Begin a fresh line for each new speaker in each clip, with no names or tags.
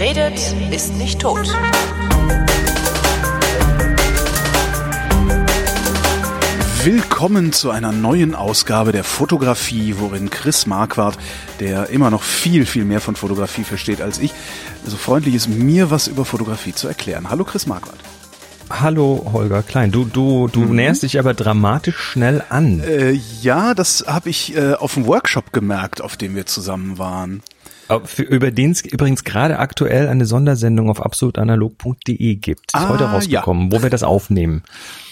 Wer redet, ist nicht tot.
Willkommen zu einer neuen Ausgabe der Fotografie, worin Chris Marquardt, der immer noch viel, viel mehr von Fotografie versteht als ich, so freundlich ist, mir was über Fotografie zu erklären. Hallo Chris Marquardt.
Hallo Holger Klein, du du du mhm. näherst dich aber dramatisch schnell an.
Äh, ja, das habe ich äh, auf dem Workshop gemerkt, auf dem wir zusammen waren.
Für, über den es übrigens gerade aktuell eine Sondersendung auf absolutanalog.de gibt. Ist ah, heute rausgekommen, ja. wo wir das aufnehmen.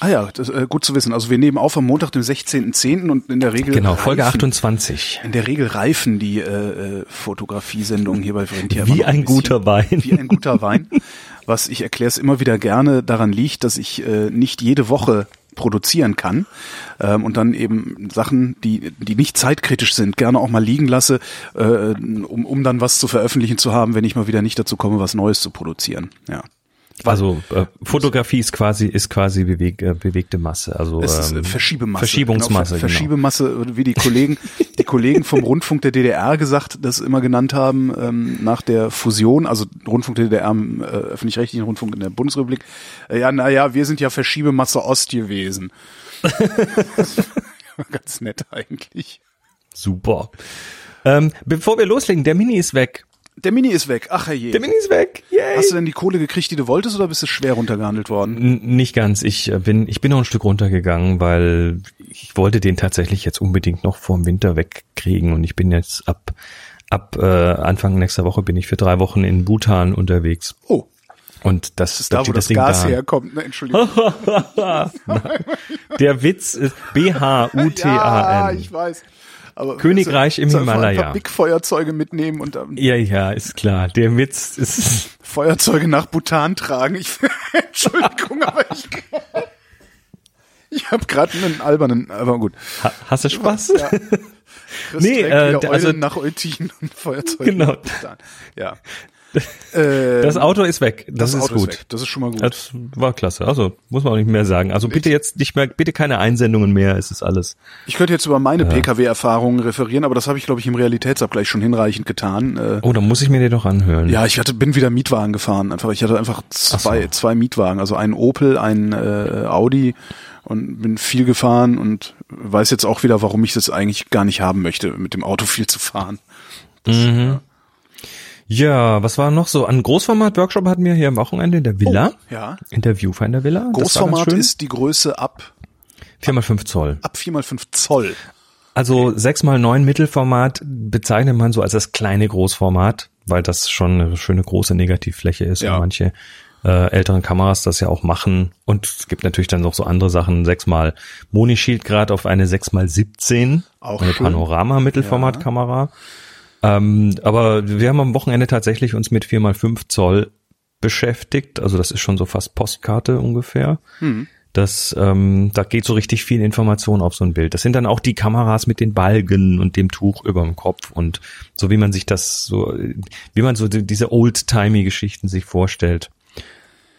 Ah ja, das, äh, gut zu wissen. Also wir nehmen auf am Montag, dem 16.10. und in der Regel
Genau, Folge reifen, 28.
In der Regel reifen die äh, äh Fotografiesendungen hier bei Frontier.
Wie ein, ein guter Wein.
Wie ein guter Wein. Was ich erkläre es immer wieder gerne daran liegt, dass ich äh, nicht jede Woche produzieren kann ähm, und dann eben Sachen, die, die nicht zeitkritisch sind, gerne auch mal liegen lasse, äh, um, um dann was zu veröffentlichen zu haben, wenn ich mal wieder nicht dazu komme, was Neues zu produzieren. Ja.
Also äh, Fotografie ist quasi ist quasi beweg, äh, bewegte Masse, also
es ist ähm, Verschiebemasse,
Verschiebungsmasse,
genau, Verschiebemasse, genau. wie die Kollegen die Kollegen vom Rundfunk der DDR gesagt, das immer genannt haben ähm, nach der Fusion, also Rundfunk der DDR, äh, öffentlich-rechtlichen Rundfunk in der Bundesrepublik. Äh, ja, naja, wir sind ja Verschiebemasse Ost gewesen. Ganz nett eigentlich.
Super. Ähm, bevor wir loslegen, der Mini ist weg.
Der Mini ist weg. Ach je.
Der Mini ist weg. Yay.
Hast du denn die Kohle gekriegt, die du wolltest, oder bist du schwer runtergehandelt worden?
N nicht ganz. Ich äh, bin, ich bin noch ein Stück runtergegangen, weil ich wollte den tatsächlich jetzt unbedingt noch vorm Winter wegkriegen und ich bin jetzt ab ab äh, Anfang nächster Woche bin ich für drei Wochen in Bhutan unterwegs.
Oh.
Und das,
das ist da, wo das, das Gas da. herkommt, ne? Entschuldigung.
Der Witz ist B-H-U-T-A-N. Ja,
ich weiß.
Aber Königreich im Himalaya. Einfach
Big Feuerzeuge mitnehmen und dann.
Ja, ja, ist klar. Der Witz ist.
Feuerzeuge nach Bhutan tragen. Ich, Entschuldigung, aber ich. Ich habe gerade einen albernen, aber gut.
Ha, hast du Spaß? Ja.
Chris nee, äh, also nach Eutin und Feuerzeuge.
Genau.
Ja.
Äh, das Auto ist weg. Das, das ist Auto gut. Ist
das ist schon mal gut.
Das war klasse. Also muss man auch nicht mehr sagen. Also bitte jetzt nicht mehr, bitte keine Einsendungen mehr. Es ist alles.
Ich könnte jetzt über meine ja. PKW-Erfahrungen referieren, aber das habe ich glaube ich im Realitätsabgleich schon hinreichend getan.
Äh, oh, dann muss ich mir den doch anhören.
Ja, ich hatte, bin wieder Mietwagen gefahren. Einfach, ich hatte einfach zwei, so. zwei Mietwagen, also einen Opel, einen äh, Audi und bin viel gefahren und weiß jetzt auch wieder, warum ich das eigentlich gar nicht haben möchte, mit dem Auto viel zu fahren. Das,
mhm. ja. Ja, was war noch so? Ein Großformat-Workshop hatten wir hier am Wochenende in der Villa.
Oh, ja.
In der Viewfinder Villa.
Großformat ist die Größe ab
4x5 Zoll.
Ab 4x5 Zoll.
Also 6x9 Mittelformat bezeichnet man so als das kleine Großformat, weil das schon eine schöne große Negativfläche ist ja. und manche äh, älteren Kameras das ja auch machen. Und es gibt natürlich dann noch so andere Sachen. 6x Moni Shield gerade auf eine 6x17, auch eine Panorama-Mittelformatkamera. Ja. Ähm, aber wir haben am Wochenende tatsächlich uns mit 4x5 Zoll beschäftigt. Also das ist schon so fast Postkarte ungefähr. Hm. Das, ähm, da geht so richtig viel Information auf so ein Bild. Das sind dann auch die Kameras mit den Balgen und dem Tuch über dem Kopf und so wie man sich das so, wie man so diese old-timey-Geschichten sich vorstellt.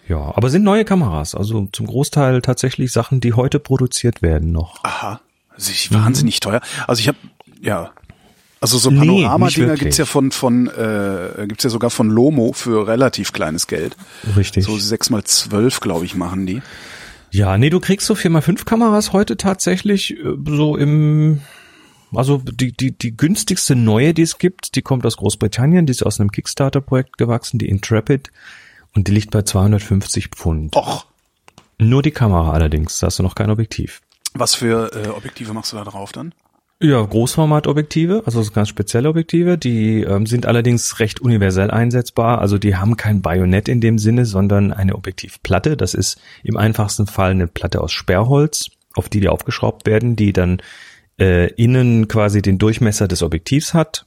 Ja, aber sind neue Kameras, also zum Großteil tatsächlich Sachen, die heute produziert werden noch.
Aha, ist wahnsinnig mhm. teuer. Also ich habe ja also so Panorama-Dinger nee, gibt's ja von, von äh, gibt's ja sogar von Lomo für relativ kleines Geld.
Richtig.
So sechs mal zwölf, glaube ich, machen die.
Ja, nee, du kriegst so vier mal fünf Kameras heute tatsächlich äh, so im also die, die, die günstigste neue, die es gibt, die kommt aus Großbritannien, die ist aus einem Kickstarter-Projekt gewachsen, die Intrepid, und die liegt bei 250 Pfund.
Och.
Nur die Kamera allerdings, da hast du noch kein Objektiv.
Was für äh, Objektive machst du da drauf dann?
Ja, Großformatobjektive, also ganz spezielle Objektive, die ähm, sind allerdings recht universell einsetzbar. Also die haben kein Bajonett in dem Sinne, sondern eine Objektivplatte. Das ist im einfachsten Fall eine Platte aus Sperrholz, auf die die aufgeschraubt werden, die dann äh, innen quasi den Durchmesser des Objektivs hat,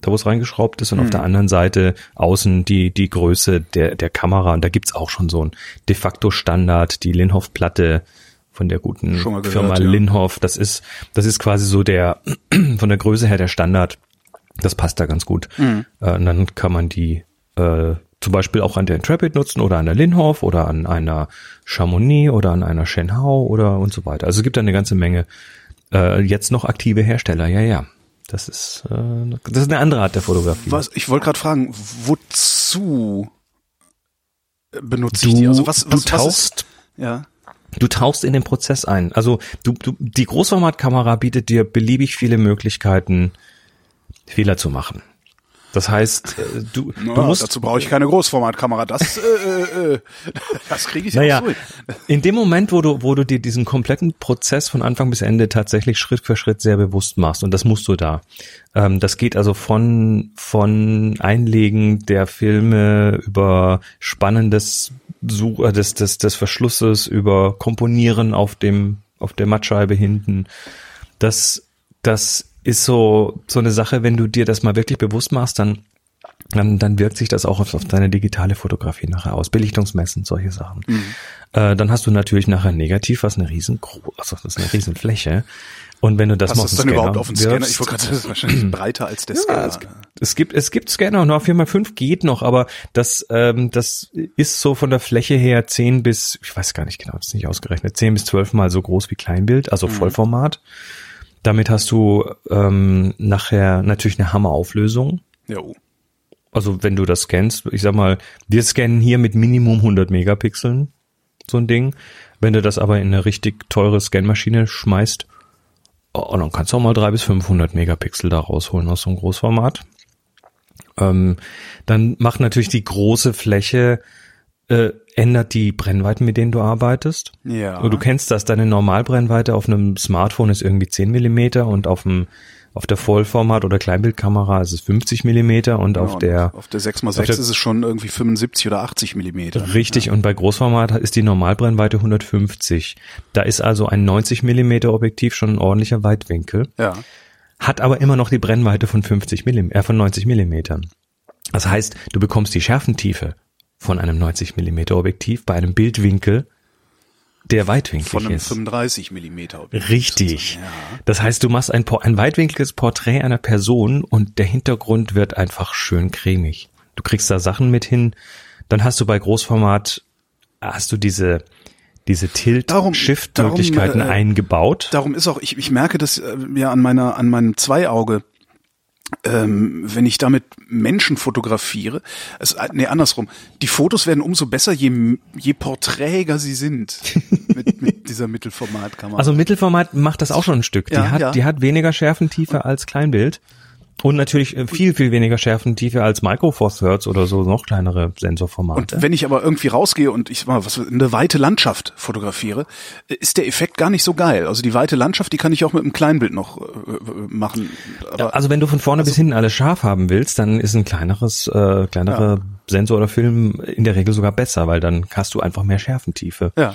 da wo es reingeschraubt ist, und hm. auf der anderen Seite außen die die Größe der der Kamera. Und da gibt's auch schon so ein de facto Standard, die Linhof-Platte von der guten gehört, Firma ja. Linhoff. Das ist, das ist quasi so der, von der Größe her der Standard. Das passt da ganz gut. Mhm. Äh, und dann kann man die äh, zum Beispiel auch an der Intrepid nutzen oder an der Linhoff oder an einer Chamonix oder an einer Shenhao oder und so weiter. Also es gibt da eine ganze Menge äh, jetzt noch aktive Hersteller. Ja, ja. Das ist, äh, das ist eine andere Art der Fotografie.
Was, ich wollte gerade fragen, wozu benutze
Du,
ich die? Also was,
du
was, was
tauchst,
ist, ja.
Du tauchst in den Prozess ein. Also du, du, die Großformatkamera bietet dir beliebig viele Möglichkeiten, Fehler zu machen. Das heißt, äh, du,
Na,
du musst
dazu brauche ich keine Großformatkamera. Das, äh, äh, äh, das kriege ich
Naja,
hin.
in dem Moment, wo du, wo du dir diesen kompletten Prozess von Anfang bis Ende tatsächlich Schritt für Schritt sehr bewusst machst, und das musst du da. Ähm, das geht also von, von Einlegen der Filme über spannendes Such, äh, des, des, des Verschlusses, über Komponieren auf dem, auf der Mattscheibe hinten. Das, das ist so, so eine Sache, wenn du dir das mal wirklich bewusst machst, dann dann, dann wirkt sich das auch auf, auf deine digitale Fotografie nachher aus. Belichtungsmessen, solche Sachen. Äh, dann hast du natürlich nachher negativ, was eine riesen, also das ist eine riesen Fläche. Und wenn du das
Passt
mal
das dann
den
überhaupt
Scanner
auf den Scanner?
wirfst-
Ich wollte gerade sagen, das ist wahrscheinlich breiter als der Scanner.
es, es gibt es gibt Scanner und auf 4x5 geht noch, aber das ähm, das ist so von der Fläche her 10 bis ich weiß gar nicht genau, das ist nicht ausgerechnet, 10 bis 12 mal so groß wie Kleinbild, also Vollformat. Damit hast du ähm, nachher natürlich eine Hammerauflösung.
ja.
Also wenn du das scannst, ich sag mal, wir scannen hier mit Minimum 100 Megapixeln so ein Ding. Wenn du das aber in eine richtig teure Scanmaschine schmeißt, oh, dann kannst du auch mal 300 bis 500 Megapixel da rausholen aus so einem Großformat. Ähm, dann macht natürlich die große Fläche, äh, ändert die Brennweiten, mit denen du arbeitest.
Ja.
Du kennst das, deine Normalbrennweite auf einem Smartphone ist irgendwie 10 Millimeter und auf dem auf der Vollformat- oder Kleinbildkamera ist es 50 Millimeter und auf
Ja, und
der
auf der 6x6
auf der-
ist es schon irgendwie 75 oder 80 Millimeter.
Richtig, und bei Großformat ist die Normalbrennweite 150. Da ist also ein 90 Millimeter Objektiv schon ein ordentlicher Weitwinkel,
Ja.
hat aber immer noch die Brennweite von 50 Millim äh, von 90 Millimetern. Das heißt, du bekommst die Schärfentiefe von einem 90 Millimeter Objektiv bei einem Bildwinkel, der weitwinklig
Von einem
ist.
35 Millimeter Objektiv.
Richtig.
Ja.
Das heißt, du machst ein, ein weitwinkliges Porträt einer Person und der Hintergrund wird einfach schön cremig. Du kriegst da Sachen mit hin. Dann hast du bei Großformat, hast du diese, diese Tilt-Shift-Möglichkeiten
äh,
nee,
Darum ist auch, ich, ich merke das äh, ja an meiner, an meinem Zweiauge, ähm, wenn ich damit Menschen fotografiere. Es, äh, nee, andersrum. Die Fotos werden umso besser, je, je porträger sie sind mit, mit dieser Mittelformatkamera.
Also Mittelformat macht das auch schon ein Stück. Die
Ja,
hat,
ja.
die hat weniger Schärfentiefe als Kleinbild. Und natürlich äh, viel, viel weniger Schärfentiefe als Micro Four Thirds oder so noch kleinere Sensorformate.
Und wenn ich aber irgendwie rausgehe und ich mal was eine weite Landschaft fotografiere, ist der Effekt gar nicht so geil. Also die weite Landschaft, die kann ich auch mit einem Kleinbild noch äh, äh, machen. Aber
also wenn du von vorne bis hinten alles scharf haben willst, dann ist ein kleineres, äh, kleinerer Sensor oder Film in der Regel sogar besser, weil dann hast du einfach mehr Schärfentiefe.
ja,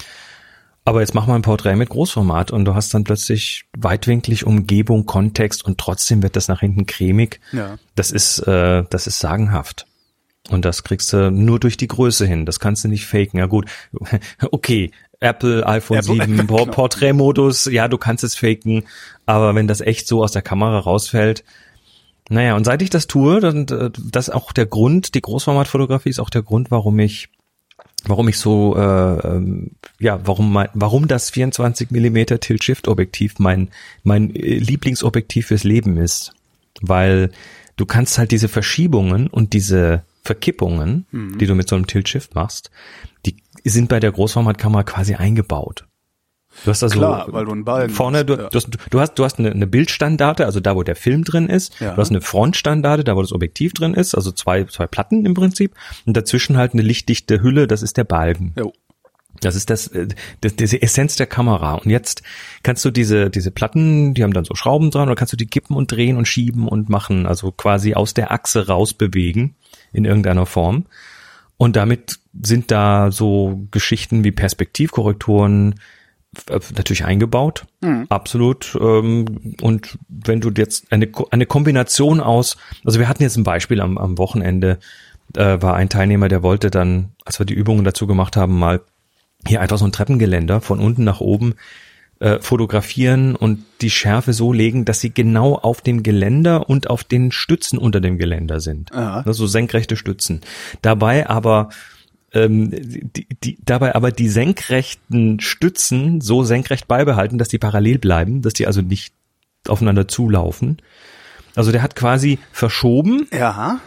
Aber jetzt mach mal ein Porträt mit Großformat und du hast dann plötzlich weitwinklig Umgebung, Kontext und trotzdem wird das nach hinten cremig.
Ja.
Das ist, äh, das ist sagenhaft. Und das kriegst du nur durch die Größe hin. Das kannst du nicht faken. Ja gut, okay. Apple, iPhone
Apple,
7, Por
genau.
Porträtmodus, ja, du kannst es faken, aber wenn das echt so aus der Kamera rausfällt, naja, und seit ich das tue, dann äh, das ist auch der Grund, die Großformatfotografie ist auch der Grund, warum ich warum ich so, äh, ähm, ja, warum mein, warum das 24 Millimeter Tilt-Shift-Objektiv mein, mein äh, Lieblingsobjektiv fürs Leben ist. Weil du kannst halt diese Verschiebungen und diese Verkippungen,
Mhm.
die du mit so einem Tilt-Shift machst, die sind bei der Großformatkamera quasi eingebaut. Du hast also
Klar, weil du einen Balken
vorne, du,
ja.
du hast, du hast, du hast eine, eine Bildstandarte, also da, wo der Film drin ist.
Ja.
Du hast eine Frontstandarte, da, wo das Objektiv drin ist, also zwei, zwei Platten im Prinzip. Und dazwischen halt eine lichtdichte Hülle, das ist der Balken.
Jo.
Das ist das, äh, das, diese Essenz der Kamera. Und jetzt kannst du diese, diese Platten, die haben dann so Schrauben dran, oder kannst du die kippen und drehen und schieben und machen, also quasi aus der Achse rausbewegen in irgendeiner Form. Und damit sind da so Geschichten wie Perspektivkorrekturen natürlich eingebaut, absolut. Ähm, und wenn du jetzt eine, eine Kombination aus, also wir hatten jetzt ein Beispiel am, am Wochenende, äh, war ein Teilnehmer, der wollte dann, als wir die Übungen dazu gemacht haben, mal hier einfach so ein Treppengeländer von unten nach oben äh, fotografieren und die Schärfe so legen, dass sie genau auf dem Geländer und auf den Stützen unter dem Geländer sind.
Aha.
Also senkrechte Stützen. Dabei aber ähm, die, die, dabei aber die senkrechten Stützen so senkrecht beibehalten, dass die parallel bleiben, dass die also nicht aufeinander zulaufen. Also der hat quasi verschoben
Ja.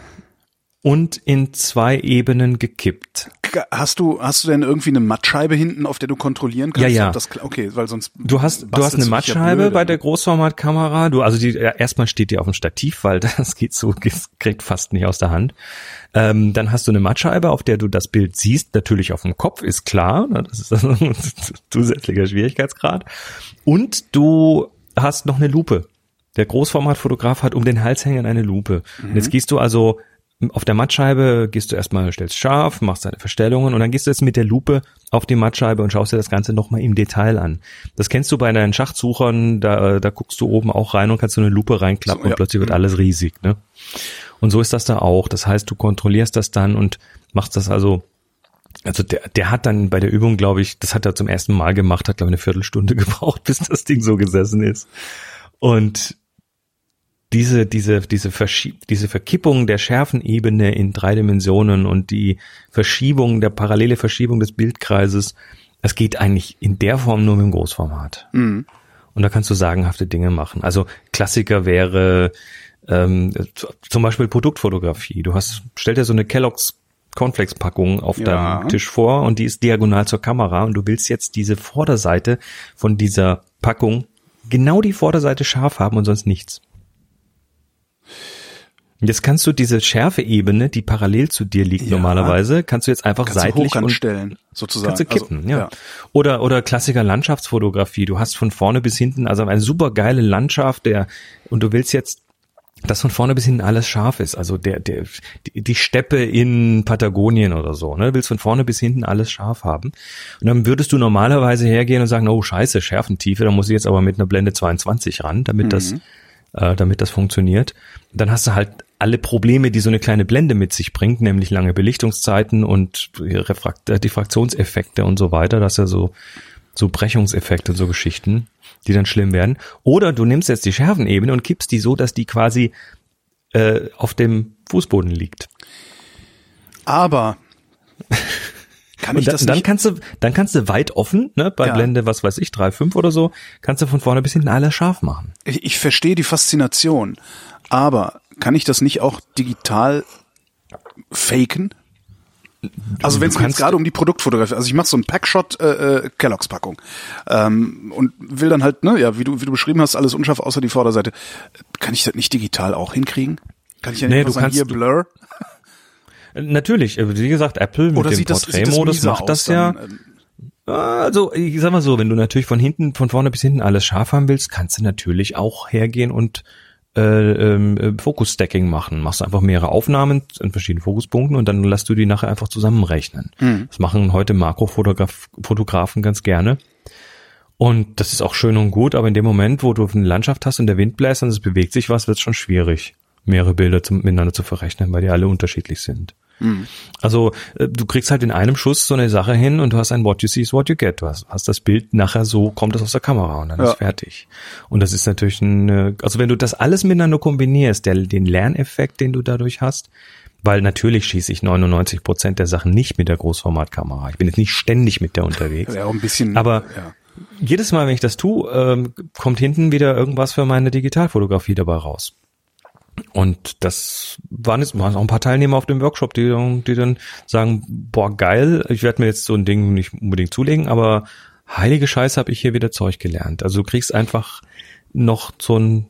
Und in zwei Ebenen gekippt.
Hast du, hast du denn irgendwie eine Mattscheibe hinten, auf der du kontrollieren kannst?
Ja, ja.
Das, okay, weil sonst.
Du hast, du hast eine Mattscheibe ja bei der Großformatkamera. Du, also die, ja, erstmal steht die auf dem Stativ, weil das geht so, kriegt fast nicht aus der Hand. Ähm, dann hast du eine Mattscheibe, auf der du das Bild siehst. Natürlich auf dem Kopf, ist klar. Ne? Das ist ein zusätzlicher Schwierigkeitsgrad. Und du hast noch eine Lupe. Der Großformatfotograf hat um den Halshänger eine Lupe. Mhm. Und jetzt gehst du also auf der Mattscheibe gehst du erstmal, stellst scharf, machst deine Verstellungen und dann gehst du jetzt mit der Lupe auf die Mattscheibe und schaust dir das Ganze nochmal im Detail an. Das kennst du bei deinen Schachtsuchern, da, da guckst du oben auch rein und kannst so eine Lupe reinklappen so, ja. und plötzlich wird mhm. alles riesig. Ne? Und so ist das da auch. Das heißt, du kontrollierst das dann und machst das also also der, der hat dann bei der Übung, glaube ich, das hat er zum ersten Mal gemacht, hat glaube ich eine Viertelstunde gebraucht, bis das Ding so gesessen ist. Und diese, diese, diese, Verschieb diese Verkippung der Schärfenebene in drei Dimensionen und die Verschiebung, der parallele Verschiebung des Bildkreises, das geht eigentlich in der Form nur mit dem Großformat. Mhm. Und da kannst du sagenhafte Dinge machen. Also Klassiker wäre ähm, zum Beispiel Produktfotografie. Du hast, stell dir so eine Kellogg's Cornflakes-Packung auf ja. deinem Tisch vor und die ist diagonal zur Kamera und du willst jetzt diese Vorderseite von dieser Packung genau die Vorderseite scharf haben und sonst nichts. Jetzt kannst du diese Schärfeebene, die parallel zu dir liegt ja. normalerweise, kannst du jetzt einfach kannst seitlich
du stellen, sozusagen.
Kannst du kippen, also, ja. ja. Oder oder Klassiker Landschaftsfotografie. Du hast von vorne bis hinten also eine super geile Landschaft, der und du willst jetzt dass von vorne bis hinten alles scharf ist. Also der, der, die Steppe in Patagonien oder so, ne? Du willst von vorne bis hinten alles scharf haben. Und dann würdest du normalerweise hergehen und sagen, oh scheiße, Schärfentiefe, da muss ich jetzt aber mit einer Blende 22 ran, damit mhm. das, äh, damit das funktioniert. Dann hast du halt alle Probleme, die so eine kleine Blende mit sich bringt, nämlich lange Belichtungszeiten und Refrakt äh, Diffraktionseffekte und so weiter, dass er so, so Brechungseffekte und so Geschichten, die dann schlimm werden. Oder du nimmst jetzt die Schärfenebene und kippst die so, dass die quasi äh, auf dem Fußboden liegt.
Aber
kann ich dann, das nicht? Dann kannst du, dann kannst du weit offen, ne, bei ja. Blende, was weiß ich, 3,5 oder so, kannst du von vorne bis hinten alles scharf machen.
Ich, ich verstehe die Faszination, aber kann ich das nicht auch digital faken? Also wenn es jetzt gerade um die Produktfotografie, also ich mache so ein Packshot äh, äh, Kelloggs Packung ähm, und will dann halt, ne, ja, wie du wie du beschrieben hast, alles unscharf außer die Vorderseite. Kann ich das nicht digital auch hinkriegen? Kann ich ja
nicht nee, du
sagen,
kannst,
hier Blur?
Natürlich, äh, wie gesagt, Apple mit Oder dem Porträtmodus macht das ja. Dann, äh, also, ich sag mal so, wenn du natürlich von hinten, von vorne bis hinten alles scharf haben willst, kannst du natürlich auch hergehen und äh, ähm, äh, Fokus-Stacking machen. Machst einfach mehrere Aufnahmen in verschiedenen Fokuspunkten und dann lässt du die nachher einfach zusammenrechnen. Mhm. Das machen heute Makrofotografen ganz gerne. Und das ist auch schön und gut, aber in dem Moment, wo du eine Landschaft hast und der Wind bläst und es bewegt sich was, wird es schon schwierig, mehrere Bilder zum, miteinander zu verrechnen, weil die alle unterschiedlich sind. Mhm. Also äh, du kriegst halt in einem Schuss so eine Sache hin und du hast ein What you see is what you get. Du hast, hast das Bild nachher so, kommt das aus der Kamera und dann ja. ist fertig. Und das ist natürlich ein, also wenn du das alles miteinander kombinierst, der, den Lerneffekt, den du dadurch hast, weil natürlich schieße ich 99 Prozent der Sachen nicht mit der Großformatkamera. Ich bin jetzt nicht ständig mit der unterwegs.
Ja, ein bisschen.
Aber ja. jedes Mal, wenn ich das tue, ähm, kommt hinten wieder irgendwas für meine Digitalfotografie dabei raus. Und das waren jetzt waren auch ein paar Teilnehmer auf dem Workshop, die, die dann sagen, boah, geil, ich werde mir jetzt so ein Ding nicht unbedingt zulegen, aber heilige Scheiße habe ich hier wieder Zeug gelernt. Also du kriegst einfach noch so ein,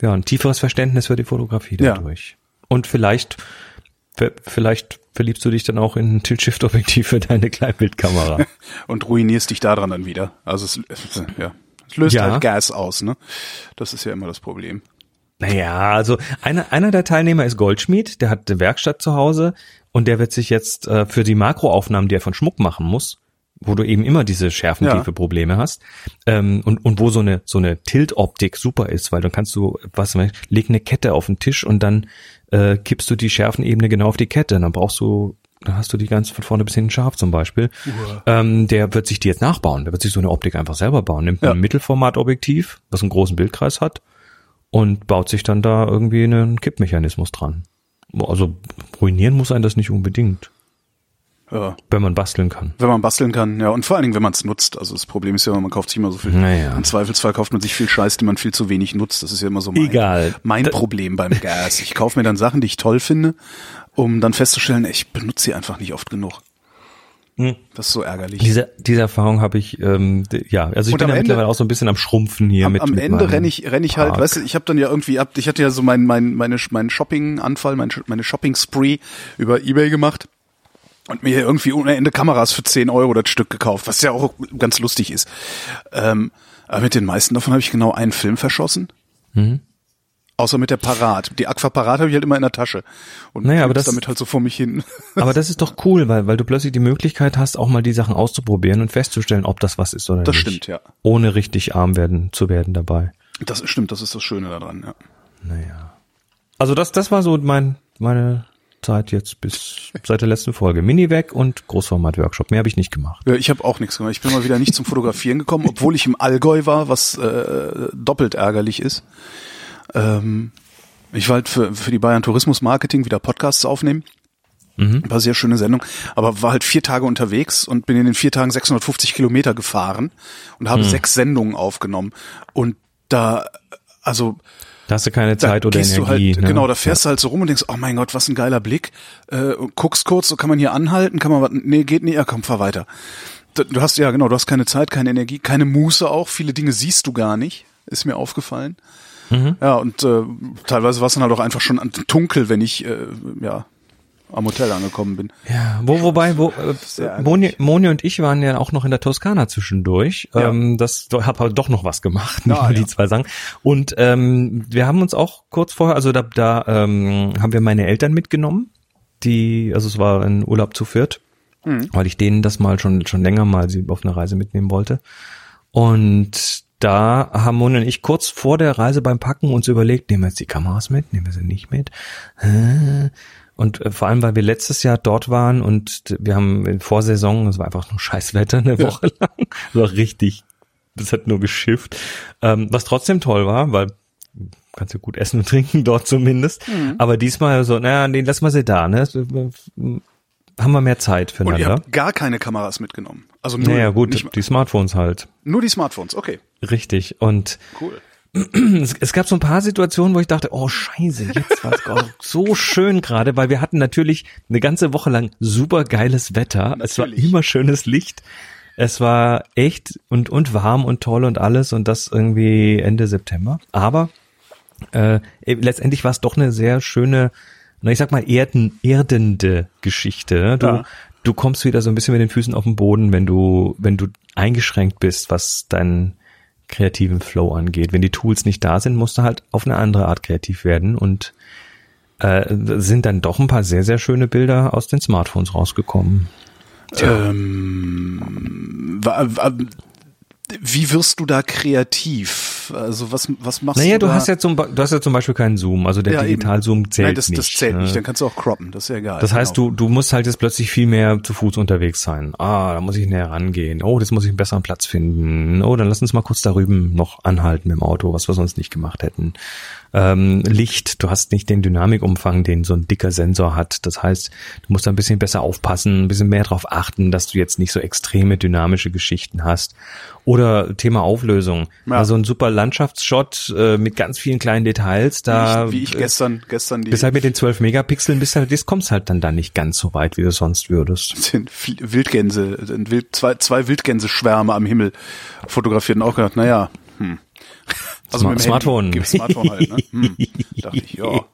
ja, ein tieferes Verständnis für die Fotografie dadurch. Ja. Und vielleicht, vielleicht verliebst du dich dann auch in ein Tilt-Shift-Objektiv für deine Kleinbildkamera.
Und ruinierst dich daran dann wieder. Also es, ja, es löst ja. halt Gas aus, ne? Das ist ja immer das Problem.
Naja, also einer, einer der Teilnehmer ist Goldschmied, der hat eine Werkstatt zu Hause und der wird sich jetzt äh, für die Makroaufnahmen, die er von Schmuck machen muss, wo du eben immer diese schärfentiefe Probleme hast ähm, und, und wo so eine so eine Tilt-Optik super ist, weil dann kannst du, was leg eine Kette auf den Tisch und dann äh, kippst du die Schärfenebene genau auf die Kette. Dann brauchst du dann hast du die ganz von vorne bis hinten scharf zum Beispiel. Ähm, der wird sich die jetzt nachbauen. Der wird sich so eine Optik einfach selber bauen. Nimmt ja. ein Mittelformatobjektiv, was einen großen Bildkreis hat und baut sich dann da irgendwie einen Kippmechanismus dran. Also ruinieren muss einen das nicht unbedingt.
Ja.
Wenn man basteln kann.
Wenn man basteln kann, ja, und vor allen Dingen, wenn man es nutzt. Also das Problem ist ja, man kauft sich immer so viel.
Naja.
Im Zweifelsfall kauft man sich viel Scheiß, den man viel zu wenig nutzt. Das ist ja immer so mein,
Egal.
mein
Da-
Problem beim Gas. Ich kaufe mir dann Sachen, die ich toll finde, um dann festzustellen, ich benutze sie einfach nicht oft genug.
Hm.
Das ist so ärgerlich.
Diese, diese Erfahrung habe ich, ähm, ja, also ich
Und
bin ja
Ende-
mittlerweile auch so ein bisschen am Schrumpfen hier
am,
mit.
am
mit
Ende renne ich, renn ich halt,
Park.
weißt du, ich habe dann ja irgendwie ab, ich hatte ja so mein, mein, meine, meinen Shopping-Anfall, mein, meine Shopping-Spree über Ebay gemacht und mir irgendwie ohne Ende Kameras für 10 Euro das Stück gekauft, was ja auch ganz lustig ist. Ähm, aber mit den meisten davon habe ich genau einen Film verschossen.
Mhm.
Außer mit der Parat. Die Aqua Parat habe ich halt immer in der Tasche. Und
Naja, aber das-
damit halt so vor mich hin.
Aber das ist doch cool, weil, weil du plötzlich die Möglichkeit hast, auch mal die Sachen auszuprobieren und festzustellen, ob das was ist oder
Das
nicht.
stimmt, ja.
Ohne richtig arm werden zu werden dabei.
Das stimmt, das ist das Schöne daran, ja.
Naja. Also das, das war so mein, meine Zeit jetzt bis seit der letzten Folge. Mini-Weg und Großformat-Workshop. Mehr habe ich nicht gemacht.
Ja, ich habe auch nichts gemacht. Ich bin mal wieder nicht zum Fotografieren gekommen, obwohl ich im Allgäu war, was äh, doppelt ärgerlich ist. Ähm, ich war halt für, für die Bayern Tourismus Marketing wieder Podcasts aufnehmen.
Mhm.
War sehr schöne Sendung, aber war halt vier Tage unterwegs und bin in den vier Tagen 650 Kilometer gefahren und
Mhm.
habe sechs Sendungen aufgenommen. Und da, also
Da hast du keine Zeit oder Energie.
halt,
ne?
genau, da fährst du halt so rum und denkst, oh mein Gott, was ein geiler Blick. Äh, guckst kurz, so kann man hier anhalten, kann man was, nee, geht nicht, ja komm, fahr weiter. Du du hast, ja genau, du hast keine Zeit, keine Energie, keine Muße auch, viele Dinge siehst du gar nicht, ist mir aufgefallen.
Mhm.
Ja, und äh, teilweise war es dann halt auch einfach schon an- dunkel, wenn ich, äh, ja, am Hotel angekommen bin.
Ja, wo, wobei, wo, äh. Moni, Moni und ich waren ja auch noch in der Toskana zwischendurch.
Ja.
Ähm, das hab halt doch noch was gemacht,
Ja, ja.
die zwei Sachen. Und ähm, wir haben uns auch kurz vorher, also da, da ähm, haben wir meine Eltern mitgenommen, die, also es war ein Urlaub zu viert,
Mhm.
weil ich denen das mal schon schon länger mal sie auf eine Reise mitnehmen wollte. Und da haben Moni und ich kurz vor der Reise beim Packen uns überlegt, nehmen wir jetzt die Kameras mit, nehmen wir sie nicht mit? Und äh, vor allem, weil wir letztes Jahr dort waren und wir haben in Vorsaison, es war einfach nur Scheißwetter eine
Ja.
Woche lang. Es war richtig, das hat nur geschifft. Ähm, was trotzdem toll war, weil kannst du gut essen und trinken dort zumindest.
Mhm.
Aber diesmal so, naja, nee, lass mal sie da, ne? Äh, Haben wir mehr Zeit
Und ihr
füreinander.
habt gar keine Kameras mitgenommen. Also nur,
Naja, gut, die Smartphones halt.
nur die Smartphones, okay,
Richtig. Und
cool.
es, es gab so ein paar Situationen, wo ich dachte, oh scheiße, jetzt war es so schön gerade, weil wir hatten natürlich eine ganze Woche lang super geiles Wetter. Es war
Natürlich.
immer schönes Licht. Es war echt und, und warm und toll und alles und das irgendwie Ende September. Aber äh, letztendlich war es doch eine sehr schöne, na ich sag mal, erden, erdende Geschichte. Du,
Ja.
du kommst wieder so ein bisschen mit den Füßen auf den Boden, wenn du, wenn du eingeschränkt bist, was deinen kreativen Flow angeht. Wenn die Tools nicht da sind, musst du halt auf eine andere Art kreativ werden und äh, sind dann doch ein paar sehr, sehr schöne Bilder aus den Smartphones rausgekommen.
Ähm, wie wirst du da kreativ? Also was, was machst
Naja,
du
du
da?
hast ja zum, du hast ja zum Beispiel keinen Zoom, also der
Ja.
Digital-Zoom zählt
Nein, das,
nicht.
das zählt
ne?
nicht, dann kannst du auch croppen, das ist ja egal.
Das heißt,
genau.
du, du musst halt jetzt plötzlich viel mehr zu Fuß unterwegs sein. Ah, da muss ich näher rangehen. Oh, das muss ich einen besseren Platz finden. Oh, dann lass uns mal kurz da drüben noch anhalten mit dem Auto, was wir sonst nicht gemacht hätten. Ähm, Licht, du hast nicht den Dynamikumfang, den so ein dicker Sensor hat. Das heißt, du musst da ein bisschen besser aufpassen, ein bisschen mehr darauf achten, dass du jetzt nicht so extreme dynamische Geschichten hast. Oder Thema Auflösung.
Ja.
Also ein super Landschaftsshot äh, mit ganz vielen kleinen Details. Da
wie ich, wie ich gestern, gestern die
bist halt mit den 12 Megapixeln, bist halt, das kommst halt dann da nicht ganz so weit, wie du sonst würdest.
Wildgänse, zwei, zwei Wildgänseschwärme am Himmel fotografiert und auch gedacht, naja, hm. Also
Smart-
mit dem
Smartphone.
Handy, Smartphone halt, ne? Hm. Dachte ich, ja.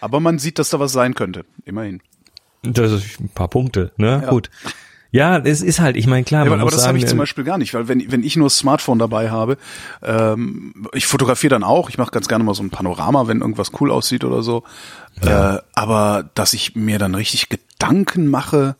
Aber man sieht, dass da was sein könnte, immerhin.
Das ist ein paar Punkte, ne?
Ja.
Gut. Ja, es ist halt, ich meine, klar,
Ja, aber, aber das habe ich zum
äh,
Beispiel gar nicht, weil wenn, wenn ich nur das Smartphone dabei habe, ähm, ich fotografiere dann auch, ich mache ganz gerne mal so ein Panorama, wenn irgendwas cool aussieht oder so. Äh, aber dass ich mir dann richtig Gedanken mache,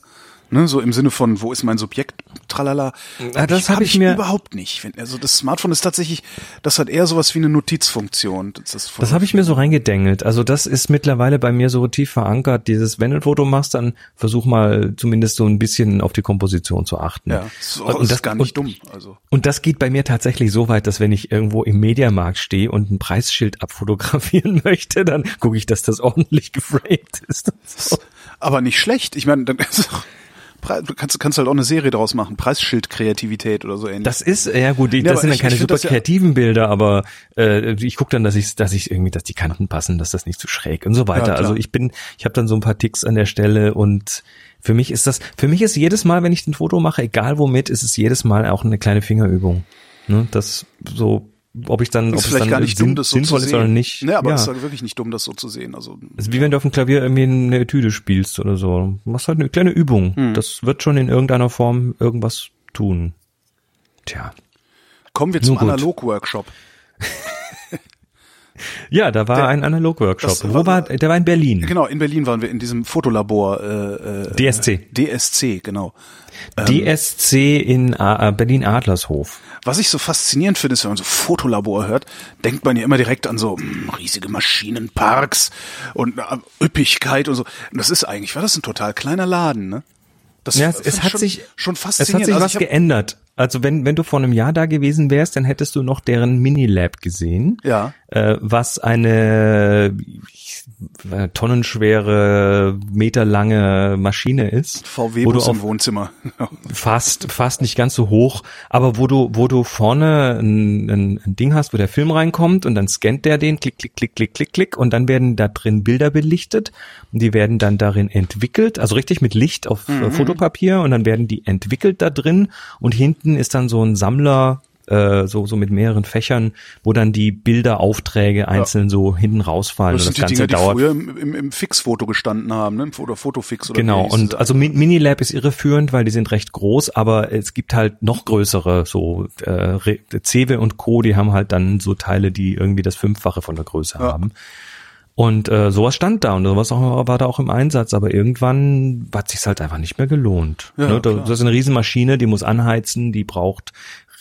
ne, so im Sinne von, wo ist mein Subjekt, tralala,
Ja, das
hab
hab ich mir-
überhaupt nicht. Also das Smartphone ist tatsächlich, das hat eher sowas wie eine Notizfunktion. Das, das,
Das habe ich mir so reingedengelt. Also das ist mittlerweile bei mir so tief verankert. Dieses, wenn du ein Foto machst, dann versuch mal zumindest so ein bisschen auf die Komposition zu achten.
ja, das ist, auch,
Und
das
das-
ist gar nicht
und-
dumm. Also
Und das geht bei mir tatsächlich so weit, dass wenn ich irgendwo im Mediamarkt stehe und ein Preisschild abfotografieren möchte, dann gucke ich, dass das ordentlich geframed ist. so.
aber nicht schlecht. Ich meine, dann Pre du kannst, kannst halt auch eine Serie daraus machen, Preisschildkreativität oder so ähnlich.
Das ist, ja gut, die,
Ja,
das sind dann
ich-
keine
ich
super
das ja-
kreativen Bilder, aber äh, ich gucke dann, dass ich, dass ich irgendwie, dass die Kanten passen, dass das nicht zu schräg und so weiter.
klar.
also ich bin, ich habe dann so ein paar Ticks an der Stelle und für mich ist das, für mich ist jedes Mal, wenn ich ein Foto mache, egal womit, ist es jedes Mal auch eine kleine Fingerübung. Ne? Das so, ob ich dann, ob
ist
es
vielleicht
dann
gar nicht
sinn-
dumm, das so
sinnvoll ist oder nicht.
Nee, aber
ja.
es ist halt wirklich nicht dumm, das so zu sehen. Also
ist wie wenn du auf dem Klavier irgendwie eine Etüde spielst oder so. Du machst halt eine kleine Übung.
Hm.
Das wird schon in irgendeiner Form irgendwas tun. Tja.
kommen wir zum. Analog-Workshop.
Ja, da war
Der-
ein Analog-Workshop. Wo
war-
war, der war in Berlin.
Genau, in Berlin waren wir in diesem Fotolabor. Äh, äh,
DSC.
DSC, genau.
DSC in äh, Berlin-Adlershof.
Was ich so faszinierend finde, ist, wenn man so Fotolabor hört, denkt man ja immer direkt an so mh, riesige Maschinenparks und äh, Üppigkeit und so. Und das ist eigentlich, war das ein total kleiner Laden, ne? Das
Ja, es, es hat
schon,
sich,
schon
es
faszinierend.
hat sich
Also
was geändert. Also wenn, wenn du vor einem Jahr da gewesen wärst, dann hättest du noch deren Minilab gesehen.
Ja.
Äh, was eine äh, tonnenschwere, meterlange Maschine ist.
VW-Bus im Wohnzimmer.
fast, fast nicht ganz so hoch, aber wo du, wo du vorne ein, ein, ein Ding hast, wo der Film reinkommt und dann scannt der den, klick, klick, klick, klick, klick, klick und dann werden da drin Bilder belichtet und die werden dann darin entwickelt, also richtig mit Licht auf äh, Fotopapier und dann werden die entwickelt da drin und hinten ist dann so ein Sammler, äh, so, so mit mehreren Fächern, wo dann die Bilderaufträge einzeln so hinten rausfallen
Das
und das Ganze
Dinger, die
dauert
früher im, im, im Fixfoto gestanden haben, ne? Oder Fotofix oder
Genau, und also Mi- Minilab ist irreführend, weil die sind recht groß, aber es gibt halt noch größere, so äh, Cewe und Co., die haben halt dann so Teile, die irgendwie das Fünffache von der Größe
Ja.
haben. Und äh, sowas stand da und sowas auch, war da auch im Einsatz, aber irgendwann hat sich's halt einfach nicht mehr gelohnt.
Ja,
ne? Das ist eine Riesenmaschine, die muss anheizen, die braucht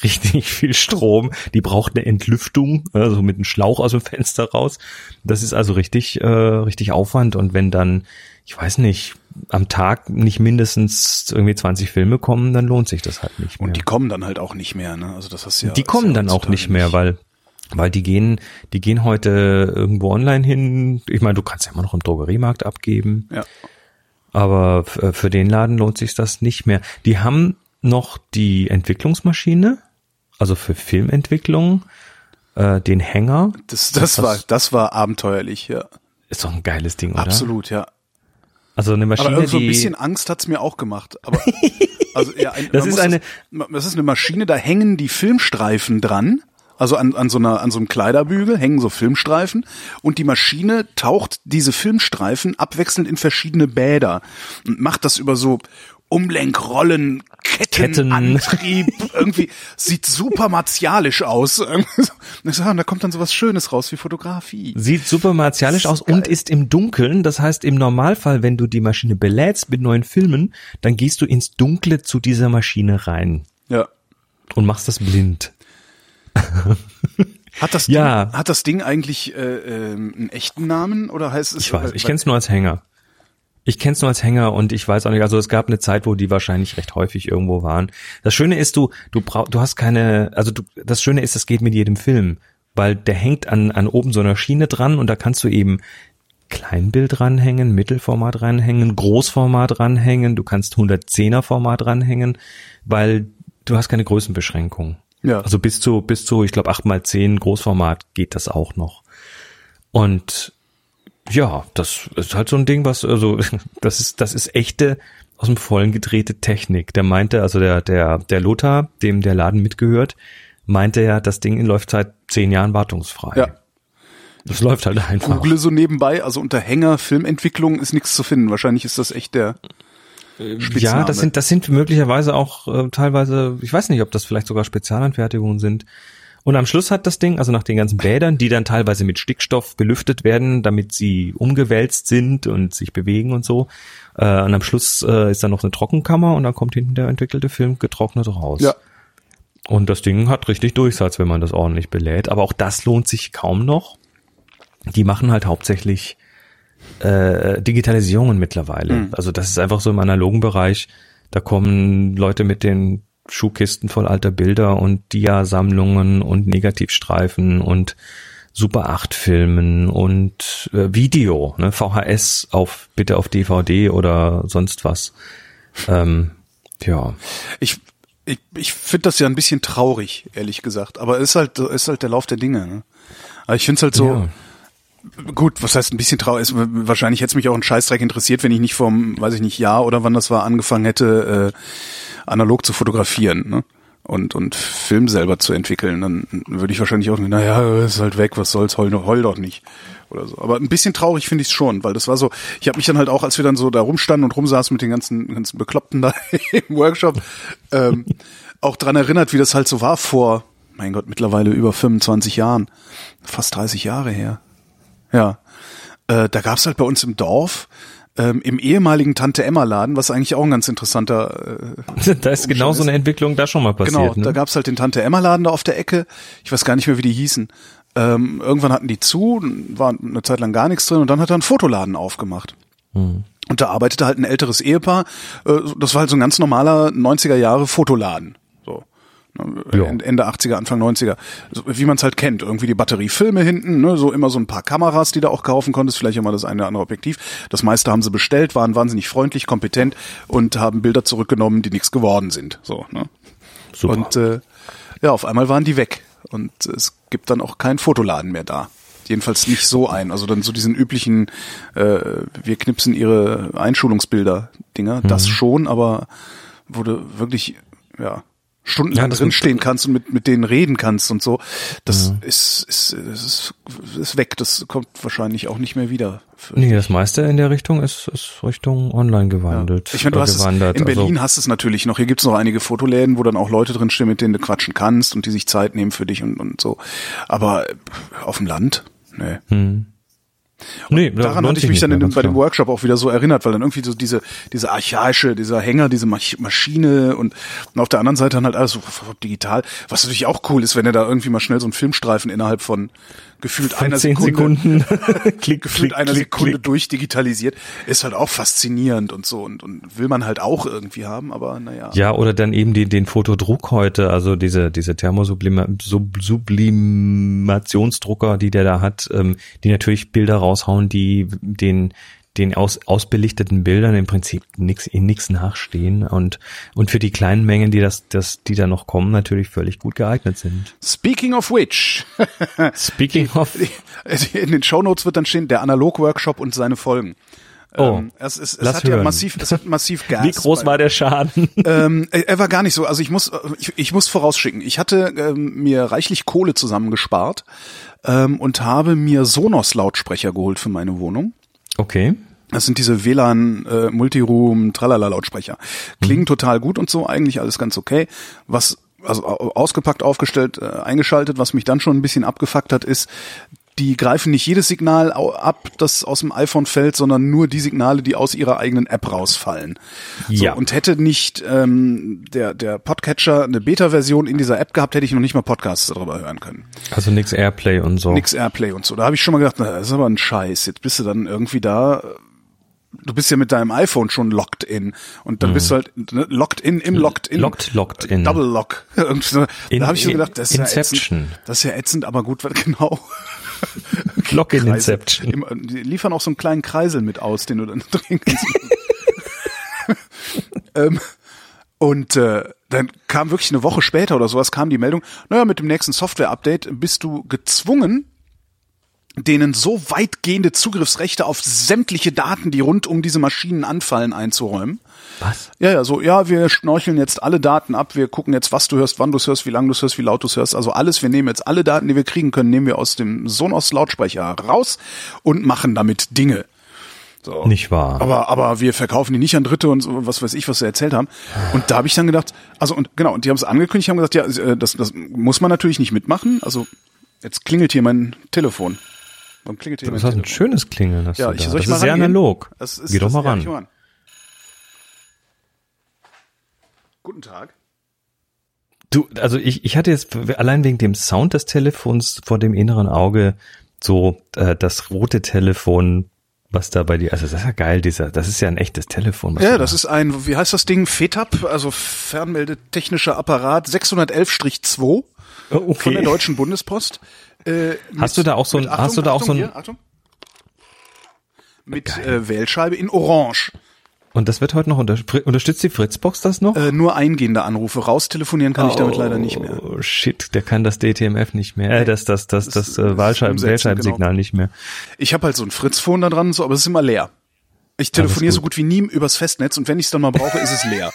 richtig viel Strom, die braucht eine Entlüftung, also mit einem Schlauch aus dem Fenster raus. Das ist also richtig, äh, richtig Aufwand und wenn dann, ich weiß nicht, am Tag nicht mindestens irgendwie 20 Filme kommen, dann lohnt sich das halt nicht mehr.
Und die kommen dann halt auch nicht mehr, ne? Also das hast du ja.
Die kommen
ja
dann auch nicht mehr, weil weil die gehen, die gehen heute irgendwo online hin. Ich meine, du kannst ja immer noch im Drogeriemarkt abgeben,
Ja.
aber für den Laden lohnt sich das nicht mehr. Die haben noch die Entwicklungsmaschine, also für Filmentwicklung, äh, den Hänger.
Das, das
Was-
war, das war abenteuerlich, ja.
Ist doch ein geiles Ding, oder?
Absolut, ja.
Also eine
Aber
Maschine,
irgend so ein bisschen Angst hat's mir auch gemacht. Aber also ja, ein,
Das ist eine-
Das, das ist eine Maschine, da hängen die Filmstreifen dran. Also an, an so einer an so einem Kleiderbügel hängen so Filmstreifen und die Maschine taucht diese Filmstreifen abwechselnd in verschiedene Bäder und macht das über so Umlenkrollen,
Ketten.
Kettenantrieb, irgendwie sieht super martialisch aus. Und da kommt dann sowas Schönes raus wie Fotografie.
Sieht super martialisch aus und ist im Dunkeln. Das heißt, im Normalfall, wenn du die Maschine belädst mit neuen Filmen, dann gehst du ins Dunkle zu dieser Maschine rein
Ja.
und machst das blind.
Hat das
Ja.
Ding, hat das Ding eigentlich äh, ähm, einen echten Namen oder heißt es?
Ich weiß, ich kenne es nur als Hänger. Ich kenne es nur als Hänger und ich weiß auch nicht, also es gab eine Zeit, wo die wahrscheinlich recht häufig irgendwo waren. Das Schöne ist, du, du brauch, du hast keine, also du, das Schöne ist, das geht mit jedem Film, weil der hängt an, an oben so einer Schiene dran und da kannst du eben Kleinbild ranhängen, Mittelformat ranhängen, Großformat ranhängen, du kannst 110er Format ranhängen, weil du hast keine Größenbeschränkung.
Ja.
Also bis zu, bis zu, ich glaube, 8x10 Großformat geht das auch noch. Und ja, das ist halt so ein Ding, was, also, das ist, das ist echte, aus dem Vollen gedrehte Technik. Der meinte, also der, der, der Lothar, dem der Laden mitgehört, meinte ja, das Ding läuft seit zehn Jahren wartungsfrei.
Ja.
Das läuft halt einfach.
Google so nebenbei, also unter Hänger Filmentwicklung ist nichts zu finden. Wahrscheinlich ist das echt der
Ja,
Spitzname.
das sind, das sind möglicherweise auch äh, teilweise, ich weiß nicht, ob das vielleicht sogar Spezialanfertigungen sind. Und am Schluss hat das Ding, also nach den ganzen Bädern, die dann teilweise mit Stickstoff belüftet werden, damit sie umgewälzt sind und sich bewegen und so. Äh, und am Schluss äh, ist dann noch eine Trockenkammer und dann kommt hinten der entwickelte Film getrocknet raus.
Ja.
Und das Ding hat richtig Durchsatz, wenn man das ordentlich belädt. Aber auch das lohnt sich kaum noch. Die machen halt hauptsächlich äh, Digitalisierungen mittlerweile. Also das ist einfach so im analogen Bereich. Da kommen Leute mit den Schuhkisten voll alter Bilder und Dia-Sammlungen und Negativstreifen und Super 8 Filmen und äh, Video, ne, VHS auf bitte auf DVD oder sonst was. Ähm, Ja.
Ich, ich, ich finde das ja ein bisschen traurig, ehrlich gesagt. Aber es ist halt, ist halt der Lauf der Dinge. Ne? Aber ich finde es halt so,
Ja.
Gut, was heißt ein bisschen traurig? Ist, wahrscheinlich hätte es mich auch ein Scheißdreck interessiert, wenn ich nicht vom, weiß ich nicht, Jahr oder wann das war, angefangen hätte, äh, analog zu fotografieren. Ne? Und, und Film selber zu entwickeln, dann würde ich wahrscheinlich auch, naja, ist halt weg, was soll's, heul, heul doch nicht. Oder so. Aber ein bisschen traurig finde ich es schon, weil das war so, ich habe mich dann halt auch, als wir dann so da rumstanden und rumsaßen mit den ganzen, ganzen Bekloppten da im Workshop, ähm, auch dran erinnert, wie das halt so war vor, mein Gott, mittlerweile über 25 Jahren. Fast 30 Jahre her. Ja. Äh, da gab's halt bei uns im Dorf, ähm, im ehemaligen Tante-Emma-Laden, was eigentlich auch ein ganz interessanter äh,
Da ist genau so eine Entwicklung da schon mal passiert.
Genau,
ne?
da gab's halt den Tante-Emma-Laden da auf der Ecke. Ich weiß gar nicht mehr, wie die hießen. Ähm, irgendwann hatten die zu, war eine Zeit lang gar nichts drin und dann hat er einen Fotoladen aufgemacht.
Hm.
Und da arbeitete halt ein älteres Ehepaar. Äh, das war halt so ein ganz normaler 90er Jahre Fotoladen.
Ja.
Ende 80er, Anfang 90er. So, wie man es halt kennt. Irgendwie die Batteriefilme hinten, ne? so immer so ein paar Kameras, die du auch kaufen konntest, vielleicht immer das eine oder andere Objektiv. Das meiste haben sie bestellt, waren wahnsinnig freundlich, kompetent und haben Bilder zurückgenommen, die nichts geworden sind. So, ne?
Super.
Und äh, ja, auf einmal waren die weg. Und es gibt dann auch keinen Fotoladen mehr da. Jedenfalls nicht so ein. Also dann so diesen üblichen, äh, wir knipsen ihre Einschulungsbilder-Dinger.
Mhm.
Das schon, aber du wirklich, ja, stundenlang
Ja,
drinstehen kannst und mit, mit denen reden kannst und so, das
Mhm.
ist, ist, ist, ist weg. Das kommt wahrscheinlich auch nicht mehr wieder.
Nee, das meiste in der Richtung ist, ist Richtung online gewandelt.
Ich meine, du hast es,
gewandert.
in Berlin
Also,
hast du es natürlich noch. Hier gibt's noch einige Fotoläden, wo dann auch Leute drinstehen, mit denen du quatschen kannst und die sich Zeit nehmen für dich und, und so. Aber auf dem Land, nee.
hm. Nee, da
Daran hatte ich mich dann in dem, bei dem. Workshop auch wieder so erinnert, weil dann irgendwie so diese, diese archaische, dieser Hänger, diese Maschine und, und auf der anderen Seite dann halt alles so digital, was natürlich auch cool ist, wenn er da irgendwie mal schnell so einen Filmstreifen innerhalb von gefühlt
Von
einer
zehn
Sekunde,
Sekunden. klick,
gefühlt
klick,
einer
klick,
Sekunde
klick.
durchdigitalisiert, ist halt auch faszinierend und so und, und will man halt auch irgendwie haben, aber naja.
Ja, oder dann eben die, den Fotodruck heute, also diese, diese Thermosublimationsdrucker, die der da hat, ähm, die natürlich Bilder raushauen, die den den aus, ausbelichteten Bildern im Prinzip nix, in nix nachstehen und, und für die kleinen Mengen, die das, das, die da noch kommen, natürlich völlig gut geeignet sind.
Speaking of which,
Speaking of,
in den Shownotes wird dann stehen, der Analog-Workshop und seine Folgen.
Oh,
Ähm, es, es, es hat ja
hören.
massiv, es hat massiv Gas.
wie groß war der Schaden?
ähm, er er war gar nicht so. Also ich muss, äh, ich, ich muss vorausschicken. Ich hatte ähm, mir reichlich Kohle zusammengespart ähm, und habe mir Sonos-Lautsprecher geholt für meine Wohnung.
Okay.
Das sind diese WLAN äh, Multiroom Tralala Lautsprecher. Klingen
Mhm.
total gut und so, eigentlich alles ganz okay. Was also au- ausgepackt, aufgestellt, äh, eingeschaltet, was mich dann schon ein bisschen abgefuckt hat, ist die greifen nicht jedes Signal ab, das aus dem iPhone fällt, sondern nur die Signale, die aus ihrer eigenen App rausfallen. So,
Ja.
und hätte nicht ähm, der, der Podcatcher eine Beta-Version in dieser App gehabt, hätte ich noch nicht mal Podcasts darüber hören können.
Also nix Airplay und so.
Nix Airplay und so. Da habe ich schon mal gedacht, na, das ist aber ein Scheiß. Jetzt bist du dann irgendwie da. Du bist ja mit deinem iPhone schon locked in und dann bist du halt ne, locked in im locked in.
Mhm. Locked, locked in.
Double Lock.
In-
da habe ich so gedacht, das ist ja
Inception.
ätzend. Das ist ja ätzend, aber gut, genau.
Lock in
Kreisel.
Inception.
Die liefern auch so einen kleinen Kreisel mit aus, den du dann kannst. ähm, und äh, dann kam wirklich eine Woche später oder sowas, kam die Meldung, naja, mit dem nächsten Software-Update bist du gezwungen, denen so weitgehende Zugriffsrechte auf sämtliche Daten, die rund um diese Maschinen anfallen, einzuräumen.
Was?
Ja, ja, so, ja, wir schnorcheln jetzt alle Daten ab, wir gucken jetzt, was du hörst, wann du es hörst, wie lange du es hörst, wie laut du es hörst, also alles, wir nehmen jetzt alle Daten, die wir kriegen können, nehmen wir aus dem Sonos Lautsprecher raus und machen damit Dinge. So.
Nicht wahr.
Aber, aber wir verkaufen die nicht an Dritte und so, was weiß ich, was sie erzählt haben. Und da habe ich dann gedacht, also und genau, und die haben es angekündigt, haben gesagt, ja, äh, das, das muss man natürlich nicht mitmachen. Also jetzt klingelt hier mein Telefon. Warum klingelt hier
Das ist ein schönes Klingeln. Hast
Ja,
du
ich
da.
soll ich
das ist sehr
rangehen?
analog.
Das ist,
Geh doch mal
ja,
ran.
ich mal. Guten Tag.
Du, also ich, ich hatte jetzt allein wegen dem Sound des Telefons vor dem inneren Auge so äh, das rote Telefon, was da bei dir, also das ist ja geil, dieser, das ist ja ein echtes Telefon.
Ja, das
da-
ist ein, wie heißt das Ding? FETAP, also Fernmeldetechnischer Apparat 611-2
Oh,
von
okay.
der Deutschen Bundespost. Äh,
Hast du da auch so ein-
mit-
hast du da auch so ein-
hier, Achtung. Mit äh, Wählscheibe in Orange.
Und das wird heute noch unter, unterstützt die Fritzbox das noch?
Äh, nur eingehende Anrufe. Raustelefonieren kann ich damit leider nicht mehr.
Oh shit, der kann das DTMF nicht mehr. Äh, das das das das, das äh, Wahlscheiben
umsetzen,
Wählscheibensignal
genau.
nicht mehr.
Ich habe halt so ein Fritzphone da dran, so, aber es ist immer leer. Ich telefoniere so gut wie nie übers Festnetz und wenn ich es dann mal brauche, ist es leer.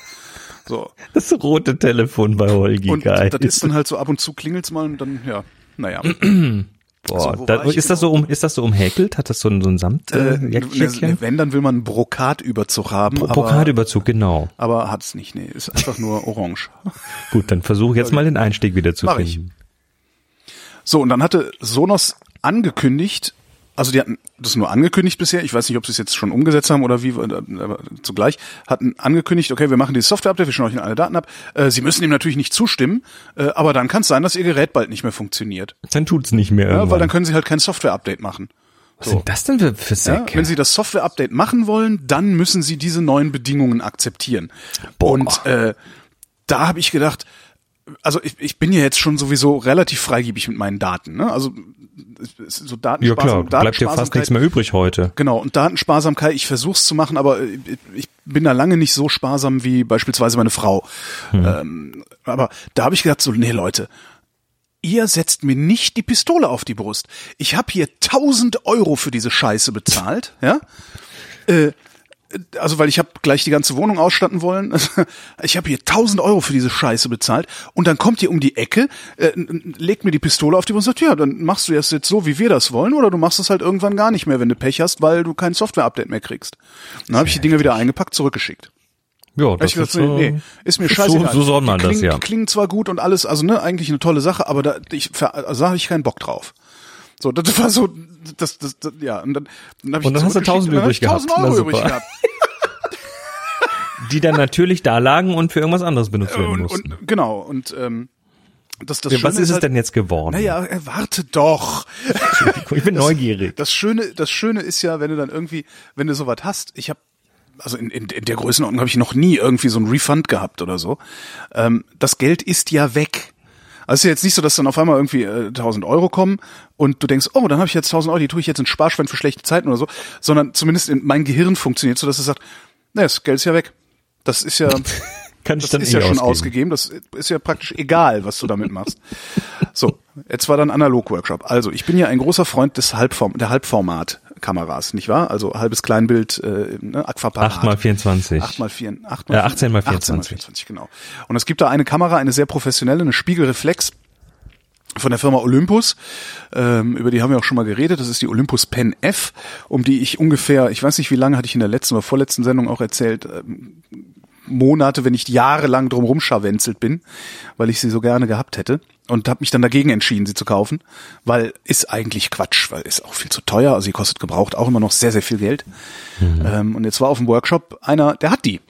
So.
Das rote Telefon bei Holgi,
Und
geil.
das ist dann halt so ab und zu klingelt's mal und dann, ja, naja.
Boah,
so, wo
da,
ich
ist das so um ist das so umhäkelt? Hat das so ein so ein Samt äh,
Äh, wenn, dann will man einen Brokatüberzug haben, aber,
Brokatüberzug, genau.
aber hat's nicht, nee, ist einfach nur orange.
Gut, dann versuche jetzt mal den Einstieg wieder zu
Mach ich.
finden.
So, und dann hatte Sonos angekündigt, also die hatten das nur angekündigt bisher, ich weiß nicht, ob sie es jetzt schon umgesetzt haben oder wie, aber zugleich, hatten angekündigt, okay, wir machen dieses Software-Update, wir schauen euch alle Daten ab. Äh, sie müssen ihm natürlich nicht zustimmen, äh, aber dann kann es sein, dass ihr Gerät bald nicht mehr funktioniert.
Dann tut's nicht mehr
Ja,
irgendwann.
weil dann können sie halt kein Software-Update machen.
Was sind das denn für, für
Ja,
Säcke?
wenn Sie das Software-Update machen wollen, dann müssen Sie diese neuen Bedingungen akzeptieren.
Boah.
Und äh, da habe ich gedacht, also ich, ich bin ja jetzt schon sowieso relativ freigebig mit meinen Daten. Ne? Also es so
ja
Datensparsam,
klar, bleibt dir fast
Datensparsamkeit-
nichts mehr übrig heute.
Genau, und Datensparsamkeit, ich versuch's zu machen, aber ich, ich bin da lange nicht so sparsam wie beispielsweise meine Frau. Ähm, aber da habe ich gedacht, so, nee Leute, ihr setzt mir nicht die Pistole auf die Brust. Ich habe hier 1000 Euro für diese Scheiße bezahlt, ja. Äh, also weil ich habe gleich die ganze Wohnung ausstatten wollen. Ich habe hier 1000 Euro für diese Scheiße bezahlt und dann kommt ihr um die Ecke, äh, legt mir die Pistole auf die Brust und sagt, ja, dann machst du das jetzt so, wie wir das wollen oder du machst es halt irgendwann gar nicht mehr, wenn du Pech hast, weil du kein Software-Update mehr kriegst. Dann habe ich die Dinger wieder eingepackt, zurückgeschickt.
Ja, das ist, äh,
nee, ist mir
so-
scheißegal.
So soll man
die
das,
klingen,
ja.
Die klingen zwar gut und alles, also ne, eigentlich eine tolle Sache, aber da, ich, also da habe ich keinen Bock drauf. So, das war so, das, das, das ja, und dann, dann habe ich
Und dann hast du
zurückgeschickt
1000
und dann hab
übrig
ich 1000
gehabt.
Euro übrig gehabt.
die dann natürlich da lagen und für irgendwas anderes benutzt werden
Und,
mussten.
und genau, und ähm, das, das
Ja, was ist es
halt,
denn jetzt geworden?
Naja, äh, warte doch.
ich bin neugierig.
Das Schöne, das Schöne ist ja, wenn du dann irgendwie, wenn du sowas hast, ich habe also in, in, in der Größenordnung habe ich noch nie irgendwie so ein Refund gehabt oder so. Ähm, das Geld ist ja weg. Also es ist ja jetzt nicht so, dass dann auf einmal irgendwie äh, 1000 Euro kommen und du denkst, oh, dann habe ich jetzt 1000 Euro, die tue ich jetzt in Sparschwein für schlechte Zeiten oder so, sondern zumindest in mein Gehirn funktioniert so, dass es sagt, na, das Geld ist ja weg. Das ist ja,
Kann ich
das
dann
ist
eh
ja schon ausgegeben. Das ist ja praktisch egal, was du damit machst. So, jetzt war dann Analog-Workshop. Also, ich bin ja ein großer Freund des Halbform der Halbformat-Kameras, nicht wahr? Also halbes Kleinbild, äh, ne, Aquaparat.
8 mal 24.
8 mal 4, 8
Äh, 18 mal
18 mal
24.
24, genau. Und es gibt da eine Kamera, eine sehr professionelle, eine Spiegelreflex von der Firma Olympus. Ähm, über die haben wir auch schon mal geredet. Das ist die Olympus Pen F, um die ich ungefähr, ich weiß nicht wie lange, hatte ich in der letzten oder vorletzten Sendung auch erzählt, ähm, Monate, wenn nicht jahrelang drum rumscharwenzelt bin, weil ich sie so gerne gehabt hätte und habe mich dann dagegen entschieden, sie zu kaufen, weil ist eigentlich Quatsch, weil ist auch viel zu teuer, also sie kostet gebraucht auch immer noch sehr, sehr viel Geld. Ähm, und jetzt war auf dem Workshop einer, der hat die.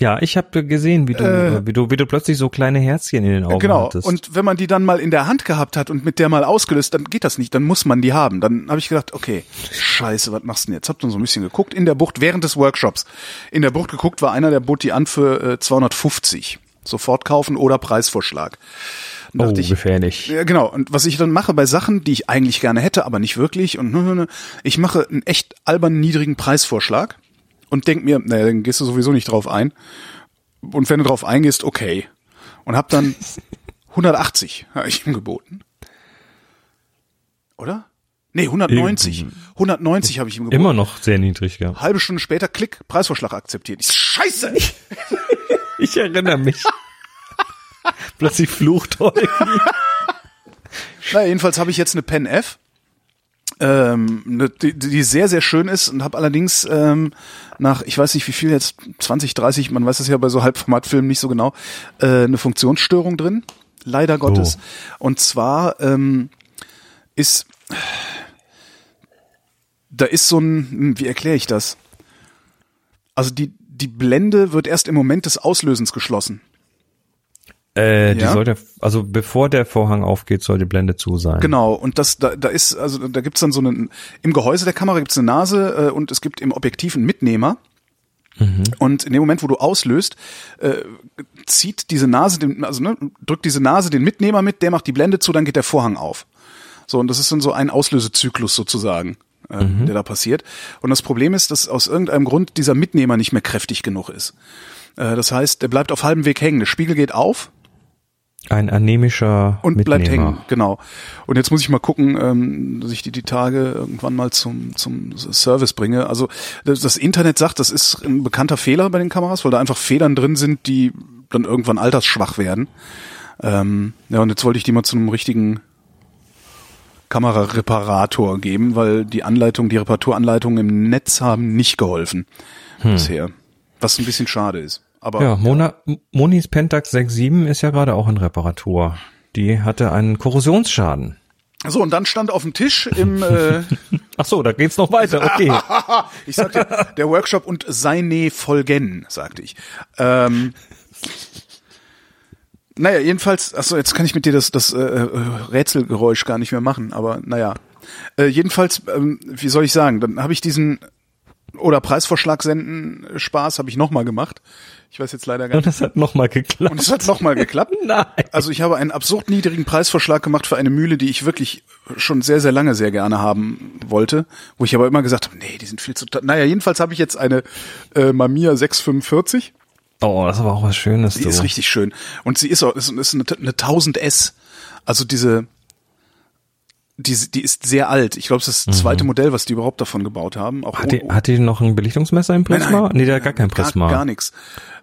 Ja, ich habe gesehen, wie du,
Äh,
wie du, wie du plötzlich so kleine Herzchen in den Augen
genau.
hattest.
Und wenn man die dann mal in der Hand gehabt hat und mit der mal ausgelöst, dann geht das nicht, dann muss man die haben. Dann habe ich gedacht, okay, scheiße, was machst du denn jetzt? Hab dann so ein bisschen geguckt in der Bucht während des Workshops. In der Bucht geguckt war einer, der bot die an für äh, 250. Sofort kaufen oder Preisvorschlag. Dann
oh,
ich,
gefährlich.
ja, genau. Und was ich dann mache bei Sachen, die ich eigentlich gerne hätte, aber nicht wirklich, und ich mache einen echt albernen niedrigen Preisvorschlag und denk mir, naja, dann gehst du sowieso nicht drauf ein. Und wenn du drauf eingehst, okay. Und hab dann 180 habe ich ihm geboten. Oder? Nee, 190. 190 habe ich ihm geboten.
Immer noch sehr niedrig, ja.
Halbe Stunde später, klick, Preisvorschlag akzeptiert. Ich, Scheiße!
Ich erinnere mich. Plötzlich flucht Holgi.
Na, jedenfalls habe ich jetzt eine Pen F, ähm, ne, die, die sehr, sehr schön ist und habe allerdings ähm, nach, ich weiß nicht wie viel jetzt, 20, 30, man weiß es ja bei so Halbformatfilmen nicht so genau, äh, eine Funktionsstörung drin, leider Gottes. Und zwar ähm, ist, da ist so ein, hm, wie erkläre ich das? Also die, die Blende wird erst im Moment des Auslösens geschlossen.
Äh, die
Ja?
sollte, also bevor der Vorhang aufgeht, soll die Blende zu sein.
Genau, und das, da, da ist, also da gibt's dann so einen, im Gehäuse der Kamera gibt's eine Nase äh, und es gibt im Objektiv einen Mitnehmer. Und in dem Moment, wo du auslöst, äh, zieht diese Nase, den, also ne, drückt diese Nase den Mitnehmer mit, der macht die Blende zu, dann geht der Vorhang auf. So, und das ist dann so ein Auslösezyklus sozusagen. Äh, mhm. der da passiert. Und das Problem ist, dass aus irgendeinem Grund dieser Mitnehmer nicht mehr kräftig genug ist. Äh, das heißt, der bleibt auf halbem Weg hängen. Der Spiegel geht auf,
ein anemischer
und
Mitnehmer.
bleibt hängen, genau. Und jetzt muss ich mal gucken, ähm, dass ich die die Tage irgendwann mal zum zum Service bringe. Also das, das Internet sagt, das ist ein bekannter Fehler bei den Kameras, weil da einfach Federn drin sind, die dann irgendwann altersschwach werden. Ähm, ja, und jetzt wollte ich die mal zu einem richtigen Kamerareparator geben, weil die Anleitung, die Reparaturanleitungen im Netz haben nicht geholfen hm. bisher. Was ein bisschen schade ist. Aber,
ja, Mona, ja. Monis Pentax 6.7 ist ja gerade auch in Reparatur. Die hatte einen Korrosionsschaden.
So, und dann stand auf dem Tisch im äh
Ach so, da geht's noch weiter, okay.
ich sagte, der Workshop und seine Folgen, sagte ich. Ähm, naja, jedenfalls, ach so, jetzt kann ich mit dir das, das äh, äh, Rätselgeräusch gar nicht mehr machen, aber naja. Äh, jedenfalls, ähm, wie soll ich sagen, dann habe ich diesen oder Preisvorschlag senden Spaß habe ich nochmal gemacht. Ich weiß jetzt leider gar
nicht. Und es hat nochmal geklappt.
Und es hat nochmal geklappt.
Nein.
Also ich habe einen absurd niedrigen Preisvorschlag gemacht für eine Mühle, die ich wirklich schon sehr, sehr lange sehr gerne haben wollte, wo ich aber immer gesagt habe, nee, die sind viel zu Naja, jedenfalls habe ich jetzt eine äh, Mamiya 645.
Oh, das ist aber auch was Schönes.
Die du. ist richtig schön. Und sie ist auch, ist, ist eine, eine 1000S. Also diese, die, die ist sehr alt. Ich glaube, es ist das zweite mhm. Modell, was die überhaupt davon gebaut haben.
Auch hat, die, hat die noch ein Belichtungsmesser im Prisma? Nein, nein, nee, der hat gar kein Prisma.
Gar, gar nichts.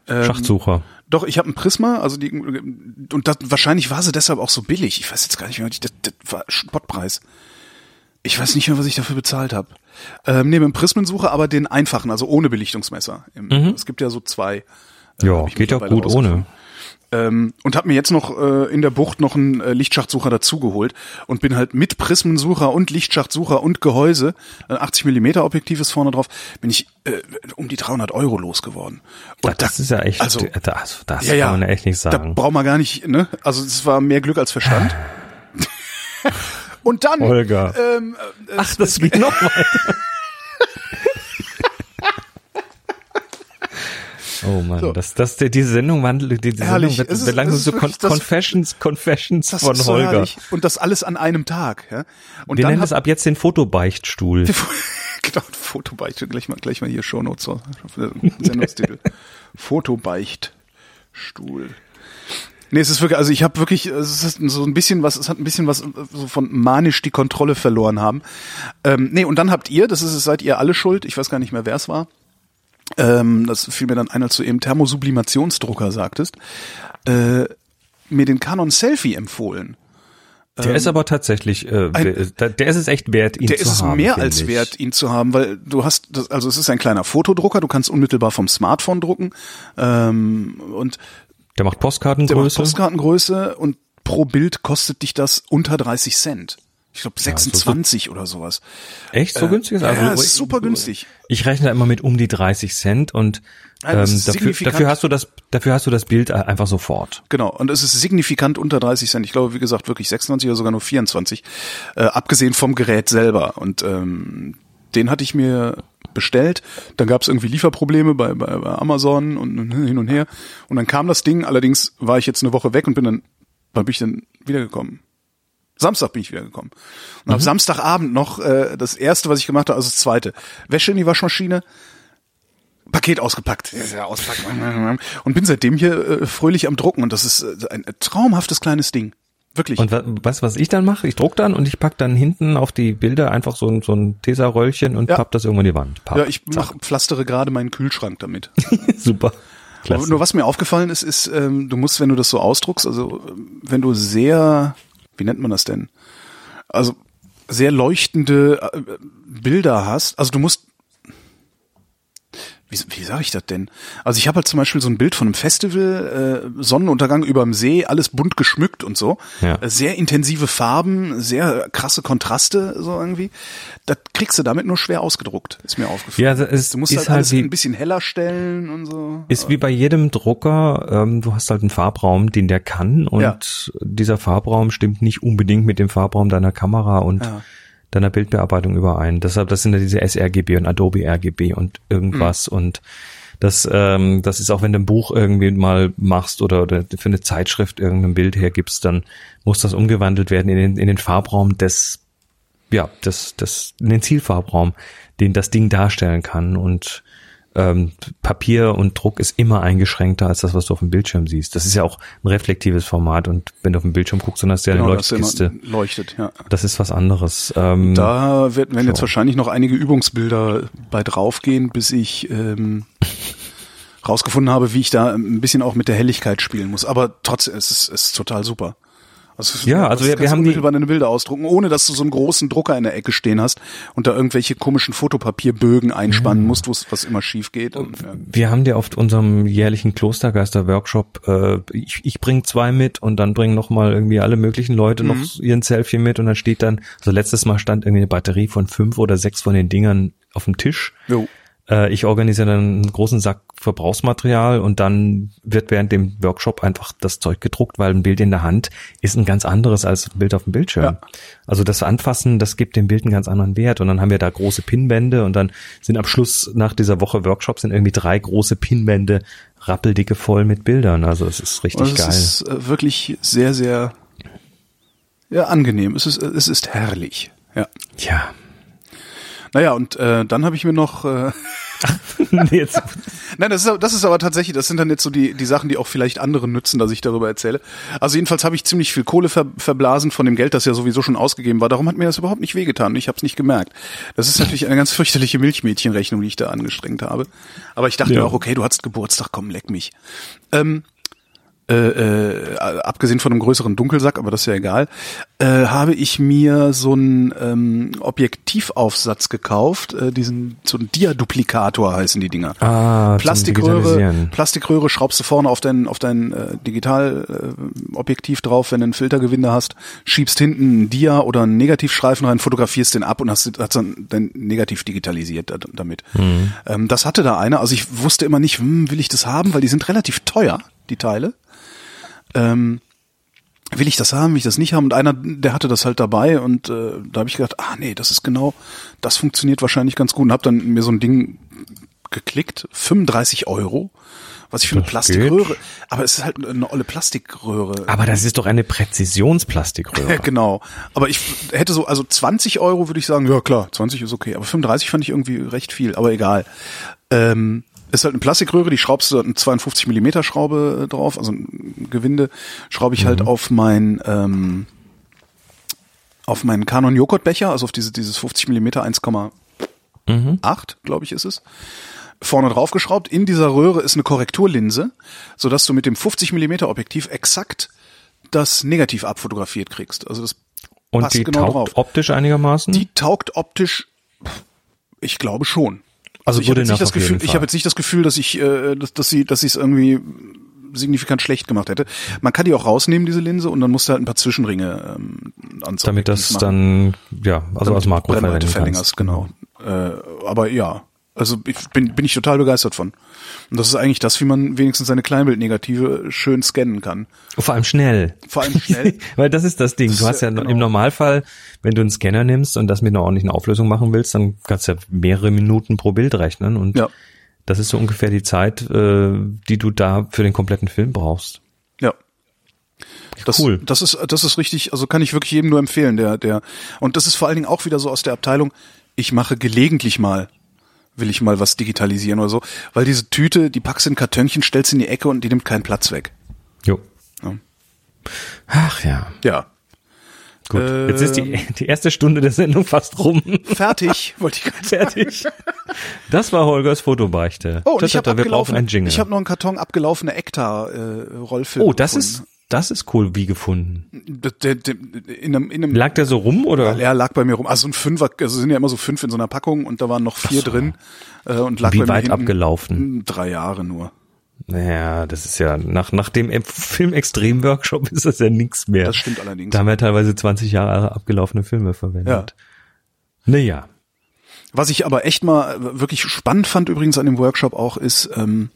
Ähm, Schachtsucher.
Doch, ich habe ein Prisma, also die und das, wahrscheinlich war sie deshalb auch so billig. Ich weiß jetzt gar nicht mehr, das, das war Spottpreis. Ich weiß nicht mehr, was ich dafür bezahlt habe. Ähm, neben dem Prismensucher, aber den einfachen, also ohne Belichtungsmesser. Mhm. Es gibt ja so zwei.
Äh, ja, geht ja gut ohne.
Ähm, und habe mir jetzt noch äh, in der Bucht noch einen äh, Lichtschachtsucher dazugeholt und bin halt mit Prismensucher und Lichtschachtsucher und Gehäuse, äh, 80 Millimeter Objektiv ist vorne drauf, bin ich äh, um die 300 Euro losgeworden.
Und das da, ist ja echt, also, das, das ja, kann man ja echt nicht sagen.
Da braucht man gar nicht, ne? Also es war mehr Glück als Verstand. und dann,
Holger. Ähm, äh, Ach, das geht noch weiter. Oh man, so. das, das, diese Sendung wandelt, diese herrlich. Sendung wird, wird langsam so Con Confessions, Confessions von so Holger. Herrlich.
Und das alles an einem Tag, ja.
Und Wir dann nennen es ab jetzt den Fotobeichtstuhl.
genau, Fotobeicht, gleich mal, gleich mal hier Shownotes, so, Sendungstitel. Fotobeichtstuhl. Nee, es ist wirklich, also ich habe wirklich, es ist so ein bisschen was, es hat ein bisschen was so von manisch die Kontrolle verloren haben. Ähm, nee, und dann habt ihr, das ist, seid ihr alle schuld, ich weiß gar nicht mehr, wer es war, ähm, das fiel mir dann ein, als du eben Thermosublimationsdrucker sagtest, äh, mir den Canon Selfie empfohlen.
Der ähm, ist aber tatsächlich, äh, ein, der ist es echt wert, ihn zu haben. Der ist es
mehr als ich. wert, ihn zu haben, weil du hast, das, also es ist ein kleiner Fotodrucker, du kannst unmittelbar vom Smartphone drucken ähm, und
der macht Postkartengröße. Der macht
Postkartengröße und pro Bild kostet dich das unter 30 Cent ich glaube 26 ja, so, oder sowas.
Echt so äh, günstig?
Also, ja, ist super günstig.
Ich rechne immer mit um die 30 Cent und ähm, dafür, dafür hast du das, dafür hast du das Bild einfach sofort.
Genau. Und es ist signifikant unter 30 Cent. Ich glaube, wie gesagt, wirklich 26 oder sogar nur 24. Äh, abgesehen vom Gerät selber. Und ähm, den hatte ich mir bestellt. Dann gab es irgendwie Lieferprobleme bei, bei, bei Amazon und hin und her. Und dann kam das Ding. Allerdings war ich jetzt eine Woche weg und bin dann, wann bin ich dann wiedergekommen? Samstag bin ich wiedergekommen. Und mhm. am Samstagabend noch äh, das erste, was ich gemacht habe, also das zweite. Wäsche in die Waschmaschine, Paket ausgepackt. Ja, auspacken. Und bin seitdem hier äh, fröhlich am Drucken. Und das ist äh, ein traumhaftes kleines Ding. Wirklich.
Und was, was ich dann mache? Ich druck dann und ich pack dann hinten auf die Bilder einfach so ein, so ein Tesa-Röllchen und ja. papp das irgendwo in die Wand. Papp,
ja, ich mach, pflastere gerade meinen Kühlschrank damit.
Super.
Klasse. Nur was mir aufgefallen ist, ist, ähm, du musst, wenn du das so ausdruckst, also wenn du sehr wie nennt man das denn? Also sehr leuchtende äh, Bilder hast. Also du musst wie, wie sage ich das denn? Also ich habe halt zum Beispiel so ein Bild von einem Festival, äh, Sonnenuntergang über dem See, alles bunt geschmückt und so. Ja. Äh, sehr intensive Farben, sehr krasse Kontraste so irgendwie. Das kriegst du damit nur schwer ausgedruckt, ist mir aufgefallen.
Ja, es
du musst
ist
halt,
halt
alles wie, ein bisschen heller stellen und so.
Ist wie bei jedem Drucker, ähm, du hast halt einen Farbraum, den der kann und ja. dieser Farbraum stimmt nicht unbedingt mit dem Farbraum deiner Kamera und ja deiner Bildbearbeitung überein. Deshalb, das sind ja diese sRGB und Adobe RGB und irgendwas mhm. und das, ähm, das ist auch, wenn du ein Buch irgendwie mal machst oder, oder für eine Zeitschrift irgendein Bild hergibst, dann muss das umgewandelt werden in den, in den Farbraum des ja, das, das, den Zielfarbraum, den das Ding darstellen kann und ähm, Papier und Druck ist immer eingeschränkter als das, was du auf dem Bildschirm siehst. Das ist ja auch ein reflektives Format und wenn du auf dem Bildschirm guckst, dann hast du ja
Genau,
eine Leuchtkiste.
leuchtet, ja.
Das ist was anderes. Ähm,
Da werden, werden jetzt wahrscheinlich noch einige Übungsbilder bei draufgehen, bis ich ähm, rausgefunden habe, wie ich da ein bisschen auch mit der Helligkeit spielen muss. Aber trotzdem, es ist, es ist total super. Also,
Ja, also wir- wir haben die-
deine Bilder ausdrucken, ohne dass du so einen großen Drucker in der Ecke stehen hast und da irgendwelche komischen Fotopapierbögen einspannen
Mhm.
musst, wo's- was immer schief geht. Und, ja.
wir haben dir auf unserem jährlichen Klostergeister-Workshop, äh, ich, ich bring zwei mit und dann bringen noch mal irgendwie alle möglichen Leute noch ihren Selfie mit und dann steht dann, also letztes Mal stand irgendwie eine Batterie von fünf oder sechs von den Dingern auf dem Tisch.
Jo.
Äh, ich organisiere dann einen großen Sack Verbrauchsmaterial und dann wird während dem Workshop einfach das Zeug gedruckt, weil ein Bild in der Hand ist ein ganz anderes als ein Bild auf dem Bildschirm.
Ja.
Also das Anfassen, das gibt dem Bild einen ganz anderen Wert. Und dann haben wir da große Pinwände und dann sind am Schluss nach dieser Woche Workshop sind irgendwie drei große Pinwände rappeldicke voll mit Bildern. Also es ist richtig
Also
geil.
es ist äh, wirklich sehr, sehr ja, angenehm. Es ist, es ist herrlich. Ja.
ja.
Naja, und äh, dann habe ich mir noch äh,
Jetzt,
Nein, das ist, das ist aber tatsächlich, das sind dann jetzt so die, die Sachen, die auch vielleicht anderen nützen, dass ich darüber erzähle. Also jedenfalls habe ich ziemlich viel Kohle ver, verblasen von dem Geld, das ja sowieso schon ausgegeben war. Darum hat mir das überhaupt nicht wehgetan. Ich habe es nicht gemerkt. Das ist natürlich eine ganz fürchterliche Milchmädchenrechnung, die ich da angestrengt habe. Aber ich dachte
Ja.
mir auch, okay, du hattest Geburtstag, komm, leck mich. Ähm, äh, äh, abgesehen von einem größeren Dunkelsack, aber das ist ja egal, äh, habe ich mir so einen ähm, Objektivaufsatz gekauft, äh, diesen so einen Diaduplikator heißen die Dinger.
ah,
Plastikröhre. Plastikröhre schraubst du vorne auf dein auf dein äh, Digitalobjektiv äh, Objektiv drauf, wenn du einen Filtergewinde hast, schiebst hinten einen Dia oder einen Negativstreifen rein, fotografierst den ab und hast, hast dann dein Negativ digitalisiert da- damit.
Mhm.
Ähm, das hatte da einer, also ich wusste immer nicht, hm, will ich das haben, weil die sind relativ teuer, die Teile. Ähm, will ich das haben, will ich das nicht haben? Und einer, der hatte das halt dabei und äh, da habe ich gedacht, ah nee, das ist genau, das funktioniert wahrscheinlich ganz gut und habe dann mir so ein Ding geklickt, 35 Euro, was ich für eine
Das
Plastikröhre,
geht.
aber es ist halt eine olle Plastikröhre.
Aber das ist doch eine Präzisionsplastikröhre.
Ja, genau. Aber ich hätte so, also 20 Euro würde ich sagen, ja klar, 20 ist okay. Aber 35 fand ich irgendwie recht viel, aber egal. Ähm, ist halt eine Plastikröhre, die schraubst du eine 52 Millimeter Schraube äh, drauf, also ein Gewinde, schraube ich halt auf mein, ähm, auf meinen Canon Joghurtbecher, also auf diese, dieses 50 Millimeter 1,8, glaube ich, ist es. Vorne drauf geschraubt. In dieser Röhre ist eine Korrekturlinse, sodass du mit dem 50 Millimeter Objektiv exakt das Negativ abfotografiert kriegst. Also das
Und
passt
die
genau
taugt
drauf.
optisch einigermaßen?
Die taugt optisch, ich glaube schon.
Also
ich habe jetzt nicht das Gefühl, ich habe jetzt nicht das Gefühl, dass ich, äh, dass, dass sie, dass sie es irgendwie signifikant schlecht gemacht hätte. Man kann die auch rausnehmen, diese Linse, und dann musst du halt ein paar Zwischenringe ähm, ans
damit das
machen,
dann, ja, also
damit
als Makro
Brennweite
verwenden kannst.
verlängerst, genau. Äh, aber ja, also ich bin, bin ich total begeistert von. Und das ist eigentlich das, wie man wenigstens seine Kleinbildnegative schön scannen kann.
Vor allem schnell.
Vor allem schnell.
Weil das ist das Ding.
Das
du hast ja
ja-
im
genau.
Normalfall, wenn du einen Scanner nimmst und das mit einer ordentlichen Auflösung machen willst, dann kannst du ja mehrere Minuten pro Bild rechnen und
Ja.
das ist so ungefähr die Zeit, äh, die du da für den kompletten Film brauchst.
Ja. Das,
Cool.
Das ist, das ist richtig, also kann ich wirklich jedem nur empfehlen, der, der, und das ist vor allen Dingen auch wieder so aus der Abteilung, ich mache gelegentlich mal, will ich mal was digitalisieren oder so, weil diese Tüte, die packst in ein Kartönchen, stellst in die Ecke und die nimmt keinen Platz weg.
Jo.
Ja.
Ach ja.
Ja.
Gut. Jetzt ist
Ähm.
die, die erste Stunde der Sendung fast rum.
Fertig, wollte ich gerade sagen.
Fertig. Das war Holgers Fotobeichte.
Oh, und ich habe
Tata, wir brauchen einen Jingle.
ich habe noch einen Karton abgelaufene Ektar äh,
oh, das
gefunden.
ist, das ist cool, wie gefunden.
Der, der, in einem, in einem
Lag der so rum oder?
Er lag bei mir rum. Also ein Fünfer, also sind ja immer so fünf in so einer Packung und da waren noch vier drin äh, und lag
Wie
bei mir
weit
hinten
abgelaufen?
Drei Jahre nur.
Naja, das ist ja, nach, nach dem Film-Extrem-Workshop ist das ja nichts mehr.
Das stimmt allerdings.
Da haben wir teilweise 20 Jahre abgelaufene Filme verwendet. Naja.
Was ich aber echt mal wirklich spannend fand übrigens an dem Workshop auch ist, ähm,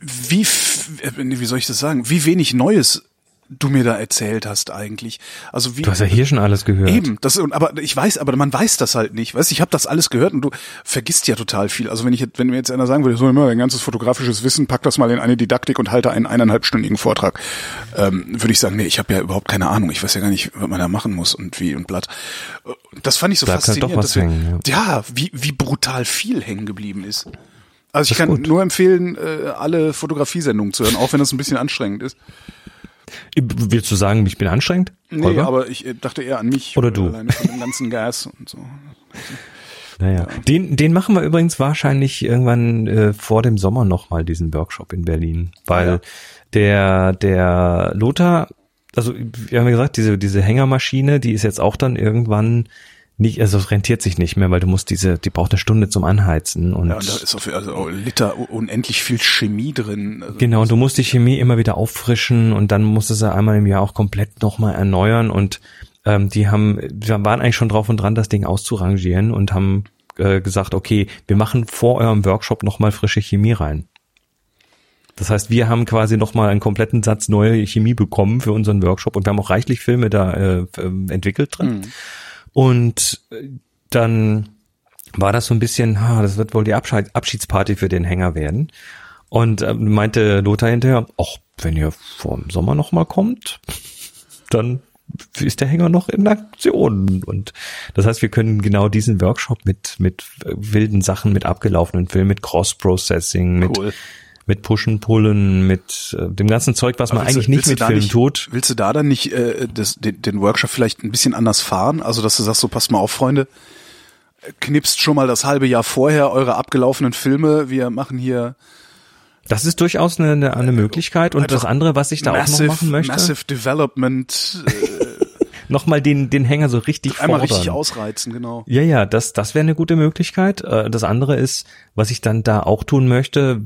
wie, wie soll ich das sagen, wie wenig Neues du mir da erzählt hast eigentlich. Also wie
Du hast ja hier schon alles gehört.
Eben, das aber ich weiß, aber man weiß das halt nicht. Weißt, ich habe das alles gehört und du vergisst ja total viel. Also wenn ich wenn mir jetzt einer sagen würde, so immer dein ganzes fotografisches Wissen, pack das mal in eine Didaktik und halte einen eineinhalbstündigen Vortrag, ähm, würde ich sagen, nee, ich habe ja überhaupt keine Ahnung. Ich weiß ja gar nicht, was man da machen muss und wie und blatt. Das fand ich so
Bleibt halt
faszinierend,
doch was hängen,
ja, wie wie brutal viel hängen geblieben ist. Also ich kann
gut.
nur empfehlen, äh, alle Fotografiesendungen zu hören, auch wenn das ein bisschen anstrengend ist.
Willst du sagen, ich bin anstrengend?
Nee,
Holger?
aber ich äh, dachte eher an mich.
Oder du.
Alleine von dem ganzen Gas und so.
Naja, den, den machen wir übrigens wahrscheinlich irgendwann äh, vor dem Sommer nochmal, diesen Workshop in Berlin. Weil
Ja.
der, der Lothar, also wir haben ja gesagt, diese, diese Hängermaschine, die ist jetzt auch dann irgendwann nicht, also es rentiert sich nicht mehr, weil du musst diese, die braucht eine Stunde zum Anheizen und,
Ja, und da ist auf, also Liter unendlich viel Chemie drin. Also
genau, und du musst die Chemie immer wieder auffrischen und dann musst du sie einmal im Jahr auch komplett nochmal erneuern und ähm, die haben, wir waren eigentlich schon drauf und dran, das Ding auszurangieren und haben äh, gesagt, okay, wir machen vor eurem Workshop nochmal frische Chemie rein. Das heißt, wir haben quasi nochmal einen kompletten Satz neue Chemie bekommen für unseren Workshop und wir haben auch reichlich Filme da äh, ähm, entwickelt drin. Und äh, dann war das so ein bisschen, ha, das wird wohl die Abschied, Abschiedsparty für den Hänger werden. Und äh, meinte Lothar hinterher, ach, wenn ihr vor dem Sommer noch mal kommt, dann ist der Hänger noch in Aktion. Und das heißt, wir können genau diesen Workshop mit, mit äh, wilden Sachen, mit abgelaufenen Filmen, mit Cross-Processing, mit. Mit Pushen, Pullen, mit äh, dem ganzen Zeug, was man
willst du-
eigentlich nicht mit
da
Filmen
nicht-
tut.
Willst du da dann nicht äh, das, den, den Workshop vielleicht ein bisschen anders fahren? Also dass du sagst, so passt mal auf, Freunde, knipst schon mal das halbe Jahr vorher eure abgelaufenen Filme. Wir machen hier
Das ist durchaus eine, eine, eine Möglichkeit. Und das andere, was ich da auch noch machen möchte,
Massive Development, äh,
nochmal den, den Hänger so richtig
einmal
fordern.
richtig ausreizen, genau.
Ja, ja, das, das wäre eine gute Möglichkeit. Äh, Das andere ist, was ich dann da auch tun möchte,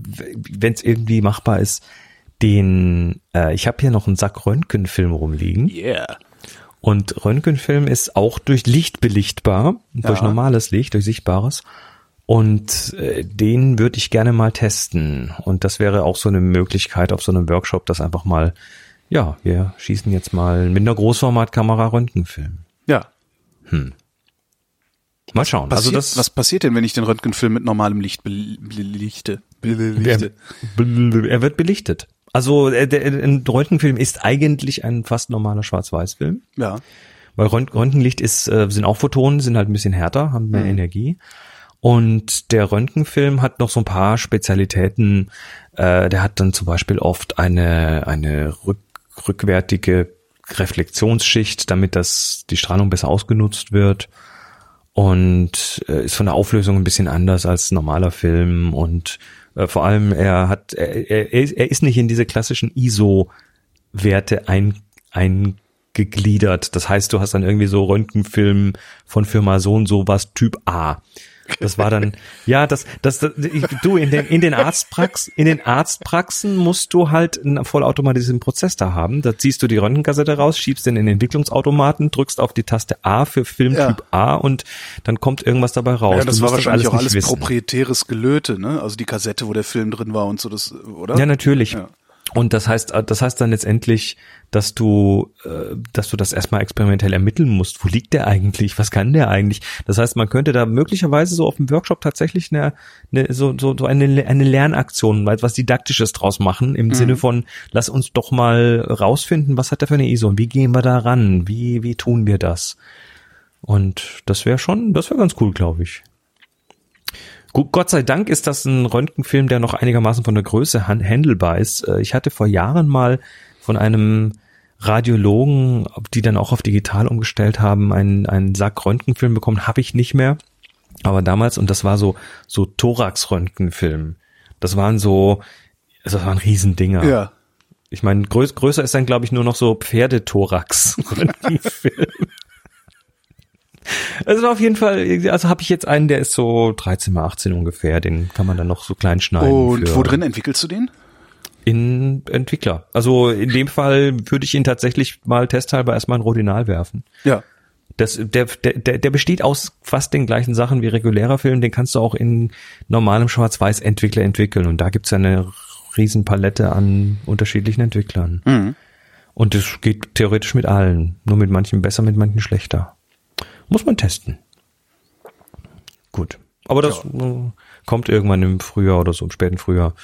wenn es irgendwie machbar ist, den, äh, ich habe hier noch einen Sack Röntgenfilm rumliegen
Yeah.
und Röntgenfilm ist auch durch Licht belichtbar, durch
Ja.
normales Licht, durch sichtbares. Und äh, den würde ich gerne mal testen. Und das wäre auch so eine Möglichkeit auf so einem Workshop, das einfach mal, ja, wir schießen jetzt mal mit einer Großformatkamera Röntgenfilm.
Ja.
Mal schauen.
Passiert,
also das,
was passiert denn, wenn ich den Röntgenfilm mit normalem Licht bel- belichte?
Er,
Belichte.
er wird belichtet. Also äh, der, ein Röntgenfilm ist eigentlich ein fast normaler Schwarz-Weiß-Film,
Ja.
weil Rönt- Röntgenlicht ist äh, sind auch Photonen, sind halt ein bisschen härter, haben mehr Energie. Und der Röntgenfilm hat noch so ein paar Spezialitäten. Äh, der hat dann zum Beispiel oft eine eine rück, rückwärtige Reflexionsschicht, damit das die Strahlung besser ausgenutzt wird und äh, ist von der Auflösung ein bisschen anders als normaler Film und äh, vor allem er hat er, er, er ist- nicht in diese klassischen ISO-Werte ein, eingegliedert. Das heißt, du hast dann irgendwie so Röntgenfilm von Firma so und so was Typ A. Das war dann, ja, das, das, das ich, du, in den, in den Arztprax, in den Arztpraxen musst du halt einen vollautomatisierten Prozess da haben. Da ziehst du die Röntgenkassette raus, schiebst den in den Entwicklungsautomaten, drückst auf die Taste A für Filmtyp
Ja.
A und dann kommt irgendwas dabei raus.
Ja, das war wahrscheinlich auch
nicht
alles
wissen.
proprietäres Gelöte, ne? Also die Kassette, wo der Film drin war und so, das, oder?
Ja, natürlich.
Ja.
Und das heißt, das heißt dann letztendlich, dass du, äh, dass du das erstmal experimentell ermitteln musst. Wo liegt der eigentlich? Was kann der eigentlich? Das heißt, man könnte da möglicherweise so auf dem Workshop tatsächlich eine, eine so, so, so eine, eine Lernaktion, was Didaktisches draus machen, im Sinne von, lass uns doch mal rausfinden, was hat der für eine ISO und wie gehen wir da ran? Wie, wie tun wir das? Und das wäre schon, das wäre ganz cool, glaube ich. Gott sei Dank ist das ein Röntgenfilm, der noch einigermaßen von der Größe han- handelbar ist. Äh, Ich hatte vor Jahren mal von einem Radiologen, die dann auch auf digital umgestellt haben, einen, einen Sack Röntgenfilm bekommen. Habe ich nicht mehr. Aber damals, und das war so, so Thorax-Röntgenfilm. Das waren so, also das waren Riesendinger.
Ja.
Ich meine, größ, größer ist dann, glaube ich, nur noch so Pferdethorax-Röntgenfilm. Also auf jeden Fall, also habe ich jetzt einen, der ist so 13 mal 18 ungefähr, den kann man dann noch so klein schneiden.
Und wo drin entwickelst du den?
In Entwickler. Also in dem Fall würde ich ihn tatsächlich mal testhalber erstmal in Rodinal werfen.
Ja.
Das, der, der, der besteht aus fast den gleichen Sachen wie regulärer Film, den kannst du auch in normalem Schwarz-Weiß-Entwickler entwickeln und da gibt's ja eine riesen Palette an unterschiedlichen Entwicklern.
Mhm.
Und das geht theoretisch mit allen. Nur mit manchen besser, mit manchen schlechter. Muss man testen. Gut. Aber das äh, kommt irgendwann im Frühjahr oder so, im späten Frühjahr.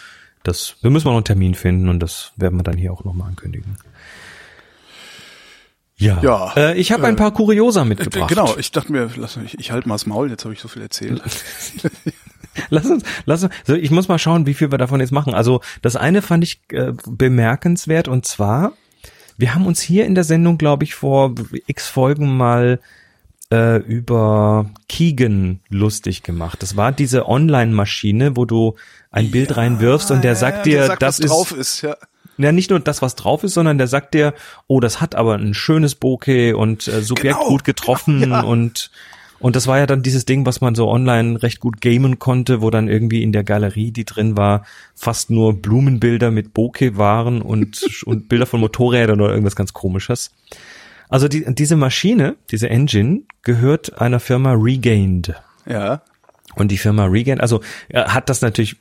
Das, wir müssen mal noch einen Termin finden und das werden wir dann hier auch nochmal ankündigen. Ja.
Ja,
Äh, ich habe ein paar Kuriosa
Äh,
mitgebracht.
Genau, ich dachte mir, lass mich, ich halte mal das Maul, jetzt habe ich so viel erzählt.
Lass uns, lass uns, so, ich muss mal schauen, wie viel wir davon jetzt machen. Also das eine fand ich äh, bemerkenswert und zwar, wir haben uns hier in der Sendung, glaube ich, vor x Folgen mal äh, über Keegan lustig gemacht. Das war diese Online-Maschine, wo du ein Bild reinwirfst und der sagt dir,
der sagt,
das ist
drauf ist, ja.
ja nicht nur das, was drauf ist, sondern der sagt dir, oh, das hat aber ein schönes Bokeh und äh, Subjekt
Genau,
gut getroffen
genau, ja.
und und das war ja dann dieses Ding, was man so online recht gut gamen konnte, wo dann irgendwie in der Galerie, die drin war, fast nur Blumenbilder mit Bokeh waren und und Bilder von Motorrädern oder irgendwas ganz komisches. Also die, diese Maschine, diese Engine gehört einer Firma Regained.
Ja.
Und die Firma Regain, also er hat das natürlich,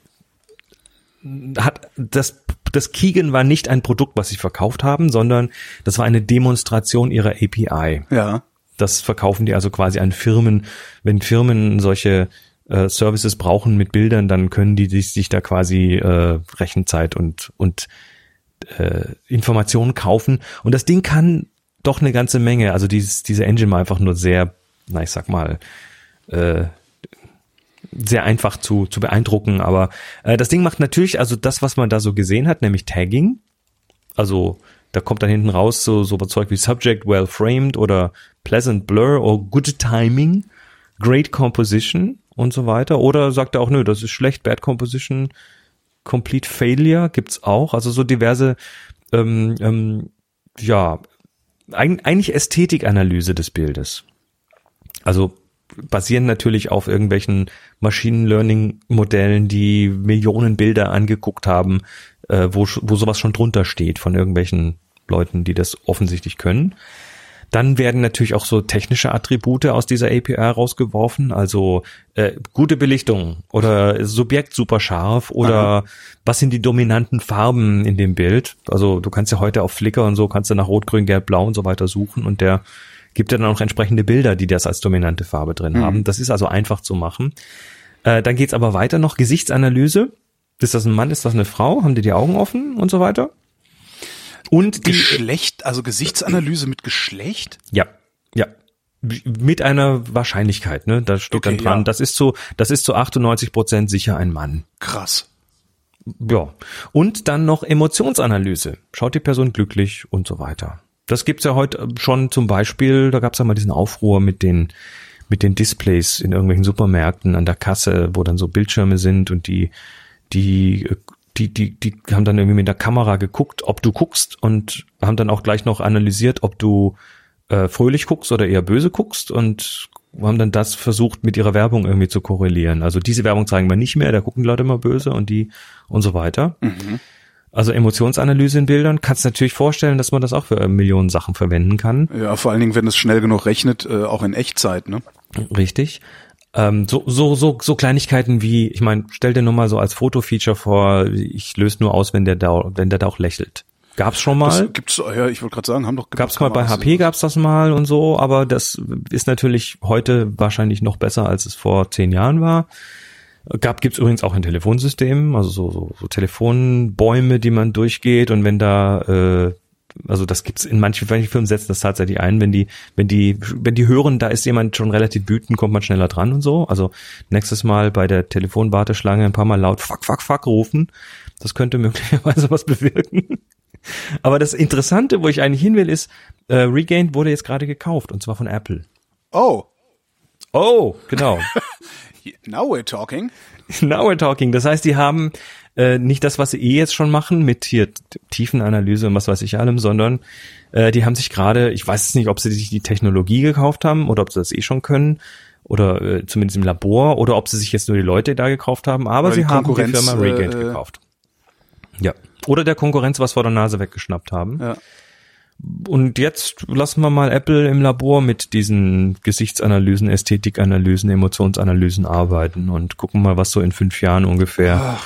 hat das, das Keegan war nicht ein Produkt, was sie verkauft haben, sondern das war eine Demonstration ihrer API.
Ja.
Das verkaufen die also quasi an Firmen. Wenn Firmen solche äh, Services brauchen mit Bildern, dann können die sich, sich da quasi äh, Rechenzeit und, und äh, Informationen kaufen. Und das Ding kann doch eine ganze Menge. Also dieses, diese Engine war einfach nur sehr, na ich sag mal, äh, sehr einfach zu, zu beeindrucken. Aber äh, das Ding macht natürlich also das, was man da so gesehen hat, nämlich Tagging. Also da kommt dann hinten raus so, so Zeug wie Subject well framed oder pleasant blur or good timing, great composition und so weiter. Oder sagt er auch, nö, das ist schlecht, bad composition, complete failure gibt's auch. Also so diverse, ähm, ähm, ja, eigentlich Ästhetikanalyse des Bildes. Also basieren natürlich auf irgendwelchen Machine Learning Modellen, die Millionen Bilder angeguckt haben, äh, wo, wo sowas schon drunter steht von irgendwelchen Leuten, die das offensichtlich können. Dann werden natürlich auch so technische Attribute aus dieser API rausgeworfen, also äh, gute Belichtung oder Subjekt super scharf oder was sind die dominanten Farben in dem Bild. Also du kannst ja heute auf Flickr und so kannst du nach Rot, Grün, Gelb, Blau und so weiter suchen und der gibt ja dann auch entsprechende Bilder, die das als dominante Farbe drin haben. Das ist also einfach zu machen. Äh, dann geht's aber weiter noch Gesichtsanalyse. Ist das ein Mann, ist das eine Frau? Haben die die Augen offen und so weiter? Und die,
Geschlecht, also Gesichtsanalyse mit Geschlecht?
ja, ja. Mit einer Wahrscheinlichkeit, ne? Da steht
Okay,
dann dran,
ja.
das ist zu, das ist zu 98 Prozent sicher ein Mann.
Krass.
Ja. Und dann noch Emotionsanalyse. Schaut die Person glücklich und so weiter. Das gibt's ja heute schon zum Beispiel, da gab's ja mal diesen Aufruhr mit den, mit den Displays in irgendwelchen Supermärkten an der Kasse, wo dann so Bildschirme sind und die, die, die, die, die haben dann irgendwie mit der Kamera geguckt, ob du guckst und haben dann auch gleich noch analysiert, ob du äh, fröhlich guckst oder eher böse guckst und haben dann das versucht mit ihrer Werbung irgendwie zu korrelieren. Also diese Werbung zeigen wir nicht mehr, da gucken die Leute immer böse und die und so weiter. Also Emotionsanalyse in Bildern, kannst natürlich vorstellen, dass man das auch für äh, Millionen Sachen verwenden kann.
Ja, vor allen Dingen, wenn es schnell genug rechnet, äh, auch in Echtzeit, ne?
Richtig. Ähm, so, so, so, so Kleinigkeiten wie, ich meine, stell dir nur mal so als Fotofeature vor, ich löse nur aus, wenn der da, wenn der da auch lächelt. Gab's schon mal?
Das gibt's, ja, ich wollte gerade sagen, haben doch
Gab's mal bei. HP, gab's das mal und so, aber das ist natürlich heute wahrscheinlich noch besser, als es vor zehn Jahren war. Gab, gibt's übrigens auch in Telefonsystemen, also so, so, so Telefonbäume, die man durchgeht und wenn da, äh, also das gibt's in manchen, manchen Firmen setzen das tatsächlich ein, wenn die, wenn die, wenn die hören, da ist jemand schon relativ wütend, kommt man schneller dran und so. Also nächstes Mal bei der Telefonwarteschlange ein paar Mal laut fuck, fuck, fuck rufen. Das könnte möglicherweise was bewirken. Aber das Interessante, wo ich eigentlich hin will, ist, äh, Regained wurde jetzt gerade gekauft und zwar von Apple.
Oh,
Oh, genau.
now we're talking.
Now we're talking. Das heißt, die haben äh, nicht das, was sie eh jetzt schon machen mit hier Tiefenanalyse und was weiß ich allem, sondern äh, die haben sich gerade, ich weiß jetzt nicht, ob sie sich die Technologie gekauft haben oder ob sie das eh schon können oder äh, zumindest im Labor oder ob sie sich jetzt nur die Leute da gekauft haben, aber
Oder
sie
die
haben die Firma Regained
äh,
gekauft. Ja. Oder der Konkurrenz was vor der Nase weggeschnappt haben.
Ja.
Und jetzt lassen wir mal Apple im Labor mit diesen Gesichtsanalysen, Ästhetikanalysen, Emotionsanalysen arbeiten und gucken mal, was so in fünf Jahren ungefähr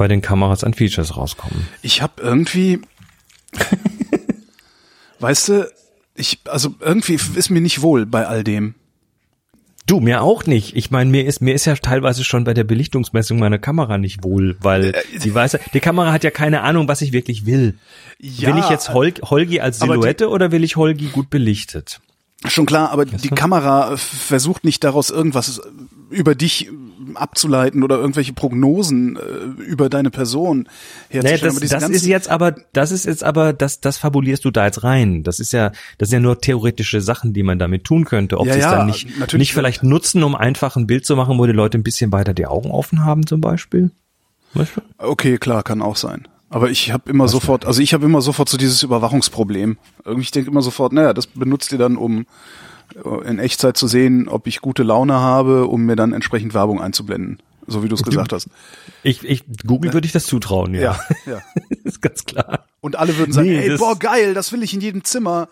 bei den Kameras an Features rauskommen.
Ich habe irgendwie Weißt du, ich, also irgendwie ist mir nicht wohl bei all dem.
Du, mir auch nicht. Ich meine, mir ist, mir ist ja teilweise schon bei der Belichtungsmessung meiner Kamera nicht wohl, weil
Äh,
die weiß, die Kamera hat ja keine Ahnung, was ich wirklich will.
Ja,
will ich jetzt Hol Holgi als
aber die-
Silhouette oder will ich Holgi gut belichtet?
Schon klar, aber die Kamera versucht nicht daraus irgendwas über dich abzuleiten oder irgendwelche Prognosen äh, über deine Person
Nee,
herzustellen.
das,
diese
das
ganzen-
ist jetzt aber, das ist jetzt aber, das, das fabulierst du da jetzt rein. Das ist ja, das sind ja nur theoretische Sachen, die man damit tun könnte. Ob
Ja,
sie es
ja,
dann nicht,
natürlich.
nicht vielleicht nutzen, um einfach ein Bild zu machen, wo die Leute ein bisschen weiter die Augen offen haben, zum Beispiel. Weißt du?
Okay, klar, kann auch sein. Aber ich habe immer sofort, also ich habe immer sofort so dieses Überwachungsproblem. Irgendwie ich denke immer sofort, naja, das benutzt ihr dann, um äh, in Echtzeit zu sehen, ob ich gute Laune habe, um mir dann entsprechend Werbung einzublenden, so wie du es gesagt hast.
Ich, ich, Google würde ich das zutrauen, ja.
Ja, ja.
ist ganz klar.
Und alle würden sagen,
Nee,
ey, boah, geil, das will ich in jedem Zimmer.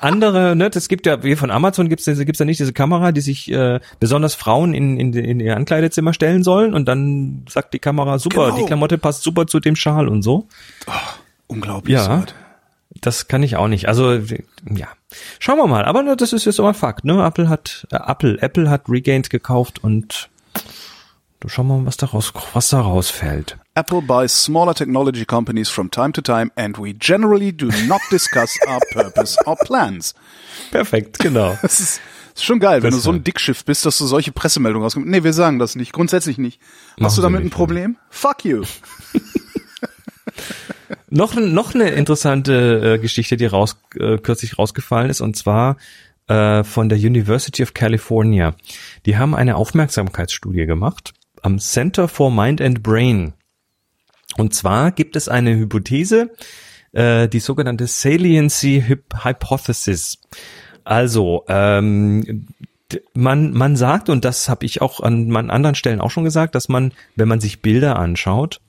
andere, ne, das gibt ja, wie von Amazon gibt's diese- gibt's ja nicht diese Kamera, die sich äh, besonders Frauen in, in, in ihr Ankleidezimmer stellen sollen und dann sagt die Kamera, super,
Genau.
die Klamotte passt super zu dem Schal und so.
Unglaublich.
Ja.
sowas.
Das kann ich auch nicht. Also ja, schauen wir mal. Aber ne, das ist jetzt aber Fakt. Ne, Apple hat äh, Apple Apple hat Regained gekauft und du schauen wir mal, was daraus was da rausfällt.
Apple buys smaller technology companies from time to time and we generally do not discuss our purpose or plans.
Perfekt, genau.
Das ist, ist schon geil, wenn
Das
du so ein Dickschiff bist, dass du solche Pressemeldungen rauskommst. Nee, wir sagen das nicht. Grundsätzlich nicht.
Machen
Hast du damit ein Problem? Fuck you.
noch noch eine interessante äh, Geschichte, die raus äh, kürzlich rausgefallen ist und zwar äh, von der University of California. Die haben eine Aufmerksamkeitsstudie gemacht am Center for Mind and Brain. Und zwar gibt es eine Hypothese, äh, die sogenannte Saliency Hyp Hypothesis. Also, ähm, man, man sagt, und das habe ich auch an, an anderen Stellen auch schon gesagt, dass man, wenn man sich Bilder anschaut,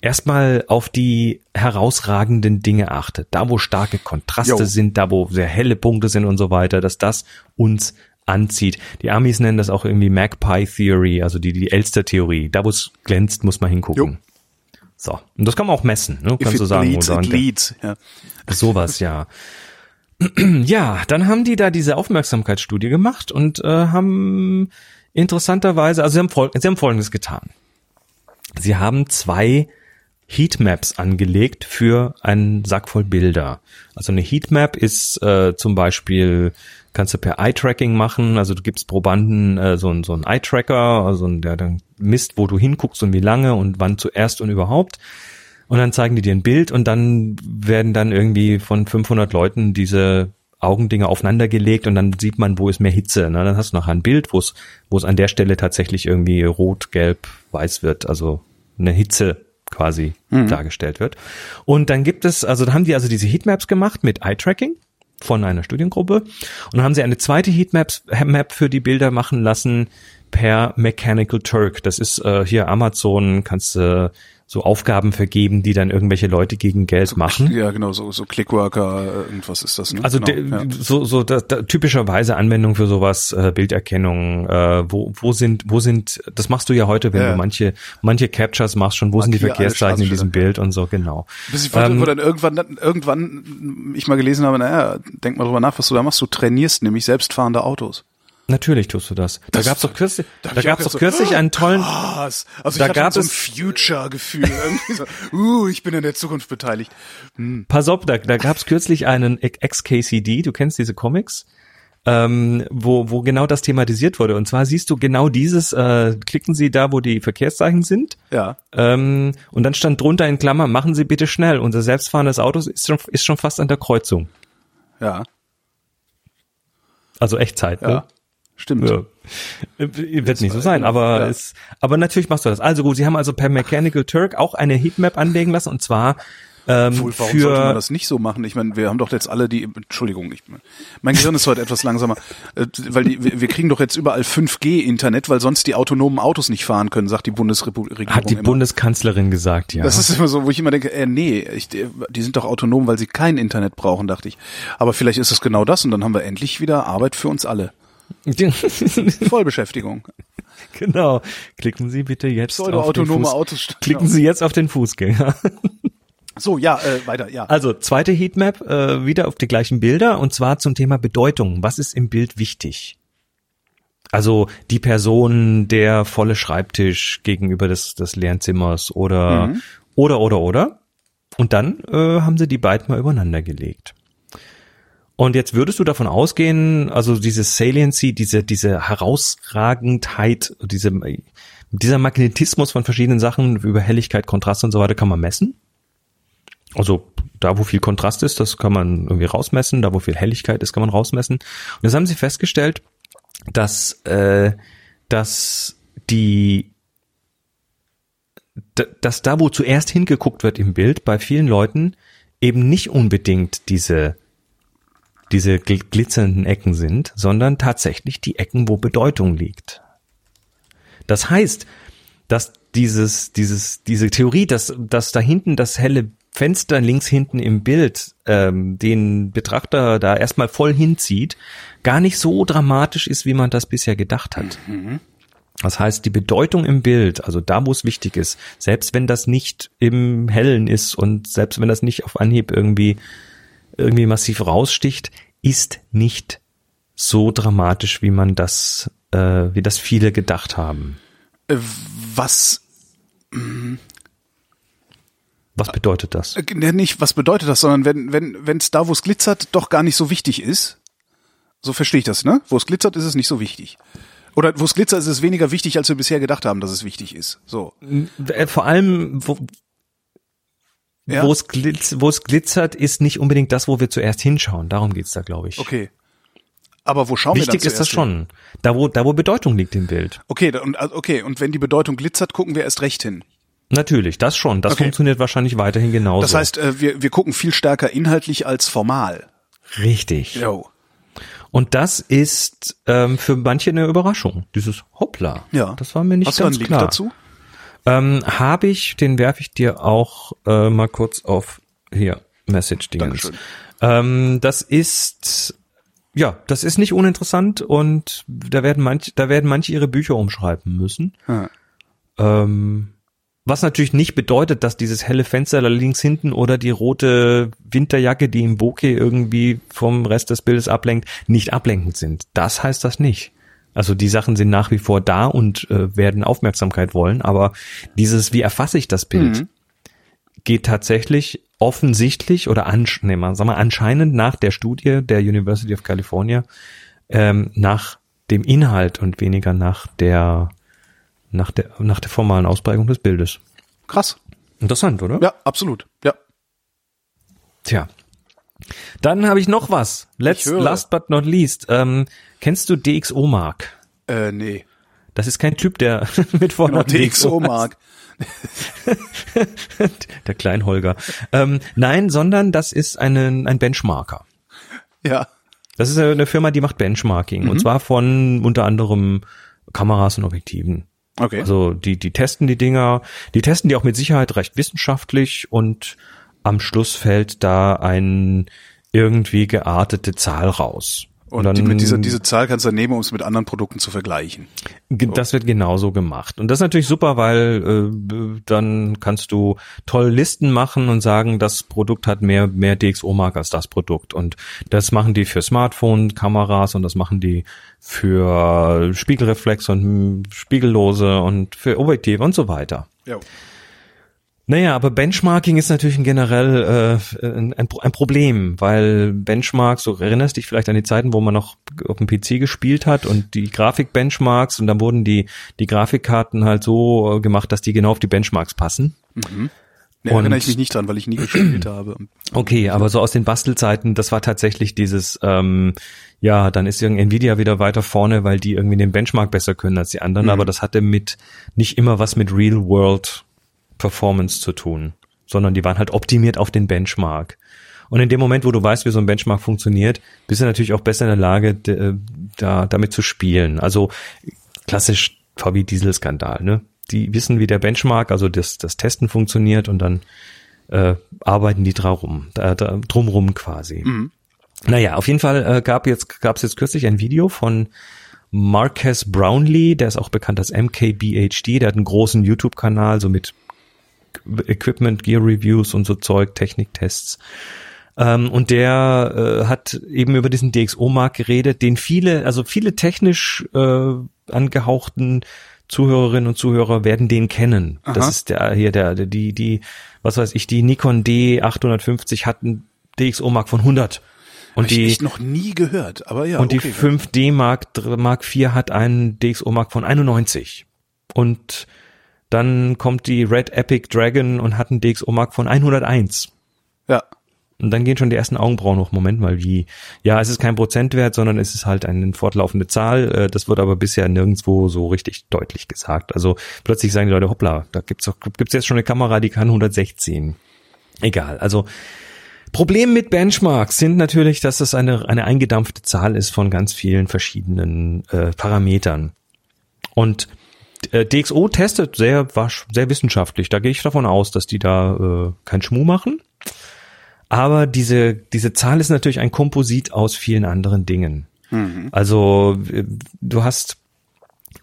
erstmal auf die herausragenden Dinge achtet. Da, wo starke Kontraste
Jo.
sind, da, wo sehr helle Punkte sind und so weiter, dass das uns anzieht. Die Amis nennen das auch irgendwie Magpie Theory, also die, die Elster-Theorie. Da, wo es glänzt, muss man hingucken.
Jo.
So. Und das kann man auch messen, ne?
If
Kannst du
it
sagen,
bleeds,
wo da-
it leads. Ja.
Sowas, ja. Ja, dann haben die da diese Aufmerksamkeitsstudie gemacht und äh, haben interessanterweise, also sie haben, sie haben Folgendes getan. Sie haben zwei Heatmaps angelegt für einen Sack voll Bilder. Also eine Heatmap ist äh, zum Beispiel, kannst du per Eye-Tracking machen, also du gibst Probanden äh, so, so einen Eye-Tracker, also der dann misst, wo du hinguckst und wie lange und wann zuerst und überhaupt. Und dann zeigen die dir ein Bild und dann werden dann irgendwie von 500 Leuten diese Augendinger aufeinander gelegt und dann sieht man, wo ist mehr Hitze. Ne? Dann hast du nachher ein Bild, wo es, wo es an der Stelle tatsächlich irgendwie rot, gelb, weiß wird, also eine Hitze quasi dargestellt wird. Und dann gibt es, also da haben die also diese Heatmaps gemacht mit Eye-Tracking von einer Studiengruppe und dann haben sie eine zweite Heatmap Map für die Bilder machen lassen per Mechanical Turk. Das ist äh, hier Amazon, kannst du äh, so Aufgaben vergeben, die dann irgendwelche Leute gegen Geld machen.
Ja, genau, so, so Clickworker, äh, irgendwas ist das, ne?
Also
genau,
de,
ja.
so, so da, da, typischerweise Anwendung für sowas, äh, Bilderkennung, äh, wo, wo sind, wo sind, das machst du ja heute, wenn
Ja.
du manche, manche Captures machst schon, wo sind die
Markier
Verkehrszeichen in diesem. Bild und so, genau.
Bis ich
Ähm,
wo dann irgendwann, irgendwann ich mal gelesen habe, naja, denk mal drüber nach, was du da machst. Du trainierst nämlich selbstfahrende Autos.
Natürlich tust du das. Da
Das-
gab's doch kürzlich,
da
da, gab's doch
so,
kürzlich einen tollen,
Was? Also
Da
ich
gab
so ein Future-Gefühl. So, uh, ich bin in der Zukunft beteiligt.
Pass auf, da, da gab's kürzlich einen XKCD, du kennst diese Comics, ähm, wo, wo genau das thematisiert wurde. Und zwar siehst du genau dieses, äh, klicken Sie da, wo die Verkehrszeichen sind.
Ja.
Ähm, und dann stand drunter in Klammern, machen Sie bitte schnell. Unser selbstfahrendes Auto ist schon, ist schon fast an der Kreuzung.
Ja.
Also Echtzeit,
Ja.
ne?
Stimmt.
Ja. Äh, Wird nicht so sein, aber
ja.
es, aber natürlich machst du das. Also gut, sie haben also per Mechanical Turk auch eine Heatmap anlegen lassen und zwar ähm,
Obwohl, warum sollte man
für
das nicht so machen? Ich meine, wir haben doch jetzt alle die, Entschuldigung, ich, mein Gehirn ist heute etwas langsamer, äh, weil die, wir wir kriegen doch jetzt überall 5G-Internet, weil sonst die autonomen Autos nicht fahren können, sagt die Bundesregierung
hat die
immer.
Bundeskanzlerin gesagt, ja.
Das ist immer so, wo ich immer denke, äh, nee, ich, die sind doch autonom, weil sie kein Internet brauchen, dachte ich. Aber vielleicht ist es genau das und dann haben wir endlich wieder Arbeit für uns alle. Vollbeschäftigung.
genau. Klicken Sie bitte jetzt auf den Fuß,
Autos.
klicken Sie jetzt auf den Fußgänger.
So, ja, äh, weiter, ja.
Also zweite Heatmap, äh, wieder auf die gleichen Bilder und zwar zum Thema Bedeutung. Was ist im Bild wichtig? Also die Person, der volle Schreibtisch gegenüber des, des Lernzimmers oder,
Mhm.
oder, oder, oder. Und dann äh, haben sie die beiden mal übereinander gelegt. Und jetzt würdest du davon ausgehen, also diese Saliency, diese, diese Herausragendheit, diese, dieser Magnetismus von verschiedenen Sachen über Helligkeit, Kontrast und so weiter kann man messen? Also da, wo viel Kontrast ist, das kann man irgendwie rausmessen, da, wo viel Helligkeit ist, kann man rausmessen. Und das haben sie festgestellt, dass, äh, dass die dass da, wo zuerst hingeguckt wird im Bild, bei vielen Leuten eben nicht unbedingt diese diese gl- glitzernden Ecken sind, sondern tatsächlich die Ecken, wo Bedeutung liegt. Das heißt, dass dieses, dieses, diese Theorie, dass, dass da hinten das helle Fenster links hinten im Bild ähm, den Betrachter da erstmal voll hinzieht, gar nicht so dramatisch ist, wie man das bisher gedacht hat. Das heißt, die Bedeutung im Bild, also da, wo es wichtig ist, selbst wenn das nicht im Hellen ist und selbst wenn das nicht auf Anhieb irgendwie irgendwie massiv raussticht, ist nicht so dramatisch, wie man das, äh, wie das viele gedacht haben.
Äh, was,
Was bedeutet das?
äh, ne, nicht, was bedeutet das, sondern wenn, wenn, wenn es da, wo es glitzert, doch gar nicht so wichtig ist. So verstehe ich das, ne? Wo es glitzert, ist es nicht so wichtig. Oder wo es glitzert, ist es weniger wichtig, als wir bisher gedacht haben, dass es wichtig ist. So.
Äh, Vor allem, wo,
Ja?
wo, es glitz, glitzert, ist nicht unbedingt das, wo wir zuerst hinschauen. Darum geht's da, glaube ich.
Okay. Aber wo schauen
Wichtig
wir dann
ist das schon. Da, wo, da, wo Bedeutung liegt im Bild.
Okay, und, also, okay, und wenn die Bedeutung glitzert, gucken wir erst recht hin.
Natürlich, das schon. Das
Okay.
funktioniert wahrscheinlich weiterhin genauso.
Das heißt, äh, wir, wir gucken viel stärker inhaltlich als formal.
richtig.
Jo.
Und das ist ähm, für manche eine Überraschung. Dieses Hoppla.
Ja.
Das war mir nicht
Hast du einen
ganz
Link
klar.
dazu?
Ähm, Habe ich, den werfe ich dir auch äh, mal kurz auf hier Message-Dingens. Ähm, das ist ja, das ist nicht uninteressant und da werden manche, da werden manche ihre Bücher umschreiben müssen.
Ja.
Ähm, was natürlich nicht bedeutet, dass dieses helle Fenster da links hinten oder die rote Winterjacke, die im Bokeh irgendwie vom Rest des Bildes ablenkt, nicht ablenkend sind. Das heißt das nicht. Also die Sachen sind nach wie vor da und äh, werden Aufmerksamkeit wollen, aber dieses, wie erfasse ich das Bild,
Mhm.
geht tatsächlich offensichtlich oder ansch nee, mal, sag mal, anscheinend nach der Studie der University of California ähm, nach dem Inhalt und weniger nach der nach der nach der formalen Ausprägung des Bildes.
Krass.
Interessant, oder?
Ja, absolut. Ja.
Tja. Dann habe ich noch was. Let's, last but not least. Ähm, kennst du DxO Mark?
Äh, nee.
Das ist kein Typ, der mit
Genau,
Vornamen
DxO. Mark.
Der Kleinholger. Ähm, nein, sondern das ist eine, ein Benchmarker.
Ja.
Das ist eine Firma, die macht Benchmarking. Und zwar von unter anderem Kameras und Objektiven.
Okay.
Also die, die testen die Dinger, die testen die auch mit Sicherheit recht wissenschaftlich und am Schluss fällt da ein irgendwie geartete Zahl raus.
und die, mit dieser, diese Zahl kannst du dann nehmen, um es mit anderen Produkten zu vergleichen.
Das wird genauso gemacht. Und das ist natürlich super, weil äh, dann kannst du toll Listen machen und sagen, das Produkt hat mehr, mehr DxO-Mark als das Produkt. Und das machen die für Smartphone-Kameras und das machen die für Spiegelreflex und Spiegellose und für Objektive und so weiter.
Ja.
Naja, aber Benchmarking ist natürlich ein generell äh, ein, ein Pro- ein Problem, weil Benchmarks, du erinnerst dich vielleicht an die Zeiten, wo man noch auf dem PC gespielt hat und die Grafik-Benchmarks und dann wurden die, die Grafikkarten halt so äh, gemacht, dass die genau auf die Benchmarks passen.
Ne,
Und-
erinnere ich mich nicht dran, weil ich nie gespielt habe.
Okay, aber so aus den Bastelzeiten, das war tatsächlich dieses, ähm, ja, dann ist irgendwie Nvidia wieder weiter vorne, weil die irgendwie den Benchmark besser können als die anderen, aber das hatte mit nicht immer was mit Real World Performance zu tun, sondern die waren halt optimiert auf den Benchmark. Und in dem Moment, wo du weißt, wie so ein Benchmark funktioniert, bist du natürlich auch besser in der Lage, d- da, damit zu spielen. Also klassisch VW Diesel-Skandal, ne? Die wissen, wie der Benchmark, also das, das Testen funktioniert und dann äh, arbeiten die drum, da, da, drumrum quasi. Naja, auf jeden Fall äh, gab jetzt gab es jetzt kürzlich ein Video von Marcus Brownlee, der ist auch bekannt als MKBHD, der hat einen großen YouTube-Kanal, so mit Equipment, Gear Reviews und so Zeug, Techniktests. Ähm, und der äh, hat eben über diesen DxO-Markt geredet, den viele, also viele technisch äh, angehauchten Zuhörerinnen und Zuhörer werden den kennen. Aha. Das ist der hier der die die was weiß ich die Nikon D850 hat einen DxO Mark von 100
und Hab die ich noch nie gehört, aber ja.
Und okay. die 5D Mark Mark IV hat einen DxO Mark von 91 und dann kommt die Red Epic Dragon und hat einen DxO Mark von 101.
Ja.
Und dann gehen schon die ersten Augenbrauen noch, Moment mal, wie, ja, es ist kein Prozentwert, sondern es ist halt eine fortlaufende Zahl. Äh, das wird aber bisher nirgendwo so richtig deutlich gesagt. Also plötzlich sagen die Leute, hoppla, da gibt's doch, gibt's jetzt schon eine Kamera, die kann 116. Egal. Also, Problem mit Benchmarks sind natürlich, dass es eine, eine eingedampfte Zahl ist von ganz vielen verschiedenen äh, Parametern. Und DxO testet sehr, sehr wissenschaftlich. Da gehe ich davon aus, dass die da äh, kein Schmuh machen. Aber diese, diese Zahl ist natürlich ein Komposit aus vielen anderen Dingen. Mhm. Also du hast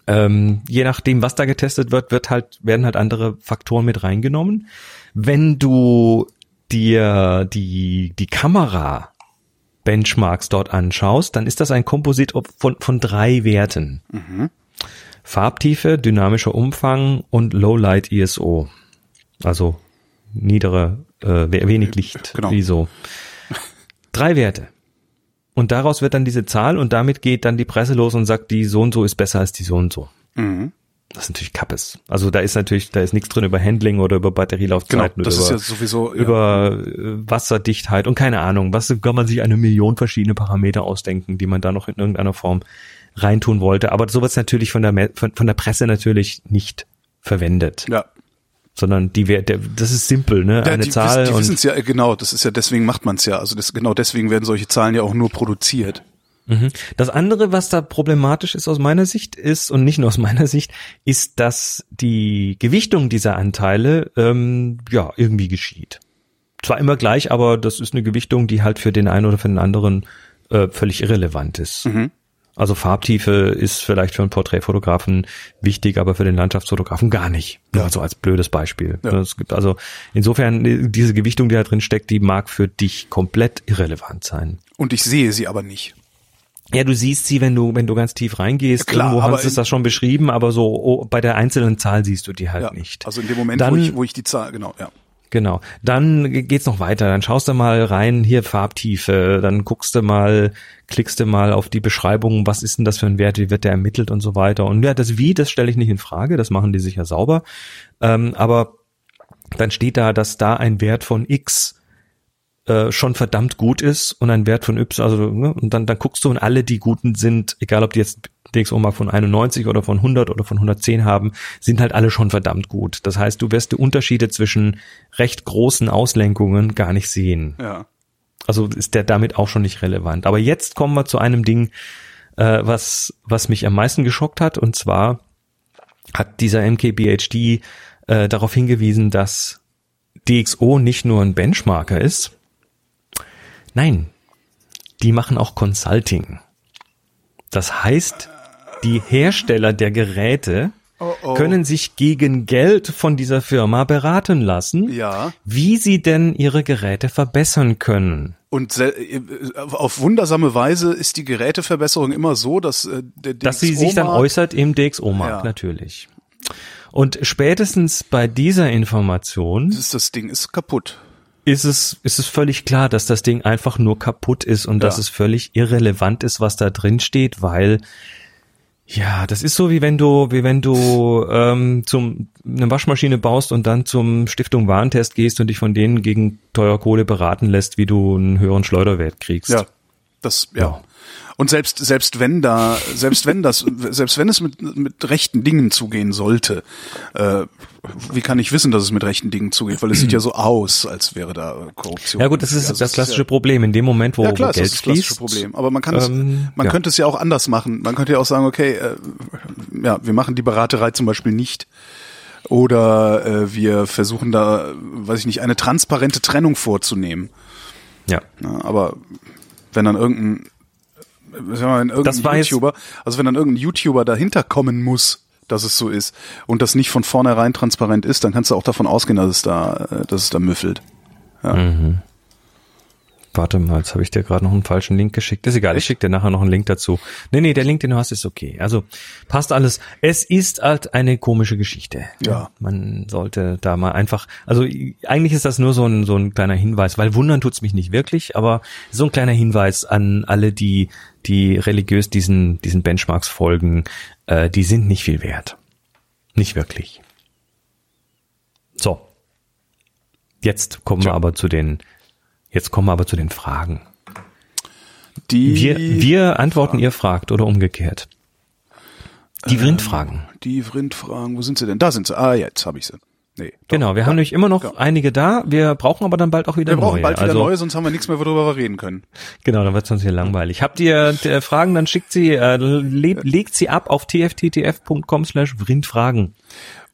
ähm, je nachdem, was da getestet wird, wird halt, werden halt andere Faktoren mit reingenommen. Wenn du dir die, die Kamera Benchmarks dort anschaust, dann ist das ein Komposit von, von drei Werten. Mhm. Farbtiefe, dynamischer Umfang und Low Light ISO. Also niedere äh, wenig Licht, genau. wie so. Drei Werte. Und daraus wird dann diese Zahl und damit geht dann die Presse los und sagt, die so und so ist besser als die so und so. Mhm. Das ist natürlich Kappes. Also da ist natürlich, da ist nichts drin über Handling oder über Batterielaufzeiten
genau, das
oder
ist ja sowieso,
ja. über äh, Wasserdichtheit und keine Ahnung. Was kann man sich eine Million verschiedene Parameter ausdenken, die man da noch in irgendeiner Form reintun wollte. Aber so wird natürlich von der, von, von der Presse natürlich nicht verwendet.
Ja
sondern die der, das ist simpel, ne?
Eine die, Zahl. Die wissen es ja genau. Das ist ja deswegen macht man es ja. Also das, genau deswegen werden solche Zahlen ja auch nur produziert.
Mhm. Das andere, was da problematisch ist aus meiner Sicht, ist und nicht nur aus meiner Sicht, ist, dass die Gewichtung dieser Anteile ähm, ja irgendwie geschieht. Zwar immer gleich, aber das ist eine Gewichtung, die halt für den einen oder für den anderen äh, völlig irrelevant ist. Mhm. Also Farbtiefe ist vielleicht für einen Porträtfotografen wichtig, aber für den Landschaftsfotografen gar nicht. Ja. Also als blödes Beispiel. Ja. Es gibt also insofern diese Gewichtung, die da drin steckt, die mag für dich komplett irrelevant sein.
Und ich sehe sie aber nicht.
Ja, du siehst sie, wenn du, wenn du ganz tief reingehst.
Ja, klar,
Irgendwo hast du das schon beschrieben, aber so oh, bei der einzelnen Zahl siehst du die halt ja, nicht.
Also in dem Moment, Dann, wo, ich, wo ich die Zahl, genau, ja.
Genau. Dann geht's noch weiter. Dann schaust du mal rein, hier Farbtiefe. Dann guckst du mal, klickst du mal auf die Beschreibung, was ist denn das für ein Wert, wie wird der ermittelt und so weiter. Und ja, das Wie, das stelle ich nicht in Frage. Das machen die sicher sauber. Ähm, aber dann steht da, dass da ein Wert von X äh, schon verdammt gut ist und ein Wert von Y, also ne, und dann, dann guckst du und alle, die guten sind, egal ob die jetzt DxO Mark von 91 oder von 100 oder von 110 haben, sind halt alle schon verdammt gut. Das heißt, du wirst die Unterschiede zwischen recht großen Auslenkungen gar nicht sehen.
Ja.
Also ist der damit auch schon nicht relevant. Aber jetzt kommen wir zu einem Ding, äh, was, was mich am meisten geschockt hat. Und zwar hat dieser MKBHD äh, darauf hingewiesen, dass DxO nicht nur ein Benchmarker ist. Nein, die machen auch Consulting. Das heißt, die Hersteller der Geräte oh oh. können sich gegen Geld von dieser Firma beraten lassen,
ja.
wie sie denn ihre Geräte verbessern können.
Und äh, auf wundersame Weise ist die Geräteverbesserung immer so, dass äh,
der DxO dass sie sich dann äußert im DxO-Markt ja. natürlich. Und spätestens bei dieser Information
ist das Ding ist kaputt.
Ist es, ist es völlig klar, dass das Ding einfach nur kaputt ist und ja. dass es völlig irrelevant ist, was da drin steht, weil ja, das ist so wie wenn du, wie wenn du ähm, zum eine Waschmaschine baust und dann zum Stiftung Warentest gehst und dich von denen gegen teuer Kohle beraten lässt, wie du einen höheren Schleuderwert kriegst.
Ja, das ja. ja. Und selbst selbst wenn da selbst wenn das selbst wenn es mit mit rechten Dingen zugehen sollte, äh, wie kann ich wissen, dass es mit rechten Dingen zugeht? Weil es sieht ja so aus, als wäre da Korruption.
Ja gut, das ist also das klassische ja, Problem. In dem Moment, wo, ja, klar, wo Geld das ist das klassische
fließt, Problem. Aber man kann es, ähm, man ja. könnte es ja auch anders machen. Man könnte ja auch sagen, okay, äh, ja, wir machen die Beraterei zum Beispiel nicht. Oder äh, wir versuchen da, weiß ich nicht, eine transparente Trennung vorzunehmen.
Ja.
ja aber wenn dann irgendein, sagen wir mal, irgendein YouTuber, also wenn dann irgendein YouTuber dahinter kommen muss, dass es so ist und das nicht von vornherein transparent ist, dann kannst du auch davon ausgehen, dass es da, äh, dass es da müffelt. Ja.
Mhm. Warte mal, jetzt habe ich dir gerade noch einen falschen Link geschickt. Ist egal, ich schicke dir nachher noch einen Link dazu. Nee, nee, der Link, den du hast, ist okay. Also passt alles. Es ist halt eine komische Geschichte.
Ja.
Man sollte da mal einfach, also eigentlich ist das nur so ein, so ein kleiner Hinweis, weil wundern tut's mich nicht wirklich, aber so ein kleiner Hinweis an alle, die, die religiös diesen, diesen Benchmarks folgen, äh, die sind nicht viel wert. Nicht wirklich. So. Jetzt kommen wir aber zu den Jetzt kommen wir aber zu den Fragen.
Die
Wir, wir antworten, ihr fragt oder umgekehrt. Die
Ähm,
Vrindfragen.
Die Vrindfragen, wo sind sie denn? Da sind sie. Ah, jetzt habe ich sie. Nee. doch.
Genau, wir haben nämlich immer noch einige da. Wir brauchen aber dann bald auch wieder
Wir brauchen
neue.
bald wieder
also,
neue, sonst haben wir nichts mehr, worüber wir reden können.
Genau, dann wird es uns hier langweilig. Habt ihr äh, Fragen, dann schickt sie, äh, le legt sie ab auf tfttf.com slash Vrindfragen.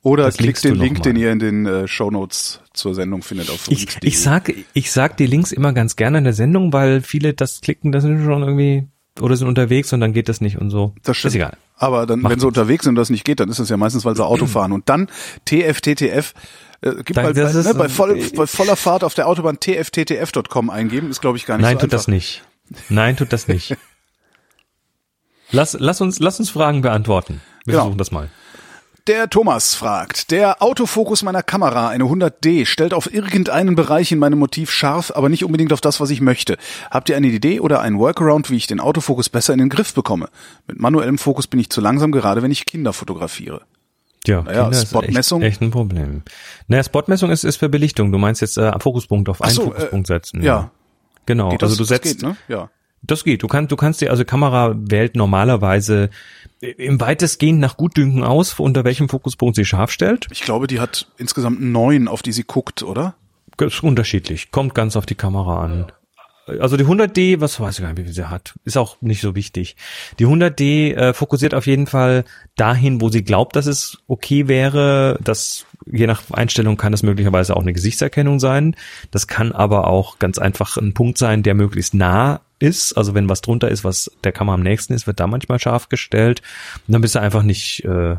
Oder
Das
klickt den Link, den ihr in den äh, Shownotes zur Sendung findet auf
Ich, ich sag, ich sag die Links immer ganz gerne in der Sendung, weil viele das klicken, das sind schon irgendwie oder sind unterwegs und dann geht das nicht und so.
Das stimmt.
Ist egal.
Aber dann,
Macht
wenn sie
nichts.
unterwegs sind und das nicht geht, dann ist es ja meistens, weil sie Auto fahren. Und dann TFTTF, äh, gibt
Dann-
bei, bei, ne, bei, voll, bei voller Fahrt auf der Autobahn tfttf.com eingeben, ist glaube ich gar nicht
Nein,
so
tut
einfach.
das nicht. Nein, tut das nicht. Lass, lass uns, lass uns Fragen beantworten. Wir
Genau.
versuchen das mal.
Der Thomas fragt, der Autofokus meiner Kamera, eine 100D, stellt auf irgendeinen Bereich in meinem Motiv scharf, aber nicht unbedingt auf das, was ich möchte. Habt ihr eine Idee oder einen Workaround, wie ich den Autofokus besser in den Griff bekomme? Mit manuellem Fokus bin ich zu langsam, gerade wenn ich Kinder fotografiere.
Ja,
Naja, Spotmessung.
Echt, echt ein Problem. Naja, Spotmessung ist, ist für Belichtung. Du meinst jetzt äh, Fokuspunkt auf einen
so,
Fokuspunkt setzen.
Ja,
Genau.
geht das,
also du
das
setzt,
geht, ne? Ja.
Das geht. Du kannst, du kannst dir, also Kamera wählt normalerweise im weitestgehend nach Gutdünken aus, unter welchem Fokuspunkt sie scharf stellt.
Ich glaube, die hat insgesamt neun, auf die sie guckt, oder?
Ist unterschiedlich. Kommt ganz auf die Kamera an. Also die 100D, was weiß ich gar nicht, wie sie hat, ist auch nicht so wichtig. Die 100D äh, fokussiert auf jeden Fall dahin, wo sie glaubt, dass es okay wäre. Das je nach Einstellung kann das möglicherweise auch eine Gesichtserkennung sein. Das kann aber auch ganz einfach ein Punkt sein, der möglichst nah ist. Also wenn was drunter ist, was der Kamera am nächsten ist, wird da manchmal scharf gestellt. Und dann bist du einfach nicht äh,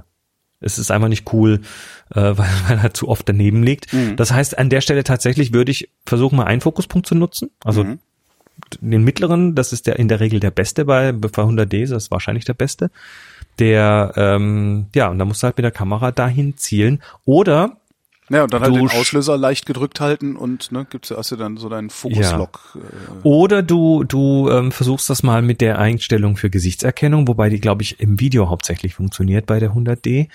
es ist einfach nicht cool, äh, weil, weil er zu oft daneben liegt. Das heißt, an der Stelle tatsächlich würde ich versuchen, mal einen Fokuspunkt zu nutzen. Also
Mhm.
Den mittleren, das ist der in der Regel der beste bei, bei 100D, das ist wahrscheinlich der beste. Der, ähm, ja, und da musst du halt mit der Kamera dahin zielen. Oder
Ja, und dann halt den Auslöser leicht gedrückt halten und ne, gibt's hast du dann so deinen Fokuslock. Äh,
Oder du, du ähm, versuchst das mal mit der Einstellung für Gesichtserkennung, wobei die, glaube ich, im Video hauptsächlich funktioniert bei der 100D.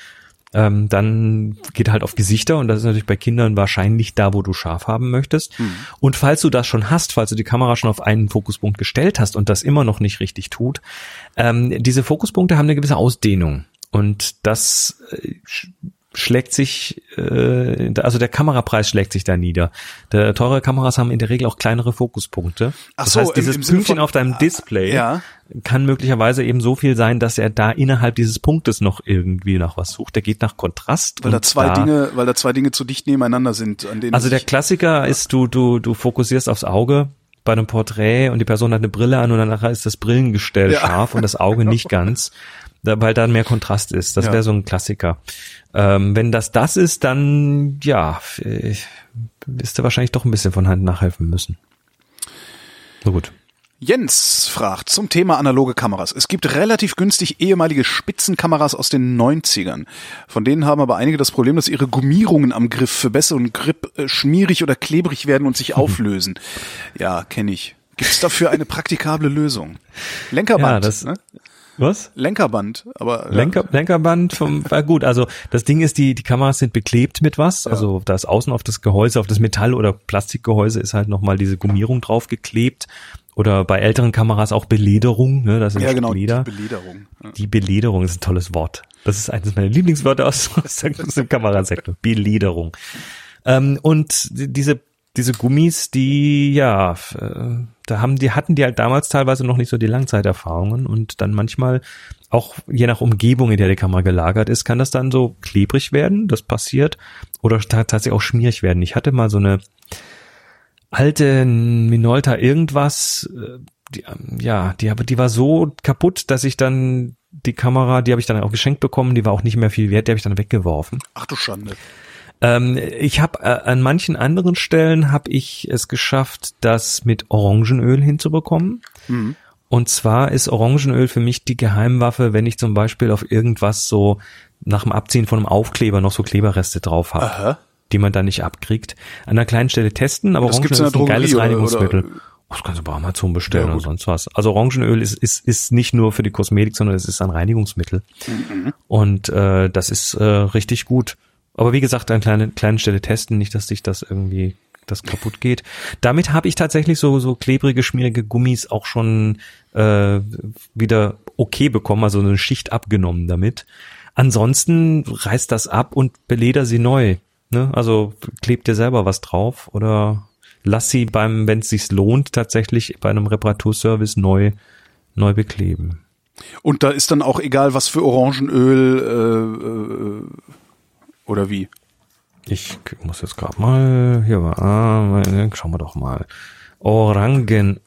Ähm, dann geht halt auf Gesichter und das ist natürlich bei Kindern wahrscheinlich da, wo du scharf haben möchtest. Und falls du das schon hast, falls du die Kamera schon auf einen Fokuspunkt gestellt hast und das immer noch nicht richtig tut, ähm, diese Fokuspunkte haben eine gewisse Ausdehnung. Und das äh, schlägt sich, äh, also der Kamerapreis schlägt sich da nieder. Der, teure Kameras haben in der Regel auch kleinere Fokuspunkte.
Ach
das
so,
heißt,
im-
dieses
im Sinne
Pünktchen
von-
auf deinem Display
ja.
kann möglicherweise eben so viel sein, dass er da innerhalb dieses Punktes noch irgendwie nach was sucht. Der geht nach Kontrast.
weil da zwei Dinge, weil da zwei Dinge zu dicht nebeneinander sind, an denen
Also der Klassiker ist, du, du, du fokussierst aufs Auge bei einem Porträt und die Person hat eine Brille an und dann nachher ist das Brillengestell
Ja.
scharf und das Auge nicht ganz, da, weil da mehr Kontrast ist. Das
Ja.
wäre so ein Klassiker. Ähm, wenn das das ist, dann ja, äh, wirst du wahrscheinlich doch ein bisschen von Hand nachhelfen müssen. Na gut.
Jens fragt zum Thema analoge Kameras. Es gibt relativ günstig ehemalige Spitzenkameras aus den 90ern. Von denen haben aber einige das Problem, dass ihre Gummierungen am Griff für besseren Grip äh, schmierig oder klebrig werden und sich auflösen. Ja, kenne ich. Gibt es dafür eine praktikable Lösung? Lenkerband,
Ja, das-
ne?
Was?
Lenkerband, aber ja.
Lenker, Lenkerband vom, war gut. Also das Ding ist, die, die Kameras sind beklebt mit was. Also da ist außen auf das Gehäuse, auf das Metall- oder Plastikgehäuse ist halt nochmal diese Gummierung draufgeklebt. Oder bei älteren Kameras auch Belederung, ne? Das ist ein
ja genau, die
Leder.
Belederung. Ja.
Die Belederung ist ein tolles Wort. Das ist eines meiner Lieblingswörter aus, aus, dem Kamerasektor. Belederung. Ähm, und die- diese, diese Gummis, die, ja, äh, da haben die, hatten die halt damals teilweise noch nicht so die Langzeiterfahrungen und dann manchmal auch je nach Umgebung, in der die Kamera gelagert ist, kann das dann so klebrig werden, das passiert, oder ta- tatsächlich auch schmierig werden. Ich hatte mal so eine alte Minolta irgendwas, äh, die, ähm, ja, die, die war so kaputt, dass ich dann die Kamera, die habe ich dann auch geschenkt bekommen, die war auch nicht mehr viel wert, die habe ich dann weggeworfen.
Ach du Schande.
Ähm, ich habe äh, an manchen anderen Stellen habe ich es geschafft, das mit Orangenöl hinzubekommen.
Mhm.
Und zwar ist Orangenöl für mich die Geheimwaffe, wenn ich zum Beispiel auf irgendwas so nach dem Abziehen von einem Aufkleber noch so Kleberreste drauf habe, die man dann nicht abkriegt. An einer kleinen Stelle testen, aber
Das
Orangenöl ist ein geiles
oder-
Reinigungsmittel.
oder-
Das kannst du bei Amazon bestellen
Ja,
oder sonst was. Also Orangenöl ist, ist, ist nicht nur für die Kosmetik, sondern es ist ein Reinigungsmittel. Und äh, das ist äh, richtig gut. Aber wie gesagt, an kleine, kleinen Stelle testen, nicht, dass sich das irgendwie das kaputt geht. Damit habe ich tatsächlich so, so klebrige, schmierige Gummis auch schon äh, wieder okay bekommen, also eine Schicht abgenommen damit. Ansonsten reißt das ab und beleder sie neu. Ne? Also klebt dir selber was drauf oder lass sie beim, wenn es sich lohnt, tatsächlich bei einem Reparaturservice neu, neu bekleben.
Und da ist dann auch egal, was für Orangenöl äh, äh, oder wie.
Ich muss jetzt gerade mal, hier war, ah, schauen wir doch mal. Orangenöl.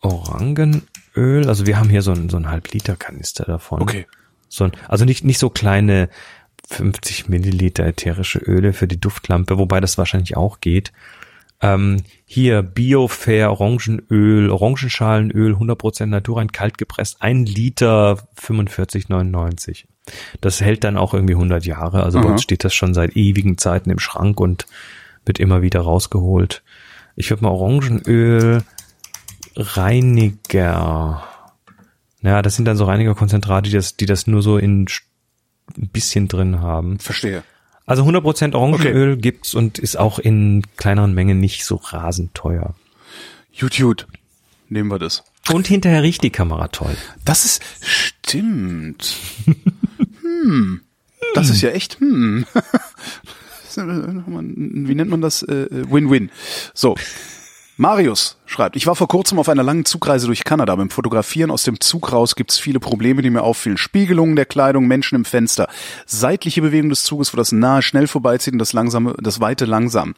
Orangenöl, also wir haben hier so ein, so ein Halb-Liter Kanister davon.
Okay.
So ein, also nicht, nicht so kleine 50 Milliliter ätherische Öle für die Duftlampe, wobei das wahrscheinlich auch geht. Ähm, hier Biofair Orangenöl, Orangenschalenöl, 100% naturrein, kalt gepresst, ein Liter 45,99. Das hält dann auch irgendwie 100 Jahre. Also bei
Aha.
uns steht das schon seit ewigen Zeiten im Schrank und wird immer wieder rausgeholt. Ich würde mal Orangenöl, Reiniger. Ja, das sind dann so Reinigerkonzentrate, die das, die das nur so in ein bisschen drin haben.
Verstehe.
Also 100% Orangenöl gibt's und ist auch in kleineren Mengen nicht so rasend teuer.
Gut, gut. Nehmen wir das.
Und hinterher riecht die Kamera toll.
Das ist stimmt. hm. Das ist ja echt hm. Wie nennt man das? Äh, Win-win. So. Marius schreibt, ich war vor kurzem auf einer langen Zugreise durch Kanada. Beim Fotografieren aus dem Zug raus gibt's viele Probleme, die mir auffielen. Spiegelungen der Kleidung, Menschen im Fenster, seitliche Bewegung des Zuges, wo das nahe schnell vorbeizieht und das langsame, das weite langsam.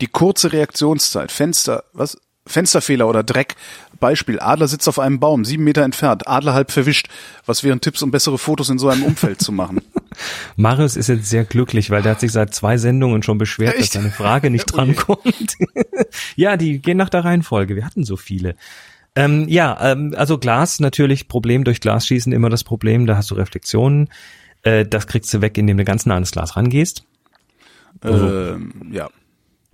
Die kurze Reaktionszeit, Fenster, was? Fensterfehler oder Dreck. Beispiel, Adler sitzt auf einem Baum, sieben Meter entfernt, Adler halb verwischt. Was wären Tipps, um bessere Fotos in so einem Umfeld zu machen?
Marius ist jetzt sehr glücklich, weil der hat sich seit zwei Sendungen schon beschwert, dass
Echt?
seine Frage nicht
Oh
drankommt. ja, die gehen nach der Reihenfolge. Wir hatten so viele. Ähm, ja, ähm, also Glas natürlich, Problem durch Glas schießen, immer das Problem, da hast du Reflexionen. Äh, das kriegst du weg, indem du ganz nah ans Glas rangehst.
ähm, ja.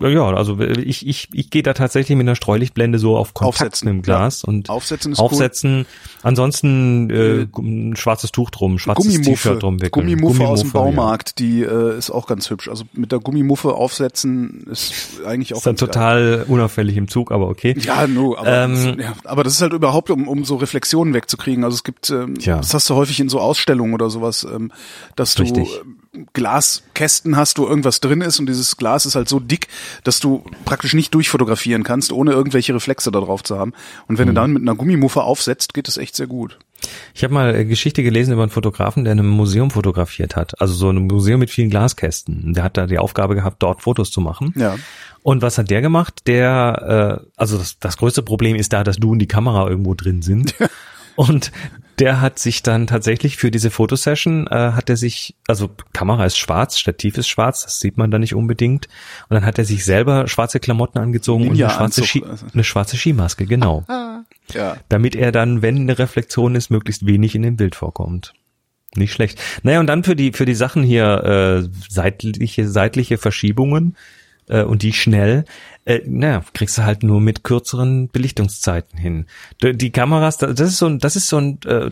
Ja, Ja, also ich, ich, ich gehe da tatsächlich mit einer Streulichtblende so auf Kontakt
Aufsetzen,
im Glas
ja.
und
Aufsetzen ist
aufsetzen. Ansonsten äh, ein schwarzes Tuch drum, schwarzes
Gummimuffe,
T-Shirt drum wickeln.
Gummimuffe aus dem
ja.
Baumarkt, die äh, ist auch ganz hübsch. Also mit der Gummimuffe aufsetzen ist eigentlich auch
Ist dann
ganz geil.
total unauffällig im Zug, aber okay.
Ja, no, aber,
Ähm,
das, ja, aber das ist halt überhaupt, um, um so Reflexionen wegzukriegen. Also es gibt, ähm,
Tja.
das hast du häufig in so Ausstellungen oder sowas, ähm, dass du
Richtig.
ähm, Glaskästen hast, wo irgendwas drin ist und dieses Glas ist halt so dick, dass du praktisch nicht durchfotografieren kannst, ohne irgendwelche Reflexe da drauf zu haben. Und
Mhm.
wenn du dann mit einer Gummimuffe aufsetzt, geht es echt sehr gut.
Ich habe mal äh, Geschichte gelesen über einen Fotografen, der in einem Museum fotografiert hat. Also so ein Museum mit vielen Glaskästen. Der hat da die Aufgabe gehabt, dort Fotos zu machen.
Ja.
Und was hat der gemacht? Der, äh, also das, das größte Problem ist da, dass du und die Kamera irgendwo drin sind. und der hat sich dann tatsächlich für diese Fotosession, äh, hat er sich, also Kamera ist schwarz, Stativ ist schwarz, das sieht man da nicht unbedingt. Und dann hat er sich selber schwarze Klamotten angezogen und eine schwarze, Ski,
also.
eine schwarze Skimaske, genau.
Ja.
damit er dann, wenn eine Reflexion ist, möglichst wenig in dem Bild vorkommt. Nicht schlecht. Naja, und dann für die, für die Sachen hier, äh, seitliche, seitliche Verschiebungen, äh, und die schnell, äh, naja, kriegst du halt nur mit kürzeren Belichtungszeiten hin. Die Kameras, das ist so ein, das ist so ein, äh,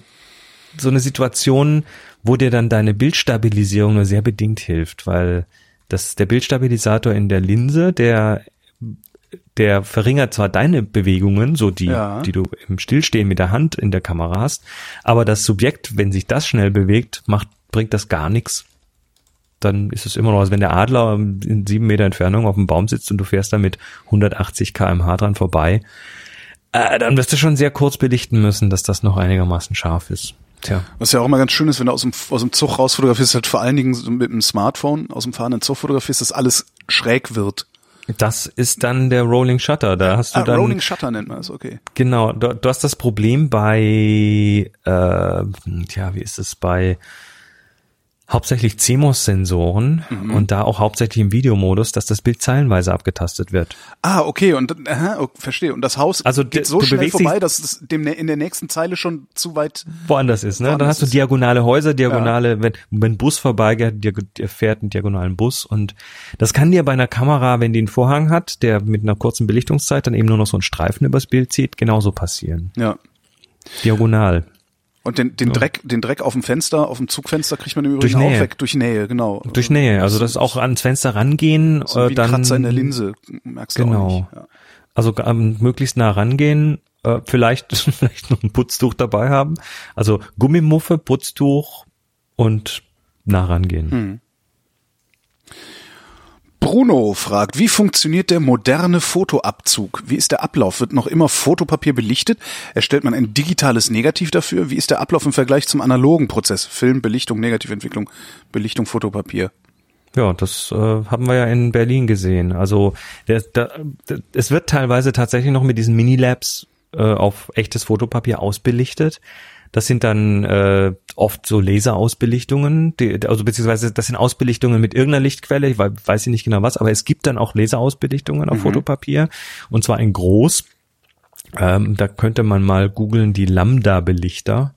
so eine Situation, wo dir dann deine Bildstabilisierung nur sehr bedingt hilft, weil das, der Bildstabilisator in der Linse, der der verringert zwar deine Bewegungen, so die,
Ja.
die du im Stillstehen mit der Hand in der Kamera hast, aber das Subjekt, wenn sich das schnell bewegt, macht, bringt das gar nichts. Dann ist es immer noch, als wenn der Adler in sieben Meter Entfernung auf dem Baum sitzt und du fährst da mit 180 kmh dran vorbei. Äh, dann wirst du schon sehr kurz belichten müssen, dass das noch einigermaßen scharf ist. Tja.
Was ja auch immer ganz schön ist, wenn du aus dem, aus dem Zug raus fotografierst, halt vor allen Dingen mit dem Smartphone aus dem fahrenden Zug fotografierst, dass alles schräg wird.
Das ist dann der Rolling Shutter. Da hast du
Ah,
dann
Rolling Shutter nennt man das, okay.
genau. Du, du hast das Problem bei, äh, tja, wie ist es bei hauptsächlich CMOS-Sensoren
Mhm.
und da auch hauptsächlich im Videomodus, dass das Bild zeilenweise abgetastet wird.
Ah, okay, und dann- aha, okay, verstehe. Und das Haus
Also
geht so schnell vorbei, dass es dem in der nächsten Zeile schon zu weit.
Woanders ist, ne? Dann
Woanders
hast du diagonale Häuser, diagonale, wenn, wenn ein Bus vorbeigeht, dir fährt einen diagonalen Bus und das kann dir bei einer Kamera, wenn die einen Vorhang hat, der mit einer kurzen Belichtungszeit dann eben nur noch so einen Streifen übers Bild zieht, genauso passieren.
Ja.
Diagonal.
Und den, den Dreck, den Dreck auf dem Fenster, auf dem Zugfenster kriegt man im Übrigen auch weg, durch Nähe, genau.
Durch Nähe, also das ist auch ans Fenster rangehen,
so
äh,
wie
dann
Kratzer in der Linse, merkst du auch
Genau.
nicht. Ja.
Also ähm, möglichst nah rangehen, äh, vielleicht vielleicht noch ein Putztuch dabei haben. Also Gummimuffe, Putztuch und nah rangehen.
Hm. Bruno fragt, wie funktioniert der moderne Fotoabzug? Wie ist der Ablauf? Wird noch immer Fotopapier belichtet? Erstellt man ein digitales Negativ dafür? Wie ist der Ablauf im Vergleich zum analogen Prozess? Film, Belichtung, Negativentwicklung, Belichtung, Fotopapier.
Ja, das äh, haben wir ja in Berlin gesehen. Also der, der, der, es wird teilweise tatsächlich noch mit diesen Minilabs äh, auf echtes Fotopapier ausbelichtet. Das sind dann äh, oft so Laserausbelichtungen, die, also beziehungsweise das sind Ausbelichtungen mit irgendeiner Lichtquelle, ich wei- weiß nicht genau was, aber es gibt dann auch Laserausbelichtungen auf Fotopapier und zwar in groß. Ähm, da könnte man mal googeln die Lambda-Belichter.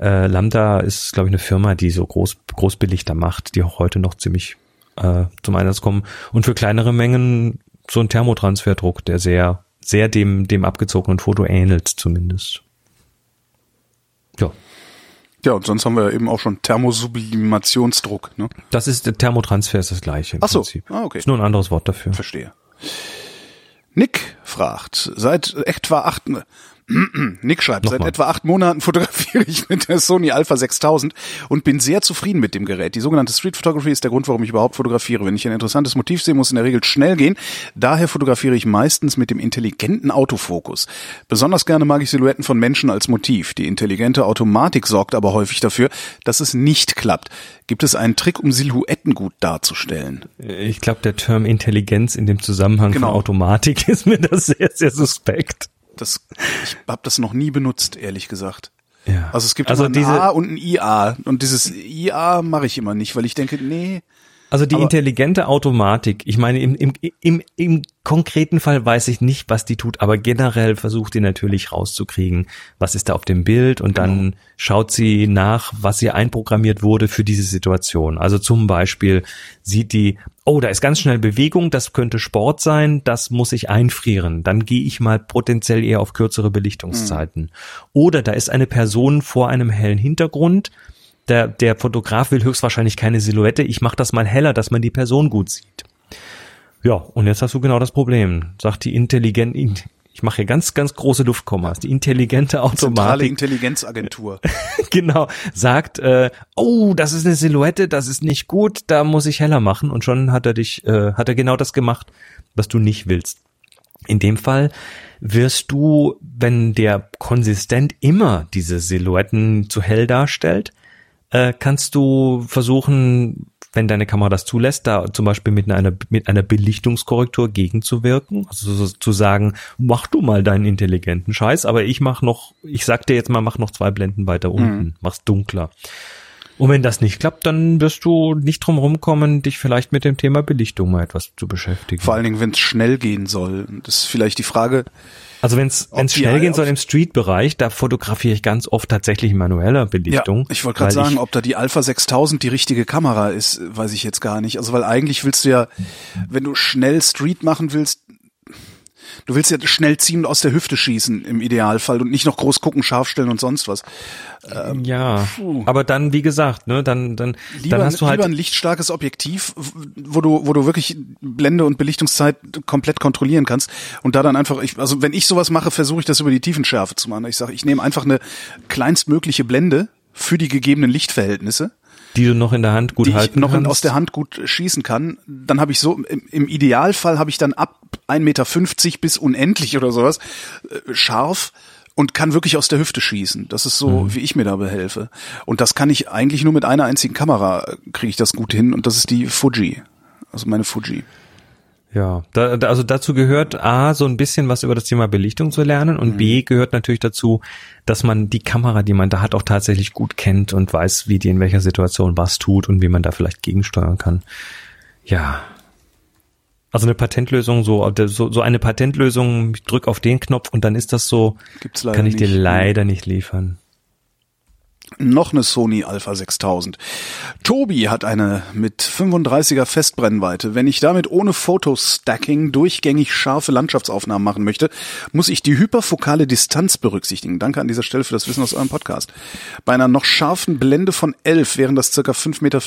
Äh, Lambda ist, glaube ich, eine Firma, die so Groß, Großbelichter macht, die auch heute noch ziemlich äh, zum Einsatz kommen. Und für kleinere Mengen so ein Thermotransferdruck, der sehr, sehr dem, dem abgezogenen Foto ähnelt zumindest. Ja,
Ja, und sonst haben wir eben auch schon Thermosublimationsdruck, ne?
das ist der Thermotransfer ist das gleiche im
Ach so.
Prinzip.
Ah, okay.
Ist nur ein anderes Wort dafür.
Verstehe. Nick fragt, seit etwa acht, Nick schreibt, seit
Nochmal.
etwa acht Monaten fotografiere ich mit der Sony Alpha 6000 und bin sehr zufrieden mit dem Gerät. Die sogenannte Street Photography ist der Grund, warum ich überhaupt fotografiere. Wenn ich ein interessantes Motiv sehe, muss es in der Regel schnell gehen. Daher fotografiere ich meistens mit dem intelligenten Autofokus. Besonders gerne mag ich Silhouetten von Menschen als Motiv. Die intelligente Automatik sorgt aber häufig dafür, dass es nicht klappt. Gibt es einen Trick, um Silhouetten gut darzustellen?
Ich glaube, der Term Intelligenz in dem Zusammenhang
Genau.
von Automatik ist mir das sehr, sehr suspekt.
Das, ich habe das noch nie benutzt, ehrlich gesagt.
Ja.
Also es gibt
also
ein
diese,
A und ein IA und dieses IA mache ich immer nicht, weil ich denke, nee,
Also die
Aber-
intelligente Automatik, ich meine, im, im, im, im konkreten Fall weiß ich nicht, was die tut, aber generell versucht die natürlich rauszukriegen, was ist da auf dem Bild und dann schaut sie nach, was ihr einprogrammiert wurde für diese Situation. Also zum Beispiel sieht die, oh, da ist ganz schnell Bewegung, das könnte Sport sein, das muss ich einfrieren. Dann gehe ich mal potenziell eher auf kürzere Belichtungszeiten. Oder da ist eine Person vor einem hellen Hintergrund, der, der Fotograf will höchstwahrscheinlich keine Silhouette. Ich mache das mal heller, dass man die Person gut sieht. Ja, und jetzt hast du genau das Problem. Sagt die intelligent, ich mache hier ganz, ganz große Luftkommas. Die intelligente
zentrale
Automatik,
Intelligenzagentur.
genau, sagt, äh, oh, das ist eine Silhouette, das ist nicht gut, da muss ich heller machen. Und schon hat er dich, äh, hat er genau das gemacht, was du nicht willst. In dem Fall wirst du, wenn der konsistent immer diese Silhouetten zu hell darstellt, äh, kannst du versuchen, wenn deine Kamera das zulässt, da zum Beispiel mit einer, mit einer Belichtungskorrektur gegenzuwirken. Also so, zu sagen, mach du mal deinen intelligenten Scheiß, aber ich mach noch, ich sag dir jetzt mal, mach noch zwei Blenden weiter unten, mach's dunkler. Und wenn das nicht klappt, dann wirst du nicht drum rumkommen, dich vielleicht mit dem Thema Belichtung mal etwas zu beschäftigen.
Vor allen Dingen, wenn es schnell gehen soll. Das ist vielleicht die Frage,
Also wenn es
die
schnell gehen soll im Street-Bereich, da fotografiere ich ganz oft tatsächlich manueller Belichtung.
ja, ich wollte gerade sagen,
ich-
ob da die Alpha 6000 die richtige Kamera ist, weiß ich jetzt gar nicht. Also weil eigentlich willst du ja, wenn du schnell Street machen willst, du willst ja schnell ziehen und aus der Hüfte schießen im Idealfall und nicht noch groß gucken, scharf stellen und sonst was.
ja,
puh.
aber dann, wie gesagt, ne, dann, dann,
Lieber,
dann hast du halt,
lieber ein lichtstarkes Objektiv, wo du, wo du wirklich Blende und Belichtungszeit komplett kontrollieren kannst und da dann einfach, ich, also wenn ich sowas mache, versuche ich das über die Tiefenschärfe zu machen. Ich sage, ich nehme einfach eine kleinstmögliche Blende für die gegebenen Lichtverhältnisse,
die du noch in der Hand gut
die ich
halten
noch in, aus der Hand gut schießen kann. Dann habe ich so, im, im Idealfall habe ich dann ab 1,50 Meter bis unendlich oder sowas äh, scharf und kann wirklich aus der Hüfte schießen. Das ist so,
Mhm.
wie ich mir da behelfe. Und das kann ich eigentlich nur mit einer einzigen Kamera, äh, kriege ich das gut hin und das ist die Fuji. Also meine Fuji.
Ja, da, da, also dazu gehört A, so ein bisschen was über das Thema Belichtung zu lernen und
Mhm.
B gehört natürlich dazu, dass man die Kamera, die man da hat, auch tatsächlich gut kennt und weiß, wie die in welcher Situation was tut und wie man da vielleicht gegensteuern kann. Ja. Also eine Patentlösung, so, so, so eine Patentlösung, ich drück auf den Knopf und dann ist das so, kann ich dir
nicht.
leider nicht liefern.
Noch eine Sony Alpha 6000. Tobi hat eine mit 35er Festbrennweite. Wenn ich damit ohne Fotostacking durchgängig scharfe Landschaftsaufnahmen machen möchte, muss ich die hyperfokale Distanz berücksichtigen. Danke an dieser Stelle für das Wissen aus eurem Podcast. Bei einer noch scharfen Blende von 11 wären das circa 5,50 Meter.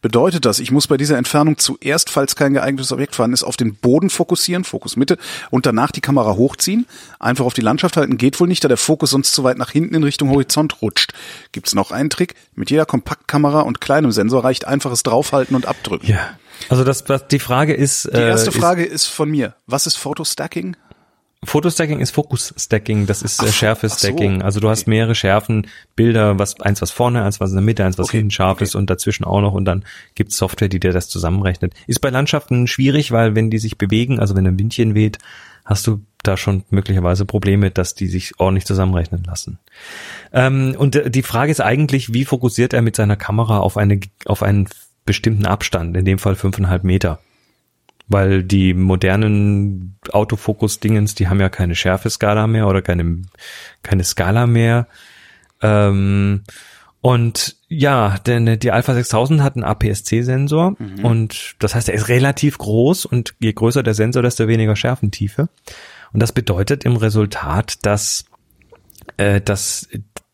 Bedeutet das, ich muss bei dieser Entfernung zuerst, falls kein geeignetes Objekt vorhanden ist, auf den Boden fokussieren, Fokus Mitte, und danach die Kamera hochziehen? Einfach auf die Landschaft halten geht wohl nicht, da der Fokus sonst zu weit nach hinten in Richtung Horizont rutscht. Gibt's noch einen Trick? Mit jeder Kompaktkamera und kleinem Sensor reicht einfaches Draufhalten und Abdrücken.
Ja. Also das, was die Frage ist.
Die erste Frage ist, von mir. Was ist Photostacking?
Fotostacking ist Fokus-Stacking, das ist äh, Schärfe-Stacking.
so,
Also du hast
okay.
mehrere Schärfen, Bilder, was eins was vorne, eins was in der Mitte, eins was
Okay,
hinten scharf
okay.
ist und dazwischen auch noch und dann gibt's Software, die dir das zusammenrechnet. Ist bei Landschaften schwierig, weil wenn die sich bewegen, also wenn ein Windchen weht, hast du da schon möglicherweise Probleme, dass die sich ordentlich zusammenrechnen lassen. Ähm, und äh, die Frage ist eigentlich, wie fokussiert er mit seiner Kamera auf eine auf einen bestimmten Abstand, in dem Fall fünfeinhalb Meter weil die modernen Autofokus-Dingens, die haben ja keine Schärfeskala mehr oder keine, keine Skala mehr. Ähm, und ja, denn die Alpha 6000 hat einen APS-C-Sensor und das heißt, er ist relativ groß und je größer der Sensor, desto weniger Schärfentiefe. Und das bedeutet im Resultat, dass, äh, dass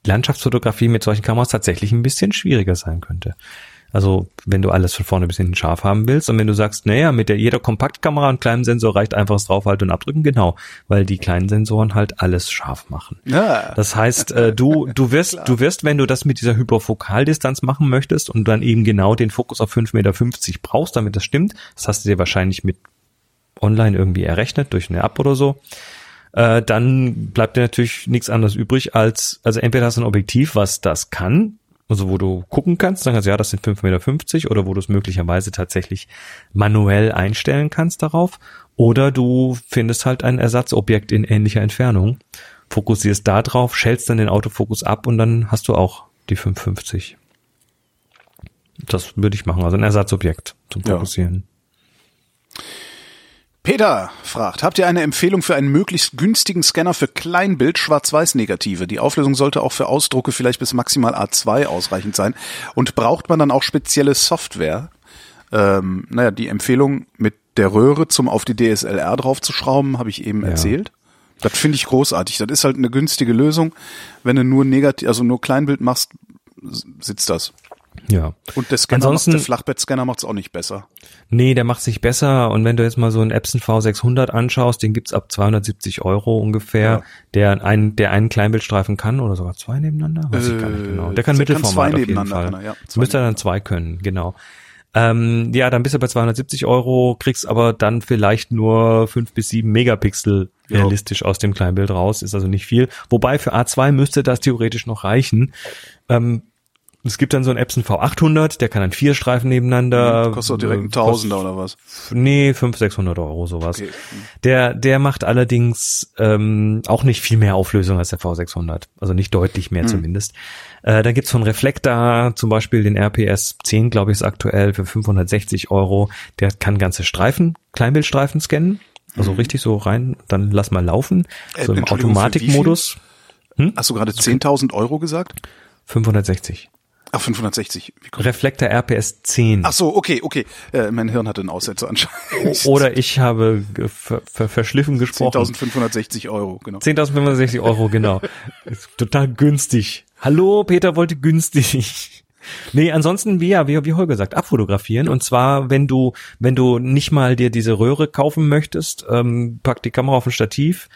Landschaftsfotografie mit solchen Kameras tatsächlich ein bisschen schwieriger sein könnte. Also wenn du alles von vorne bis hinten scharf haben willst und wenn du sagst, naja, mit der jeder Kompaktkamera und kleinem Sensor reicht einfaches draufhalten und abdrücken, genau, weil die kleinen Sensoren halt alles scharf machen.
Ja.
Das heißt, äh, du, du wirst, du wirst, wenn du das mit dieser Hyperfokaldistanz machen möchtest und dann eben genau den Fokus auf 5,50 Meter brauchst, damit das stimmt, das hast du dir wahrscheinlich mit online irgendwie errechnet durch eine App oder so, äh, dann bleibt dir natürlich nichts anderes übrig als, also entweder hast du ein Objektiv, was das kann, also wo du gucken kannst, sagen kannst, ja, das sind 5,50 Meter, oder wo du es möglicherweise tatsächlich manuell einstellen kannst darauf, oder du findest halt ein Ersatzobjekt in ähnlicher Entfernung, fokussierst da drauf, schältst dann den Autofokus ab und dann hast du auch die 5,50. Das würde ich machen, also ein Ersatzobjekt zum
Ja. Peter fragt, habt ihr eine Empfehlung für einen möglichst günstigen Scanner für Kleinbild Schwarz-Weiß-Negative? Die Auflösung sollte auch für Ausdrucke vielleicht bis maximal A2 ausreichend sein. Und braucht man dann auch spezielle Software? Ähm, naja, die Empfehlung mit der Röhre zum auf die DSLR draufzuschrauben, habe ich eben
Ja.
erzählt. Das finde ich großartig. Das ist halt eine günstige Lösung. Wenn du nur negativ, also nur Kleinbild machst, sitzt das.
Ja.
Und der Scanner,
Ansonsten-
macht, der Flachbettscanner macht es auch nicht besser.
Nee, der macht sich besser. Und wenn du jetzt mal so einen Epson V600 anschaust, den gibt's ab 270 Euro ungefähr,
Ja.
der einen, der einen Kleinbildstreifen kann oder sogar zwei nebeneinander, weiß ich gar nicht
Äh,
genau. Der kann
der kann
Mittelformat
zwei
auf jeden
nebeneinander,
Fall.
kann er, ja. Zwei
müsste er dann zwei können, genau. Ähm, ja, dann bist du bei 270 Euro, kriegst aber dann vielleicht nur fünf bis sieben Megapixel
Ja.
realistisch aus dem Kleinbild raus, ist also nicht viel. Wobei für A2 müsste das theoretisch noch reichen. Ähm, es gibt dann so einen Epson V800, der kann dann vier Streifen nebeneinander.
Mhm. Kostet auch direkt
äh,
ein Tausender oder was?
Nee, 500, 600 Euro sowas.
Okay.
Der, der macht allerdings ähm, auch nicht viel mehr Auflösung als der V600. Also nicht deutlich mehr zumindest. Äh, da gibt's von Reflektor zum Beispiel den RPS 10, glaube ich, ist aktuell für 560 Euro. Der kann ganze Streifen, Kleinbildstreifen scannen. Also richtig so rein, dann lass mal laufen.
Äh,
So im Automatikmodus.
Hast du gerade 10.000 Euro gesagt?
560.
Ach, 560. Wie kommt-
Reflektor RPS 10.
Ach so, okay, okay. Äh, mein Hirn hatte einen Aussetzer anscheinend.
Oder ich habe ver, ver, verschliffen gesprochen.
10.560 Euro, genau.
10.560 Euro, genau. Ist total günstig. Hallo, Peter wollte günstig. Nee, ansonsten, wie, ja, wie, wie Holger sagt, abfotografieren. Und zwar, wenn du, wenn du nicht mal dir diese Röhre kaufen möchtest, ähm, pack die Kamera auf ein Stativ,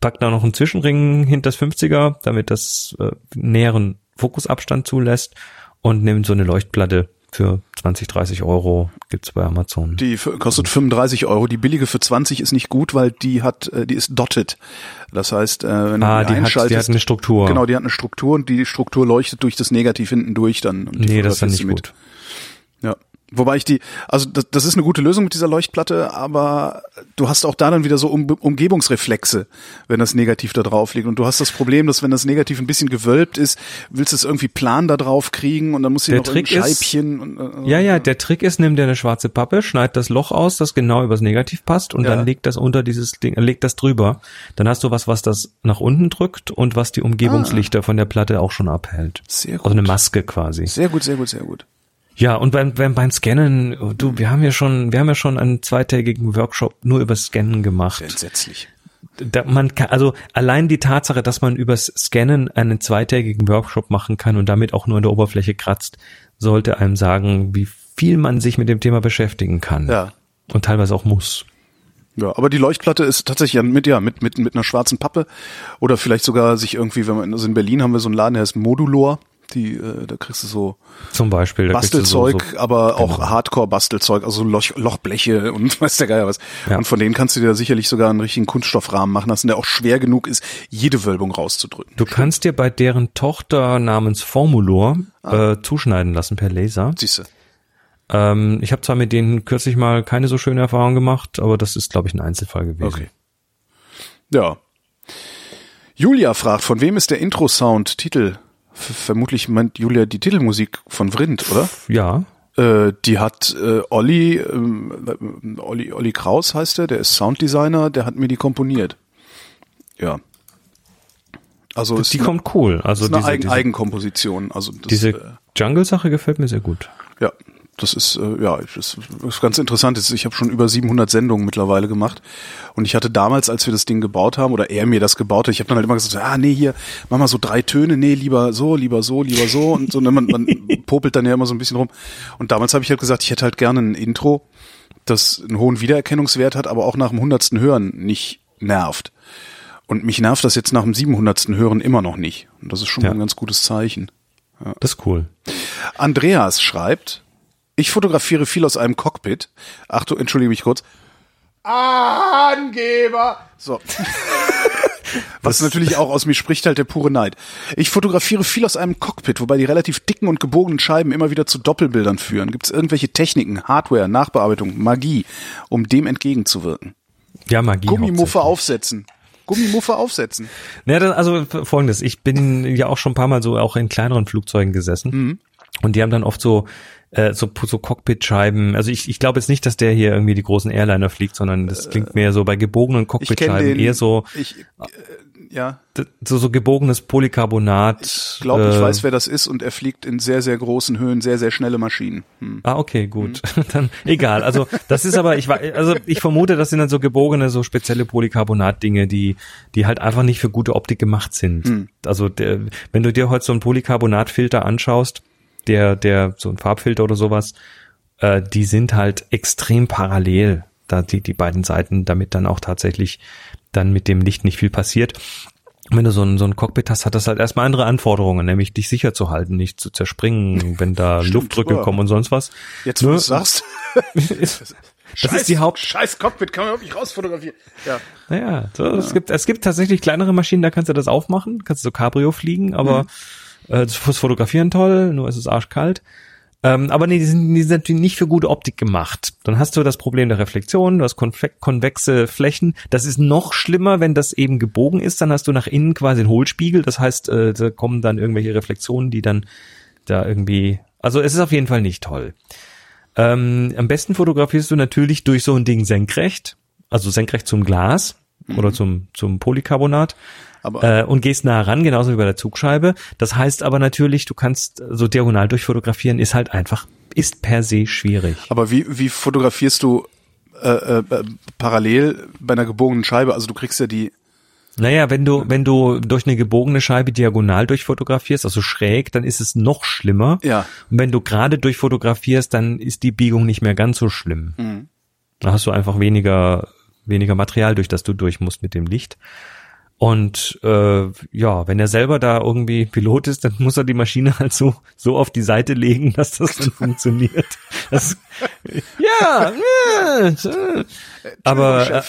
pack da noch einen Zwischenring hinter das 50er, damit das äh, näheren Fokusabstand zulässt und nimm so eine Leuchtplatte für 20, 30 Euro gibt's bei Amazon.
Die kostet 35 Euro. Die billige für 20 ist nicht gut, weil die hat, äh, die ist dotted. Das heißt, äh, wenn
Ah,
du
die hat-
einschaltest,
die hat eine Struktur.
Genau, die hat eine Struktur und die Struktur leuchtet durch das Negativ hinten durch dann. Und
nee, das ist dann nicht
du
gut.
Ja. Wobei ich die, also das, das ist eine gute Lösung mit dieser Leuchtplatte, aber du hast auch da dann wieder so um, Umgebungsreflexe, wenn das Negativ da drauf liegt. Und du hast das Problem, dass wenn das Negativ ein bisschen gewölbt ist, willst du es irgendwie plan da drauf kriegen und dann musst du
Der
noch
Trick
ein
ist-
Scheibchen. und, äh,
Ja, ja, der Trick ist, nimm dir eine schwarze Pappe, schneid das Loch aus, das genau übers Negativ passt und
Ja.
dann leg das unter dieses Ding, leg das drüber. Dann hast du was, was das nach unten drückt und was die Umgebungslichter von der Platte auch schon abhält.
Sehr gut.
Also eine Maske quasi.
Sehr gut, sehr gut, sehr gut.
Ja, und beim, beim, beim Scannen, du, wir haben ja schon, wir haben ja schon einen zweitägigen Workshop nur über Scannen gemacht.
Entsetzlich.
Da, man kann, also allein die Tatsache, dass man übers Scannen einen zweitägigen Workshop machen kann und damit auch nur an der Oberfläche kratzt, sollte einem sagen, wie viel man sich mit dem Thema beschäftigen kann.
Ja.
Und teilweise auch muss.
Ja, aber die Leuchtplatte ist tatsächlich mit, ja, mit, mit, mit einer schwarzen Pappe oder vielleicht sogar sich irgendwie, wenn man, also in Berlin haben wir so einen Laden, der heißt Modulor. Die, äh, da kriegst du so
Zum Beispiel.
Bastelzeug,
So, so,
aber auch
genau.
Hardcore-Bastelzeug, also Loch, Lochbleche und weiß der Geier was.
Ja.
Und von denen kannst du dir sicherlich sogar einen richtigen Kunststoffrahmen machen lassen, der auch schwer genug ist, jede Wölbung rauszudrücken.
du kannst dir bei deren Tochter namens Formulor
Ah.
äh, zuschneiden lassen per Laser.
Siehst du.
Ähm, ich habe zwar mit denen kürzlich mal keine so schöne Erfahrung gemacht, aber das ist, glaube ich, ein Einzelfall gewesen.
Okay. Ja. Julia fragt, von wem ist der Intro-Sound Titel? Vermutlich meint Julia die Titelmusik von Vrind, oder?
Ja,
Äh, die hat äh, Olli, ähm, Olli, Olli Kraus heißt er, der ist Sounddesigner, der hat mir die komponiert. Ja. Also
die
eine,
kommt cool. Also
ist eine
diese,
Eigen,
diese,
Eigenkomposition. Also das,
diese
äh,
Jungle-Sache gefällt mir sehr gut.
ja, das ist äh, ja, das ist ganz interessant. Ich habe schon über 700 Sendungen mittlerweile gemacht und ich hatte damals, als wir das Ding gebaut haben oder er mir das gebaut hat, ich habe dann halt immer gesagt, ah nee hier, mach mal so drei Töne, nee lieber so, lieber so, lieber so und so. Und man, man popelt dann ja immer so ein bisschen rum. Und damals habe ich halt gesagt, ich hätte halt gerne ein Intro, das einen hohen Wiedererkennungswert hat, aber auch nach dem hundertsten Hören nicht nervt. Und mich nervt das jetzt nach dem 700. Hören immer noch nicht. Und das ist schon
Ja.
mal ein ganz gutes Zeichen.
Das ist cool.
Andreas schreibt, ich fotografiere viel aus einem Cockpit. Achtung, entschuldige mich kurz. Angeber! So. Was natürlich auch aus mir spricht halt der pure Neid. Ich fotografiere viel aus einem Cockpit, wobei die relativ dicken und gebogenen Scheiben immer wieder zu Doppelbildern führen. Gibt es irgendwelche Techniken, Hardware, Nachbearbeitung, Magie, um dem entgegenzuwirken?
Ja, Magie.
Gummimuffe aufsetzen. Gummimuffe aufsetzen.
Ja, das, also folgendes, ich bin ja auch schon ein paar Mal so auch in kleineren Flugzeugen gesessen
Mhm.
Und die haben dann oft so äh, so, so Cockpitscheiben. Also ich, ich glaube jetzt nicht, dass der hier irgendwie die großen Airliner fliegt, sondern das klingt mehr so bei gebogenen
Ich
Cockpitscheiben eher so
Ich, äh, ja.
so, so gebogenes Polycarbonat.
Ich glaube, ich
äh,
weiß, wer das ist und er fliegt in sehr, sehr großen Höhen sehr, sehr schnelle Maschinen. Hm.
Ah, okay, gut.
Mhm.
Dann egal. Also das ist aber, ich wei- also ich vermute, das sind dann so gebogene, so spezielle Polycarbonat-Dinge, die, die halt einfach nicht für gute Optik gemacht sind.
Mhm.
Also der, wenn du dir heute so einen Polycarbonat-Filter anschaust, der, der, so ein Farbfilter oder sowas, äh, die sind halt extrem parallel, da die, die beiden Seiten, damit dann auch tatsächlich dann mit dem Licht nicht viel passiert. Wenn du so ein, so ein Cockpit hast, hat das halt erstmal andere Anforderungen, nämlich dich sicher zu halten, nicht zu zerspringen, wenn da
Stimmt,
Luftdrücke
ja.
kommen und sonst was.
Jetzt, wo
Ne?
du sagst.
Das ist die Haupt.
Scheiß Cockpit, kann man überhaupt nicht rausfotografieren. Ja.
Naja, so, es gibt es gibt tatsächlich kleinere Maschinen, da kannst du das aufmachen, kannst du so Cabrio fliegen, aber äh, das Fotografieren toll, nur ist es arschkalt. Ähm, aber nee, die sind, die sind natürlich nicht für gute Optik gemacht. Dann hast du das Problem der Reflexion, du hast konve konvexe Flächen. Das ist noch schlimmer, wenn das eben gebogen ist. Dann hast du nach innen quasi einen Hohlspiegel. Das heißt, äh, da kommen dann irgendwelche Reflexionen, die dann da irgendwie. Also es ist auf jeden Fall nicht toll. Ähm, am besten fotografierst du natürlich durch so ein Ding senkrecht, also senkrecht zum Glas oder zum, zum Polycarbonat äh, und gehst nah ran, genauso wie bei der Zugscheibe. Das heißt aber natürlich, du kannst so diagonal durchfotografieren, ist halt einfach, ist per se schwierig.
Aber wie, wie fotografierst du äh, äh, äh, parallel bei einer gebogenen Scheibe? Also du kriegst ja die.
Naja, wenn du, wenn du durch eine gebogene Scheibe diagonal durchfotografierst, also schräg, dann ist es noch schlimmer.
Ja.
Und wenn du gerade durchfotografierst, dann ist die Biegung nicht mehr ganz so schlimm.
Mhm.
Da hast du einfach weniger, weniger Material, durch das du durch musst mit dem Licht. Und äh, ja, wenn er selber da irgendwie Pilot ist, dann muss er die Maschine halt so, so auf die Seite legen, dass das dann funktioniert. Das, ja, ja, äh. aber äh,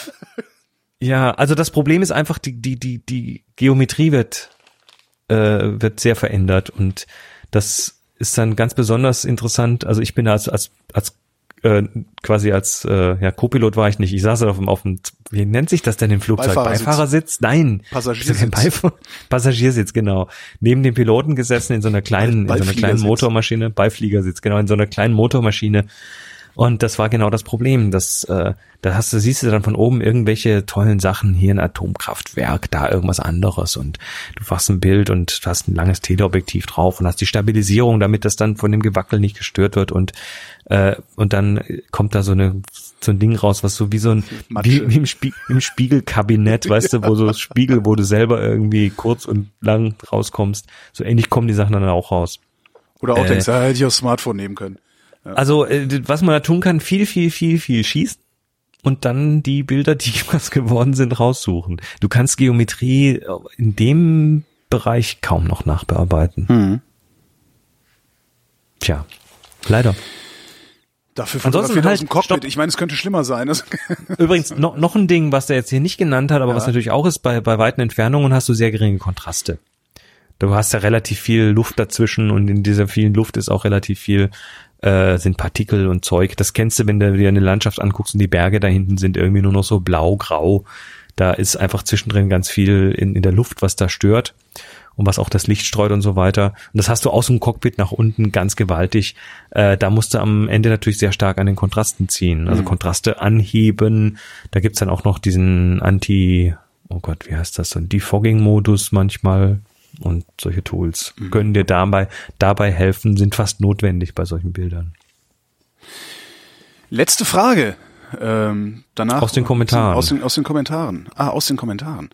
ja, also das Problem ist einfach, die, die, die, die Geometrie wird, äh, wird sehr verändert und das ist dann ganz besonders interessant. Also ich bin als, als, als äh, quasi als äh, ja, Co-Pilot war ich nicht. Ich saß auf dem, auf dem, wie nennt sich das denn im Flugzeug?
Beifahrersitz.
Beifahrersitz? Nein.
Passagiersitz.
Beifahr Passagiersitz, genau. Neben dem Piloten gesessen in so einer kleinen, in so einer kleinen. Motormaschine, Beifliegersitz, genau, in so einer kleinen Motormaschine. Und das war genau das Problem. Das, äh, da hast du, siehst du dann von oben irgendwelche tollen Sachen, hier ein Atomkraftwerk, da irgendwas anderes und du machst ein Bild und du hast ein langes Teleobjektiv drauf und hast die Stabilisierung, damit das dann von dem Gewackel nicht gestört wird und äh, und dann kommt da so eine so ein Ding raus, was so wie so ein
Matsche.
wie, im, Spie im Spiegelkabinett, weißt du, wo so Spiegel, wo du selber irgendwie kurz und lang rauskommst. So ähnlich kommen die Sachen dann auch raus.
Oder auch
Äh,
denkst, ja, hätte ich aufs Smartphone nehmen können.
Also, äh, was man da tun kann, viel, viel, viel, viel schießen und dann die Bilder, die was geworden sind, raussuchen. Du kannst Geometrie in dem Bereich kaum noch nachbearbeiten.
Mhm.
Tja, leider.
Dafür
Ansonsten halt,
aus dem Cockpit.
stopp.
Ich meine, es könnte schlimmer sein.
Übrigens, noch, noch ein Ding, was der jetzt hier nicht genannt hat, aber was natürlich auch ist, bei, bei weiten Entfernungen hast du sehr geringe Kontraste. Du hast ja relativ viel Luft dazwischen und in dieser vielen Luft ist auch relativ viel, äh, sind Partikel und Zeug. Das kennst du, wenn du dir eine Landschaft anguckst und die Berge da hinten sind irgendwie nur noch so blau, grau. Da ist einfach zwischendrin ganz viel in, in der Luft, was da stört und was auch das Licht streut und so weiter. Und das hast du aus dem Cockpit nach unten ganz gewaltig. Äh, da musst du am Ende natürlich sehr stark an den Kontrasten ziehen. Also Kontraste anheben. Da gibt's dann auch noch diesen Anti, oh Gott, wie heißt das, so ein Defogging-Modus manchmal. Und solche Tools können dir dabei, dabei helfen, sind fast notwendig bei solchen Bildern.
Letzte Frage. Ähm, danach
Aus den Kommentaren.
Aus den, aus den Kommentaren. Ah, aus den Kommentaren.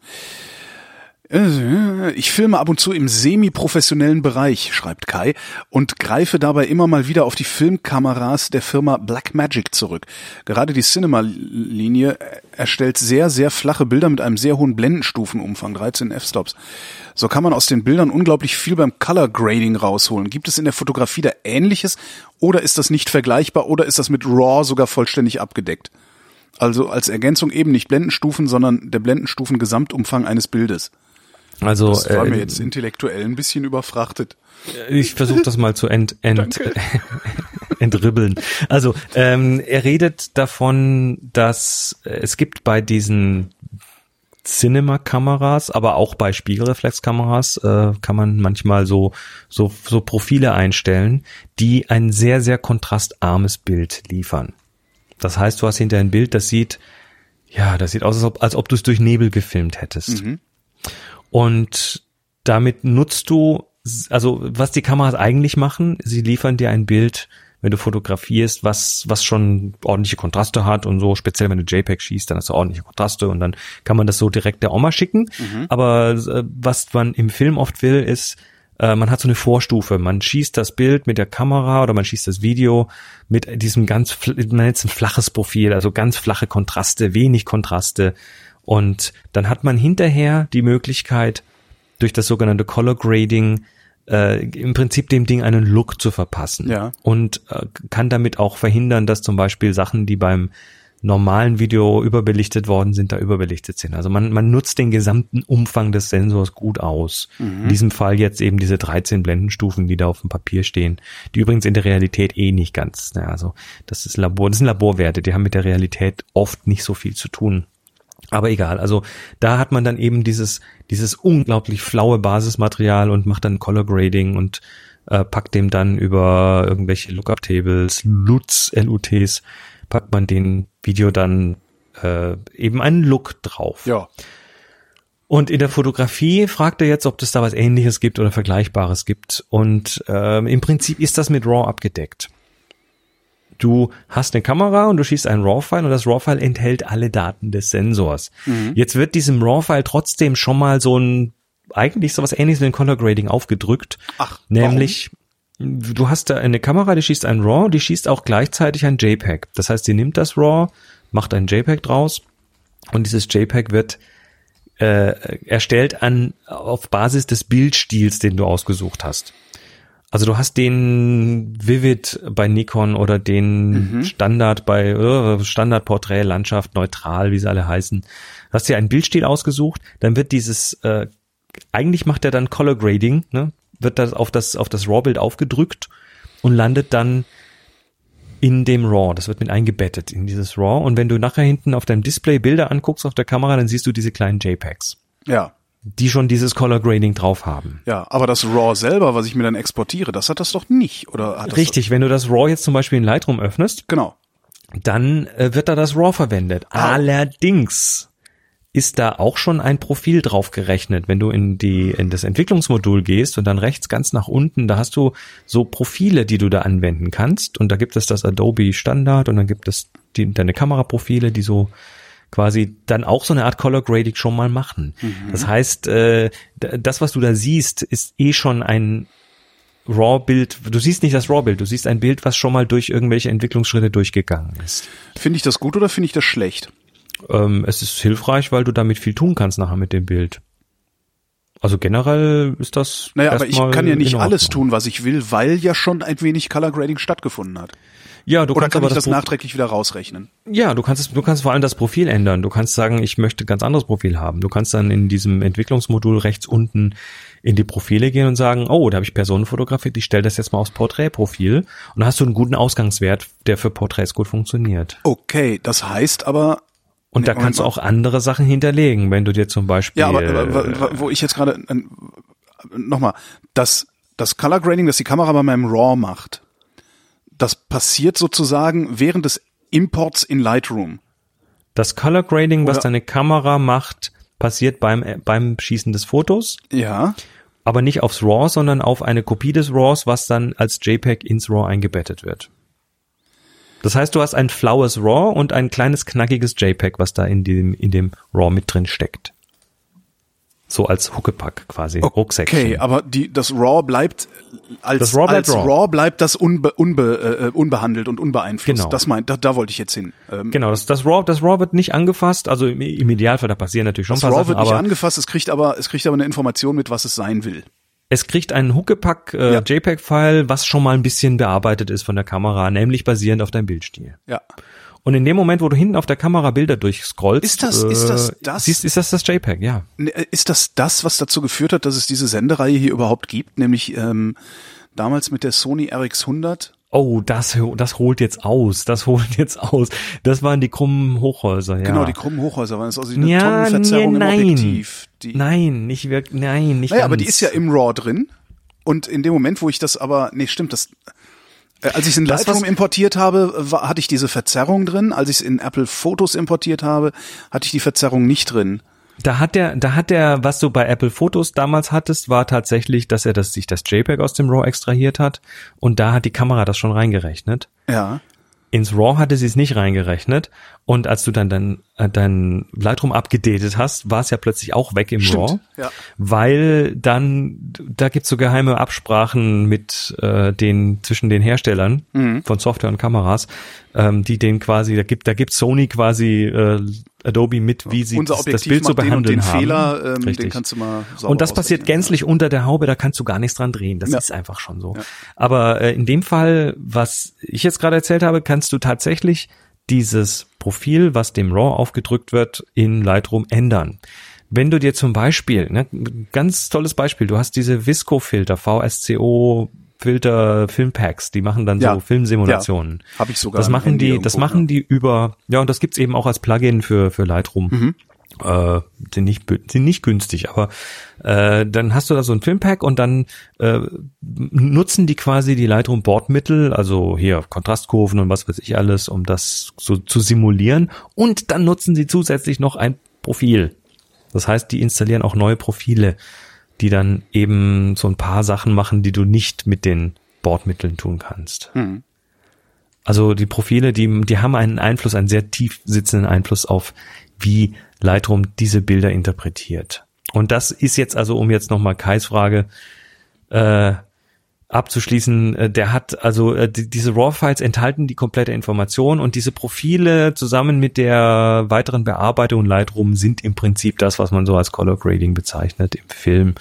Äh, Ich filme ab und zu im semi-professionellen Bereich, schreibt Kai, und greife dabei immer mal wieder auf die Filmkameras der Firma Blackmagic zurück. Gerade die Cinema-Linie erstellt sehr, sehr flache Bilder mit einem sehr hohen Blendenstufenumfang, 13 f-Stops. So kann man aus den Bildern unglaublich viel beim Color Grading rausholen. Gibt es in der Fotografie da Ähnliches oder ist das nicht vergleichbar oder ist das mit RAW sogar vollständig abgedeckt? Also als Ergänzung eben nicht Blendenstufen, sondern der Blendenstufen-Gesamtumfang eines Bildes.
Also
Das war
äh,
mir jetzt intellektuell ein bisschen überfrachtet.
Ich versuche das mal zu ent, ent, entribbeln. Also ähm, er redet davon, dass es gibt bei diesen Cinema-Kameras, aber auch bei Spiegelreflexkameras äh, kann man manchmal so, so, so Profile einstellen, die ein sehr, sehr kontrastarmes Bild liefern. Das heißt, du hast hinter ein Bild, das sieht, ja, das sieht aus, als ob, als ob du es durch Nebel gefilmt hättest. Und damit nutzt du, also was die Kameras eigentlich machen, sie liefern dir ein Bild, wenn du fotografierst, was, was schon ordentliche Kontraste hat und so, speziell wenn du JPEG schießt, dann hast du ordentliche Kontraste und dann kann man das so direkt der Oma schicken. Aber äh, was man im Film oft will, ist, äh, man hat so eine Vorstufe. Man schießt das Bild mit der Kamera oder man schießt das Video mit diesem ganz, man nennt es ein flaches Profil, also ganz flache Kontraste, wenig Kontraste. Und dann hat man hinterher die Möglichkeit, durch das sogenannte Color Grading äh, im Prinzip dem Ding einen Look zu verpassen.
Ja.
Und äh, kann damit auch verhindern, dass zum Beispiel Sachen, die beim normalen Video überbelichtet worden sind, da überbelichtet sind. Also man, man nutzt den gesamten Umfang des Sensors gut aus. In diesem Fall jetzt eben diese 13 Blendenstufen, die da auf dem Papier stehen, die übrigens in der Realität eh nicht ganz, ne, also das ist Labor, das sind Laborwerte, die haben mit der Realität oft nicht so viel zu tun. Aber egal, also da hat man dann eben dieses, dieses unglaublich flaue Basismaterial und macht dann Color Grading und äh, packt dem dann über irgendwelche Lookup-Tables, LUTs, LUTs, packt man den Video dann äh, eben einen Look drauf.
Ja.
Und in der Fotografie fragt er jetzt, ob es da was ähnliches gibt oder Vergleichbares gibt. Und ähm, im Prinzip ist das mit RAW abgedeckt. Du hast eine Kamera und du schießt einen RAW-File und das RAW-File enthält alle Daten des Sensors. Jetzt wird diesem RAW-File trotzdem schon mal so ein, eigentlich sowas ähnliches wie ein Color Grading aufgedrückt.
Ach,
Nämlich, du hast da eine Kamera, die schießt ein RAW, die schießt auch gleichzeitig ein JPEG. Das heißt, sie nimmt das RAW, macht ein JPEG draus und dieses JPEG wird äh, erstellt an auf Basis des Bildstils, den du ausgesucht hast. Also du hast den Vivid bei Nikon oder den Standard bei äh, Standard Porträt, Landschaft, Neutral, wie sie alle heißen. Du hast dir einen Bildstil ausgesucht, dann wird dieses äh, eigentlich macht er dann Color Grading, ne? wird das auf das, auf das RAW-Bild aufgedrückt und landet dann in dem RAW. Das wird mit eingebettet in dieses RAW. Und wenn du nachher hinten auf deinem Display Bilder anguckst auf der Kamera, dann siehst du diese kleinen JPEGs.
Ja.
Die schon dieses Color Grading drauf haben.
Ja, aber das RAW selber, was ich mir dann exportiere, das hat das doch nicht, oder hat das
Richtig, wenn du das RAW jetzt zum Beispiel in Lightroom öffnest,
Genau.
dann äh, wird da das RAW verwendet.
Ah.
Allerdings ist da auch schon ein Profil drauf gerechnet. Wenn du in die in das Entwicklungsmodul gehst und dann rechts ganz nach unten, da hast du so Profile, die du da anwenden kannst und da gibt es das Adobe Standard und dann gibt es die, deine Kameraprofile, die so quasi dann auch so eine Art Color Grading schon mal machen. Das heißt, äh, das was du da siehst, ist eh schon ein RAW-Bild. Du siehst nicht das RAW-Bild, du siehst ein Bild, was schon mal durch irgendwelche Entwicklungsschritte durchgegangen ist.
Finde ich das gut oder finde ich das schlecht?
Ähm, es ist hilfreich, weil du damit viel tun kannst nachher mit dem Bild. Also generell ist das.
Naja, aber ich kann ja nicht alles tun, was ich will, weil ja schon ein wenig Color Grading stattgefunden hat.
Ja, du
Oder
kannst
kann
aber
ich das
Pro-
nachträglich wieder rausrechnen?
Ja, du kannst es, du kannst vor allem das Profil ändern. Du kannst sagen, ich möchte ein ganz anderes Profil haben. Du kannst dann in diesem Entwicklungsmodul rechts unten in die Profile gehen und sagen, oh, da habe ich Personenfotografie, ich stelle das jetzt mal aufs Porträtprofil und dann hast du einen guten Ausgangswert, der für Porträts gut funktioniert.
Okay, das heißt aber,
Und da
Nee,
kannst du auch andere Sachen hinterlegen, wenn du dir zum Beispiel
ja, aber, aber wo ich jetzt gerade äh, nochmal, das das Color Grading, das die Kamera bei meinem RAW macht, das passiert sozusagen während des Imports in Lightroom.
Das Color Grading, was
Oder-
deine Kamera macht, passiert beim, äh, beim Schießen des Fotos,
Ja.
aber nicht aufs RAW, sondern auf eine Kopie des RAWs, was dann als JPEG ins RAW eingebettet wird. Das heißt, du hast ein flaues RAW und ein kleines knackiges JPEG, was da in dem, in dem RAW mit drin steckt. So als Huckepack quasi, Rucksäckchen.
Okay, aber die, das RAW bleibt als,
Das RAW bleibt
als
RAW.
RAW bleibt das unbe, unbe, äh, unbehandelt und unbeeinflusst.
Genau.
Das meint, da, da wollte ich jetzt hin. Ähm,
Genau, das, das RAW, das RAW wird nicht angefasst, also im, im Idealfall, da passieren natürlich schon
das
ein paar
RAW
Sachen,
wird nicht angefasst, es kriegt aber, es kriegt aber eine Information mit, was es sein will.
Es kriegt einen Huckepack äh,
Ja.
JPEG-File, was schon mal ein bisschen bearbeitet ist von der Kamera, nämlich basierend auf deinem Bildstil.
Ja.
Und in dem Moment, wo du hinten auf der Kamera Bilder durchscrollst,
Ist das- ist das das?
Siehst, ist das das JPEG? Ja.
Ne, äh, Ist das das, was dazu geführt hat, dass es diese Sendereihe hier überhaupt gibt? Nämlich ähm, damals mit der Sony RX100?
Oh, das das holt jetzt aus. Das holt jetzt aus. Das waren die krummen Hochhäuser. Ja.
Genau, die krummen Hochhäuser waren das also eine
Ja,
Tonnenverzerrung
nee,
im
nein.
Objektiv. Die,
Nein, nicht wirklich. Nein, nicht
naja,
ganz.
aber die ist ja im RAW drin. Und in dem Moment, wo ich das aber, nee, stimmt, das, äh, als ich es in Lightroom importiert habe, war, hatte ich diese Verzerrung drin. Als ich es in Apple Fotos importiert habe, hatte ich die Verzerrung nicht drin.
Da hat der, da hat der, was du bei Apple Fotos damals hattest, war tatsächlich, dass er das, sich das JPEG aus dem RAW extrahiert hat und da hat die Kamera das schon reingerechnet.
Ja.
Ins RAW hatte sie es nicht reingerechnet und als du dann dein, äh, dein Lightroom abgedatet hast, war es ja plötzlich auch weg im
Stimmt,
RAW,
ja.
weil dann, da gibt's so geheime Absprachen mit äh, den, zwischen den Herstellern
Mhm.
von Software und Kameras, ähm, die den quasi, da gibt, da gibt Sony quasi äh, Adobe mit, wie sie
Unser
das, das
Objektiv
Bild zu
den und
behandeln
den
haben.
Fehler, ähm, den
Richtig.
kannst du mal
Und das passiert gänzlich unter der Haube, da kannst du gar nichts dran drehen. Das
Ja.
ist einfach schon so. Aber äh, in dem Fall, was ich jetzt gerade erzählt habe, kannst du tatsächlich dieses Profil, was dem RAW aufgedrückt wird, in Lightroom ändern. Wenn du dir zum Beispiel, ne, ganz tolles Beispiel, du hast diese Visco-Filter, VSCO Filter, Filmpacks, die machen dann
Ja.
so Filmsimulationen.
Ja. Hab ich sogar
Das machen
Handy
die,
irgendwo,
das machen
ja.
die über, ja, und das gibt's eben auch als Plugin für, für Lightroom
Mhm.
Äh, sind nicht sind nicht günstig, aber äh, dann hast du da so ein Filmpack und dann äh, nutzen die quasi die Lightroom Bordmittel, also hier Kontrastkurven und was weiß ich alles, um das so zu simulieren und dann nutzen sie zusätzlich noch ein Profil. Das heißt, die installieren auch neue Profile, die dann eben so ein paar Sachen machen, die du nicht mit den Bordmitteln tun kannst.
Mhm.
Also die Profile, die, die haben einen Einfluss, einen sehr tief sitzenden Einfluss auf, wie Lightroom diese Bilder interpretiert. Und das ist jetzt also, um jetzt nochmal Kais Frage äh, abzuschließen, äh, der hat also äh, die, diese RAW-Files enthalten die komplette Information und diese Profile zusammen mit der weiteren Bearbeitung Lightroom sind im Prinzip das, was man so als Color Grading bezeichnet im Film.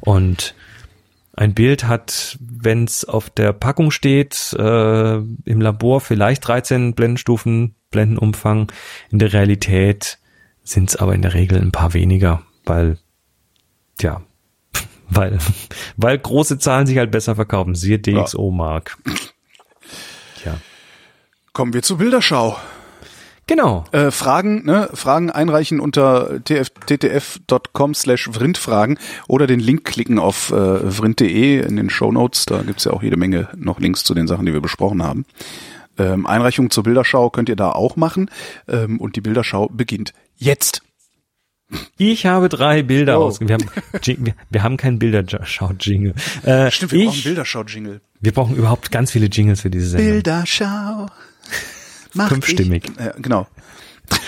Und ein Bild hat, wenn es auf der Packung steht, äh, im Labor vielleicht 13 Blendenstufen, Blendenumfang. In der Realität sind es aber in der Regel ein paar weniger, weil, tja, Weil, weil große Zahlen sich halt besser verkaufen. Siehe DxO Mark. Ja.
Kommen wir zur Bilderschau.
Genau.
Äh, Fragen, ne, Fragen einreichen unter tf, ttf.com slash vrindfragen oder den Link klicken auf äh, vrind.de in den Show Notes. Da gibt's ja auch jede Menge noch Links zu den Sachen, die wir besprochen haben. Ähm, Einreichung zur Bilderschau könnt ihr da auch machen. Ähm, und die Bilderschau beginnt jetzt.
Ich habe drei Bilder
Oh.
aus. Wir wir, wir haben keinen Bilderschau-Jingle. Äh,
Stimmt, wir
ich,
brauchen Bilderschau-Jingle.
Wir brauchen überhaupt ganz viele Jingles für diese Sendung.
Bilderschau. Mach
Fünfstimmig.
Ich, ja, genau.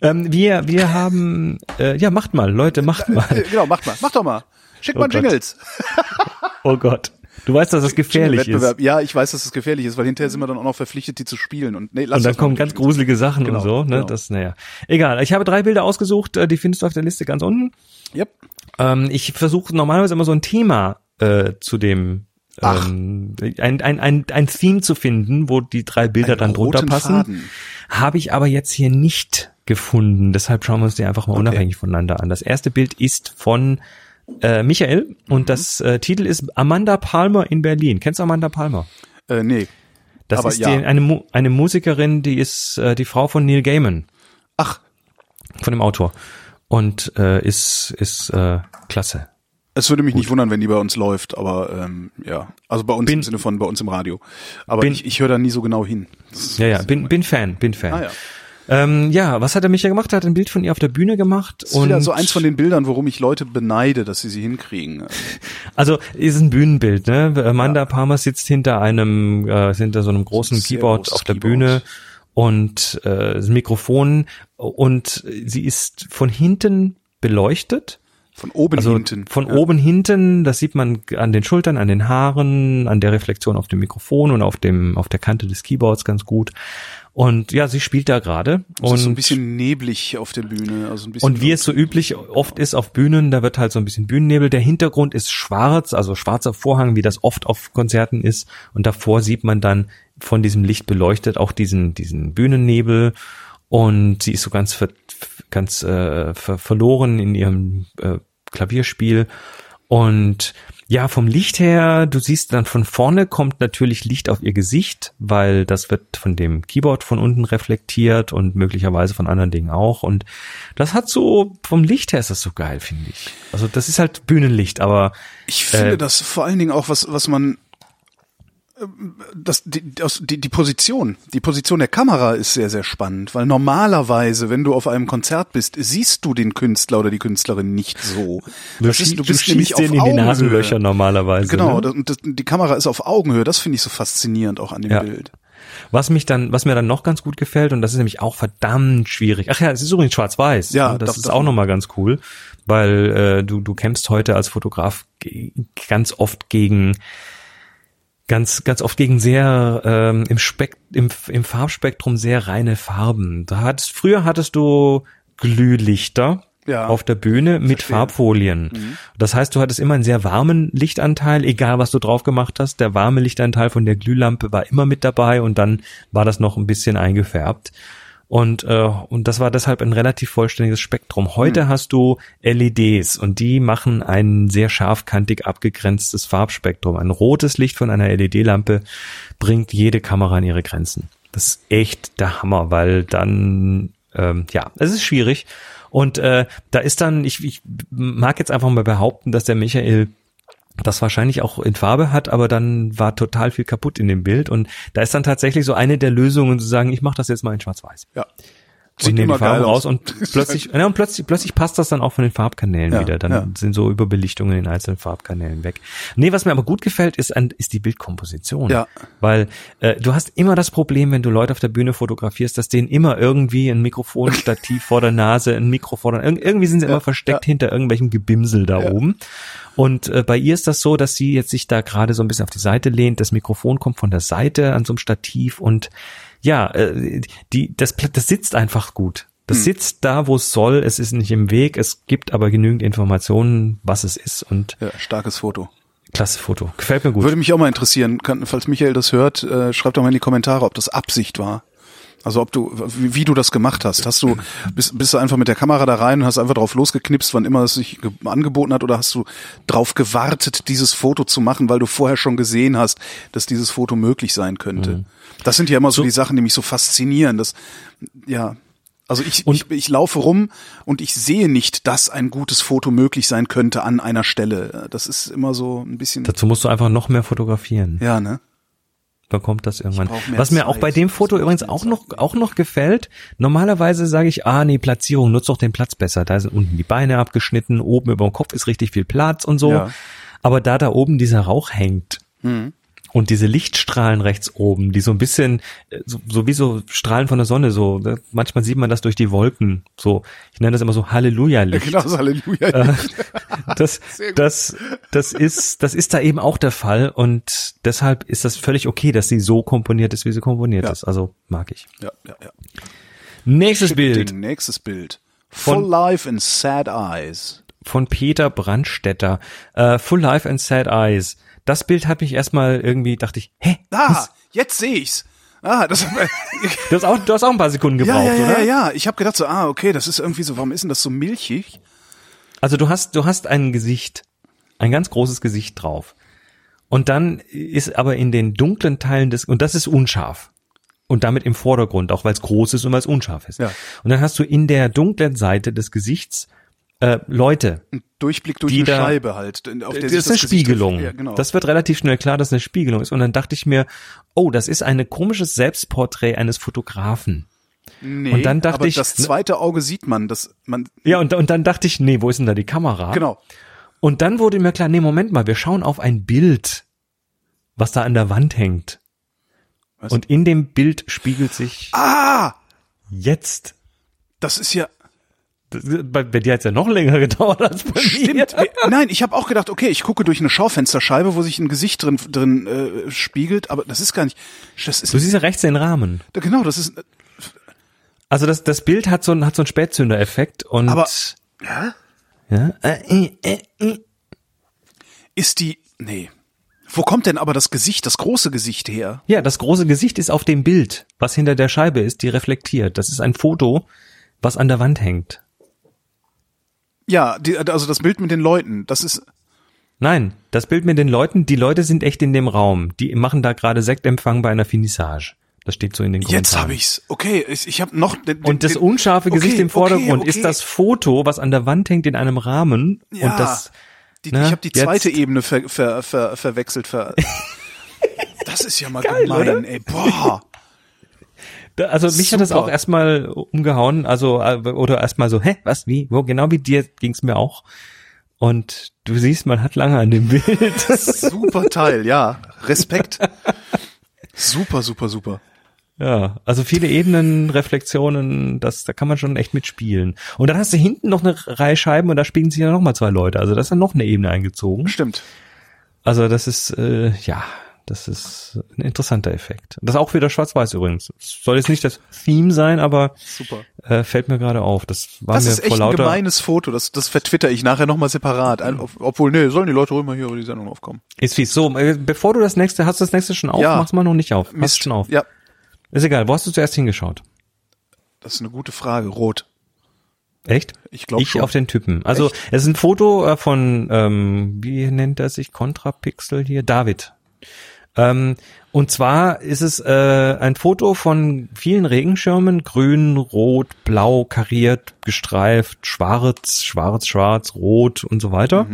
Ähm, wir, wir haben, äh, ja, macht mal, Leute, macht
Äh,
mal.
genau, macht mal. Mach doch mal. Schick
Oh
mal
Gott.
Jingles.
Oh Gott. Du weißt, dass das gefährlich ist.
Ja, ich weiß, dass es gefährlich ist, weil hinterher sind wir dann auch noch verpflichtet, die zu spielen. Und, nee, lass
Und dann
das
kommen ganz gruselige Sachen
Genau,
und so, ne?
genau.
Das, naja. Egal. Ich habe drei Bilder ausgesucht, äh, die findest du auf der Liste ganz unten.
Yep.
Ähm, ich versuche normalerweise immer so ein Thema äh, zu dem
Ach.
ähm, ein, ein, ein, ein Theme zu finden, wo die drei Bilder
Einen
dann drunter passen. Habe ich aber jetzt hier nicht gefunden. Deshalb schauen wir uns die einfach mal
Okay.
unabhängig voneinander an. Das erste Bild ist von äh, Michael und
Mhm.
das äh, Titel ist Amanda Palmer in Berlin. Kennst du Amanda Palmer?
Äh, nee.
Das
Aber
ist
ja.
die, eine, Mu eine Musikerin, die ist äh, die Frau von Neil Gaiman,
Ach,
von dem Autor. Und äh, ist, ist äh, klasse.
Es würde mich nicht wundern, wenn die bei uns läuft, aber ähm, ja. Also bei uns
Bin-
im Sinne von bei uns im Radio. Aber
Bin-
ich, ich höre da nie so genau hin.
Ja, ja, bin, bin Fan, bin Fan.
Ah, ja.
Ähm, ja, was hat er Micha gemacht? Er hat ein Bild von ihr auf der Bühne gemacht.
Das ist wieder so eins von den Bildern, worum ich Leute beneide, dass sie sie hinkriegen.
Also ist ein Bühnenbild, ne? Amanda Palmer sitzt hinter einem, äh, hinter so einem großen
Sehr
Keyboard auf der
Keyboard.
Bühne und äh, Mikrofon und sie ist von hinten beleuchtet.
Von oben
Also
hinten.
von
ja.
oben hinten, das sieht man an den Schultern, an den Haaren, an der Reflexion auf dem Mikrofon und auf dem auf der Kante des Keyboards ganz gut. Und ja, sie spielt da gerade und
ist so ein bisschen neblig auf der Bühne. Also ein bisschen
und wie es so üblich oft ist auf Bühnen, da wird halt so ein bisschen Bühnennebel. Der Hintergrund ist schwarz, also schwarzer Vorhang, wie das oft auf Konzerten ist. Und davor sieht man dann von diesem Licht beleuchtet auch diesen, diesen Bühnennebel. Und sie ist so ganz, ver, ganz äh, ver, verloren in ihrem äh, Klavierspiel. Und ja, vom Licht her, du siehst dann von vorne kommt natürlich Licht auf ihr Gesicht, weil das wird von dem Keyboard von unten reflektiert und möglicherweise von anderen Dingen auch. Und das hat so, vom Licht her ist das so geil, finde ich. Also das ist halt Bühnenlicht, aber
Ich finde
Äh,
das vor allen Dingen auch, was, was man, das, die, aus- die, die Position, die Position der Kamera ist sehr, sehr spannend, weil normalerweise, wenn du auf einem Konzert bist, siehst du den Künstler oder die Künstlerin nicht so.
du,
Das ist,
du schießt den in die
Augenhöhe.
Nasenlöcher normalerweise.
Genau,
ne?
das, und das, die Kamera ist auf Augenhöhe, das finde ich so faszinierend auch an dem
Ja.
Bild.
Was mich dann, was mir dann noch ganz gut gefällt, und das ist nämlich auch verdammt schwierig. Ach ja, es ist übrigens schwarz-weiß.
Ja,
ne? das ist auch nochmal ganz cool, weil äh, du, du kämpfst heute als Fotograf ganz oft gegen ganz, ganz oft gegen sehr ähm, im, Spek im, im Farbspektrum sehr reine Farben. Da hattest, früher hattest du Glühlichter
Ja.
auf der Bühne mit
Verstehe. Mhm.
Farbfolien. Das heißt, du hattest immer einen sehr warmen Lichtanteil, egal was du drauf gemacht hast. Der warme Lichtanteil von der Glühlampe war immer mit dabei und dann war das noch ein bisschen eingefärbt. Und, äh, und das war deshalb ein relativ vollständiges Spektrum. Heute hast du LEDs und die machen ein sehr scharfkantig abgegrenztes Farbspektrum. Ein rotes Licht von einer LED-Lampe bringt jede Kamera an ihre Grenzen. Das ist echt der Hammer, weil dann, ähm, ja, es ist schwierig. Und äh, da ist dann, ich, ich mag jetzt einfach mal behaupten, dass der Michael das wahrscheinlich auch in Farbe hat, aber dann war total viel kaputt in dem Bild. Und da ist dann tatsächlich so eine der Lösungen zu sagen, ich mache das jetzt mal in Schwarz-Weiß.
Ja.
Und nehme die Farben raus
aus.
und plötzlich, ja, und plötzlich, plötzlich passt das dann auch von den Farbkanälen
Ja,
wieder. Dann
ja.
sind so Überbelichtungen in den einzelnen Farbkanälen weg. Nee, was mir aber gut gefällt, ist, ein, ist die Bildkomposition.
Ja.
Weil äh, du hast immer das Problem, wenn du Leute auf der Bühne fotografierst, dass denen immer irgendwie ein Mikrofonstativ vor der Nase, ein Mikro vor der irg irgendwie sind sie immer versteckt hinter irgendwelchem Gebimsel da oben. Und äh, bei ihr ist das so, dass sie jetzt sich da gerade so ein bisschen auf die Seite lehnt. Das Mikrofon kommt von der Seite an so einem Stativ und ja, äh, die, das, das sitzt einfach gut. Das sitzt da, wo es soll. Es ist nicht im Weg. Es gibt aber genügend Informationen, was es ist und
Ja, starkes Foto.
klasse Foto. Gefällt mir gut.
Würde mich auch mal interessieren, falls Michael das hört, äh, schreibt doch mal in die Kommentare, ob das Absicht war. Also ob du, wie, wie du das gemacht hast. Hast du, bist, bist du einfach mit der Kamera da rein und hast einfach drauf losgeknipst, wann immer es sich ge- angeboten hat, oder hast du drauf gewartet, dieses Foto zu machen, weil du vorher schon gesehen hast, dass dieses Foto möglich sein könnte? Das sind ja immer so, die Sachen, die mich so faszinieren. Das, ja. Also ich, ich, ich laufe rum und ich sehe nicht, dass ein gutes Foto möglich sein könnte an einer Stelle. Das ist immer so ein bisschen,
Dazu musst du einfach noch mehr fotografieren.
ja, ne?
Dann kommt das irgendwann. Was mir auch
Zeit.
bei dem Foto übrigens auch noch, auch noch gefällt, normalerweise sage ich, ah nee, Platzierung, nutzt doch den Platz besser. Da sind unten die Beine abgeschnitten, oben über dem Kopf ist richtig viel Platz und so.
Ja.
Aber da da oben dieser Rauch hängt und diese Lichtstrahlen rechts oben, die so ein bisschen, äh, so, so wie so Strahlen von der Sonne, so, ne? manchmal sieht man das durch die Wolken, so, ich nenne das immer so Halleluja-Licht.
Genau, das Halleluja.
Äh, das, das, das ist, das ist da eben auch der Fall und deshalb ist das völlig okay, dass sie so komponiert ist, wie sie komponiert
Ja.
ist. Also mag ich.
ja, ja, ja.
Nächstes Bild
Ding, nächstes Bild.
Von-
Full Life in Sad Eyes.
von Peter Brandstetter. Äh, Full Life and Sad Eyes. Das Bild hat mich erstmal irgendwie, dachte ich, hä?
Ah, jetzt sehe ich's. Ah, das
Du hast auch, du hast auch ein paar Sekunden
ja,
gebraucht,
ja, ja,
oder?
ja, ja. Ich habe gedacht so, ah, okay, das ist irgendwie so, warum ist denn das so milchig?
Also du hast, du hast ein Gesicht, ein ganz großes Gesicht drauf. Und dann ist aber in den dunklen Teilen des, und das ist unscharf. Und damit im Vordergrund, auch weil es groß ist und weil es unscharf ist.
Ja.
Und dann hast du in der dunklen Seite des Gesichts äh, Leute.
Ein Durchblick durch
Die
eine
da-
Scheibe halt. Auf der
Das ist eine
Gesicht-
Spiegelung.
Ja, genau.
Das wird relativ schnell klar, dass es eine Spiegelung ist. Und dann dachte ich mir, oh, das ist ein komisches Selbstporträt eines Fotografen.
nee,
und dann dachte
aber
ich-
das zweite Auge sieht man, dass man
Ja, und, und dann dachte ich, nee, wo ist denn da die Kamera?
genau.
Und dann wurde mir klar, nee, Moment mal, wir schauen auf ein Bild, was da an der Wand hängt.
Was?
Und in dem Bild spiegelt sich
Ah,
jetzt,
das ist ja
das, bei, bei dir hat's ja noch länger gedauert als bei
stimmt.
mir.
Wir- Nein, ich habe auch gedacht, okay, ich gucke durch eine Schaufensterscheibe, wo sich ein Gesicht drin drin äh, spiegelt, aber das ist gar nicht. Das ist
Du siehst ja rechts den Rahmen.
genau, das ist
Also das, das Bild hat so einen, hat so einen Spätzünder-Effekt und
Aber-
ja, äh, äh, äh,
ist die nee. Wo kommt denn aber das Gesicht, das große Gesicht her?
ja, das große Gesicht ist auf dem Bild, was hinter der Scheibe ist, die reflektiert. Das ist ein Foto, was an der Wand hängt.
Ja, die, also das Bild mit den Leuten, das ist
Nein, das Bild mit den Leuten, die Leute sind echt in dem Raum. Die machen da gerade Sektempfang bei einer Finissage. Das steht so in den Kommentaren.
Jetzt habe ich's. Okay, ich, ich habe noch den, den,
Und das
den-
unscharfe
okay,
Gesicht im Vordergrund
okay, okay.
ist das Foto, was an der Wand hängt in einem Rahmen.
Ja,
und das,
die,
ne,
ich habe die
jetzt-
zweite Ebene ver, ver, ver, verwechselt. Ver, das ist ja mal gemein,
oder?
ey. Boah.
Da- also mich hat das
Super.
auch erstmal umgehauen, also äh, oder erstmal so, hä, was, wie, wo, genau wie dir ging's mir auch. Und du siehst, man hat lange an dem Bild.
Super Teil, ja. Respekt. Super, super, super.
Ja, also viele Ebenen, Reflexionen, das, da kann man schon echt mitspielen. Und dann hast du hinten noch eine Reihe Scheiben und da spiegeln sich ja noch mal zwei Leute. Also da ist dann noch eine Ebene eingezogen.
Stimmt.
Also das ist, äh, ja, das ist ein interessanter Effekt. Das ist auch wieder schwarz-weiß übrigens. Soll jetzt nicht das Theme sein, aber
Super.
äh, fällt mir gerade auf. Das war
Das
mir
ist echt ein gemeines Foto. Das, das vertwitter ich nachher nochmal separat. Ein, ob- obwohl, nee, sollen die Leute ruhig mal hier über die Sendung aufkommen.
Ist fies. So, äh, bevor du das nächste, hast du das nächste schon auf?
Ja.
Mach's mal noch nicht auf. Mach's schon auf.
Ja,
Ist egal. Wo hast du zuerst hingeschaut?
das ist eine gute Frage. Rot.
Echt?
Ich glaub
Ich auf den Typen. Also es ist ein Foto äh, von, ähm, wie nennt er sich, Kontrapixel hier? David. Ähm, und zwar ist es äh, ein Foto von vielen Regenschirmen, grün, rot, blau, kariert, gestreift, schwarz, schwarz, schwarz, rot und so weiter.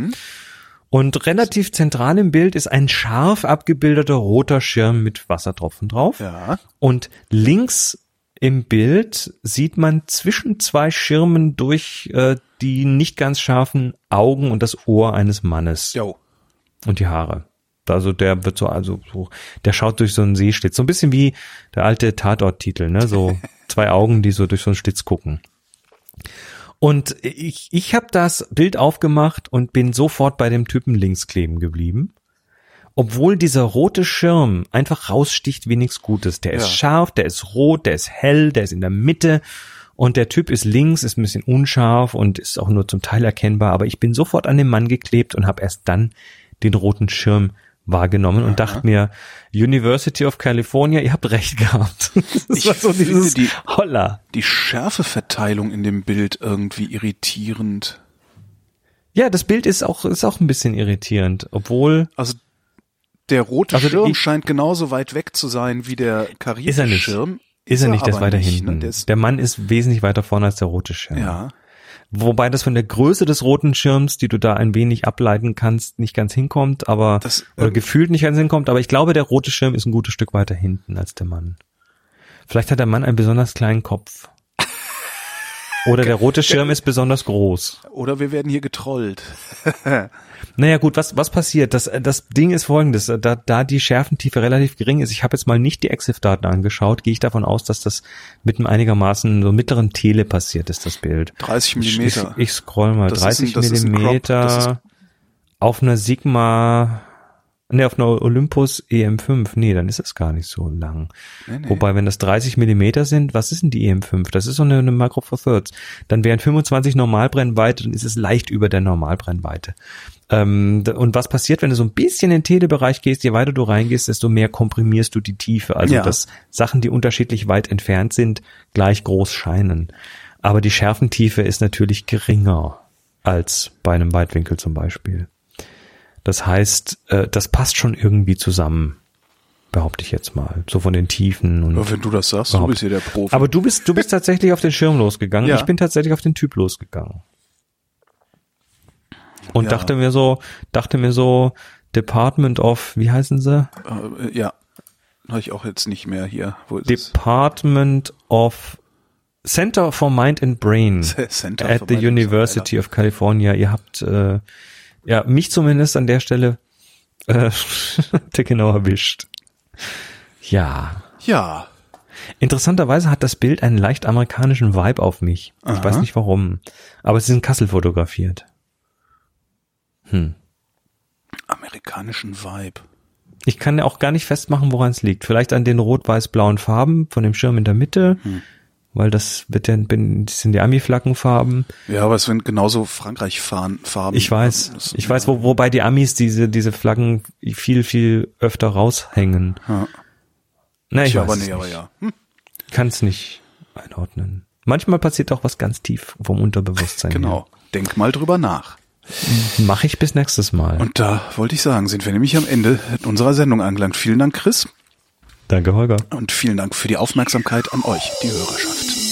Und relativ zentral im Bild ist ein scharf abgebildeter roter Schirm mit Wassertropfen drauf.
Ja.
Und links im Bild sieht man zwischen zwei Schirmen durch äh, die nicht ganz scharfen Augen und das Ohr eines Mannes
Jo.
und die Haare. Also der wird so, also so, der schaut durch so einen Seeschlitz. So ein bisschen wie der alte Tatort-Titel, ne? So zwei Augen, die so durch so einen Schlitz gucken. Und ich, ich habe das Bild aufgemacht und bin sofort bei dem Typen links kleben geblieben. Obwohl dieser rote Schirm einfach raussticht wie nichts Gutes. Der ist
Ja.
scharf, der ist rot, der ist hell, der ist in der Mitte und der Typ ist links, ist ein bisschen unscharf und ist auch nur zum Teil erkennbar. Aber ich bin sofort an den Mann geklebt und habe erst dann den roten Schirm wahrgenommen und dachte mir, University of California, ihr habt recht gehabt. Das
Ich
war so
finde
dieses
die-
Holla.
Die Schärfeverteilung in dem Bild irgendwie irritierend.
Ja, das Bild ist auch, ist auch ein bisschen irritierend, obwohl
Also der rote
Also
Schirm
ich-
scheint genauso weit weg zu sein wie der karierte
Ist er nicht.
Schirm.
ist er nicht, der ist weiter
nicht,
hinten.
Ne? Der ist,
Der Mann ist wesentlich weiter vorne als der rote Schirm.
ja.
Wobei das von der Größe des roten Schirms, die du da ein wenig ableiten kannst, nicht ganz hinkommt, aber
Das,
oder
ähm,
gefühlt nicht ganz hinkommt, aber ich glaube, der rote Schirm ist ein gutes Stück weiter hinten als der Mann. Vielleicht hat der Mann einen besonders kleinen Kopf. Oder der rote Schirm ist besonders groß.
Oder wir werden hier getrollt.
Naja gut, was, was passiert? Das, das Ding ist folgendes, da, da die Schärfentiefe relativ gering ist, ich habe jetzt mal nicht die EXIF-Daten angeschaut, gehe ich davon aus, dass das mit einem einigermaßen so mittleren Tele passiert ist, das Bild.
30
Ich, ich,
Millimeter.
ich scroll mal.
Das ist
30
ein- das ist ein Crop.
Millimeter auf einer Sigma, ne, auf einer Olympus EM5. Nee, dann ist es gar nicht so lang.
Nee, nee.
Wobei, wenn das 30 Millimeter sind, was ist denn die EM5? Das ist so eine, eine Micro Four Thirds. Dann wären 25 Normalbrennweite, dann ist es leicht über der Normalbrennweite. Ähm, und was passiert, wenn du so ein bisschen in den Telebereich gehst, je weiter du reingehst, desto mehr komprimierst du die Tiefe. Also,
Ja.
dass Sachen, die unterschiedlich weit entfernt sind, gleich groß scheinen. Aber die Schärfentiefe ist natürlich geringer als bei einem Weitwinkel zum Beispiel. Das heißt, äh, das passt schon irgendwie zusammen, behaupte ich jetzt mal. So von den Tiefen und
Aber wenn du das sagst, du
Überhaupt.
bist hier der Profi.
aber du bist, du bist tatsächlich auf den Schirm losgegangen.
Ja.
Ich bin tatsächlich auf den Typ losgegangen. Und
Ja.
dachte mir so, dachte mir so, Department of, wie heißen sie?
äh, ja. Habe ich auch jetzt nicht mehr hier. Ist es?
Department of Center for Mind and Brain
Center
at the
Mind
University of California. Ihr habt, äh, ja, mich zumindest an der Stelle, äh, der genau erwischt. Ja.
Ja.
Interessanterweise hat das Bild einen leicht amerikanischen Vibe auf mich. Ich
Aha.
weiß nicht warum. Aber es ist in Kassel fotografiert. Hm.
Amerikanischen Vibe.
Ich kann ja auch gar nicht festmachen, woran es liegt. Vielleicht an den rot-weiß-blauen Farben von dem Schirm in der Mitte,
Hm.
Weil das wird ja, bin- das sind die Ami-Flaggenfarben.
Ja, aber es sind genauso Frankreich-Farben.
Ich weiß,
Das-
ich weiß, wo, wobei die Amis diese, diese Flaggen viel, viel öfter raushängen.
Ja.
Na, ich
Tja,
weiß
aber
es
nee, aber
nicht.
ja. Hm,
Kann es nicht einordnen. Manchmal passiert auch was ganz tief vom Unterbewusstsein.
genau. Denk mal drüber nach.
Mache ich bis nächstes Mal.
Und da wollte ich sagen, sind wir nämlich am Ende unserer Sendung angelangt. Vielen Dank, Chris.
Danke, Holger.
Und vielen Dank für die Aufmerksamkeit an euch, die Hörerschaft.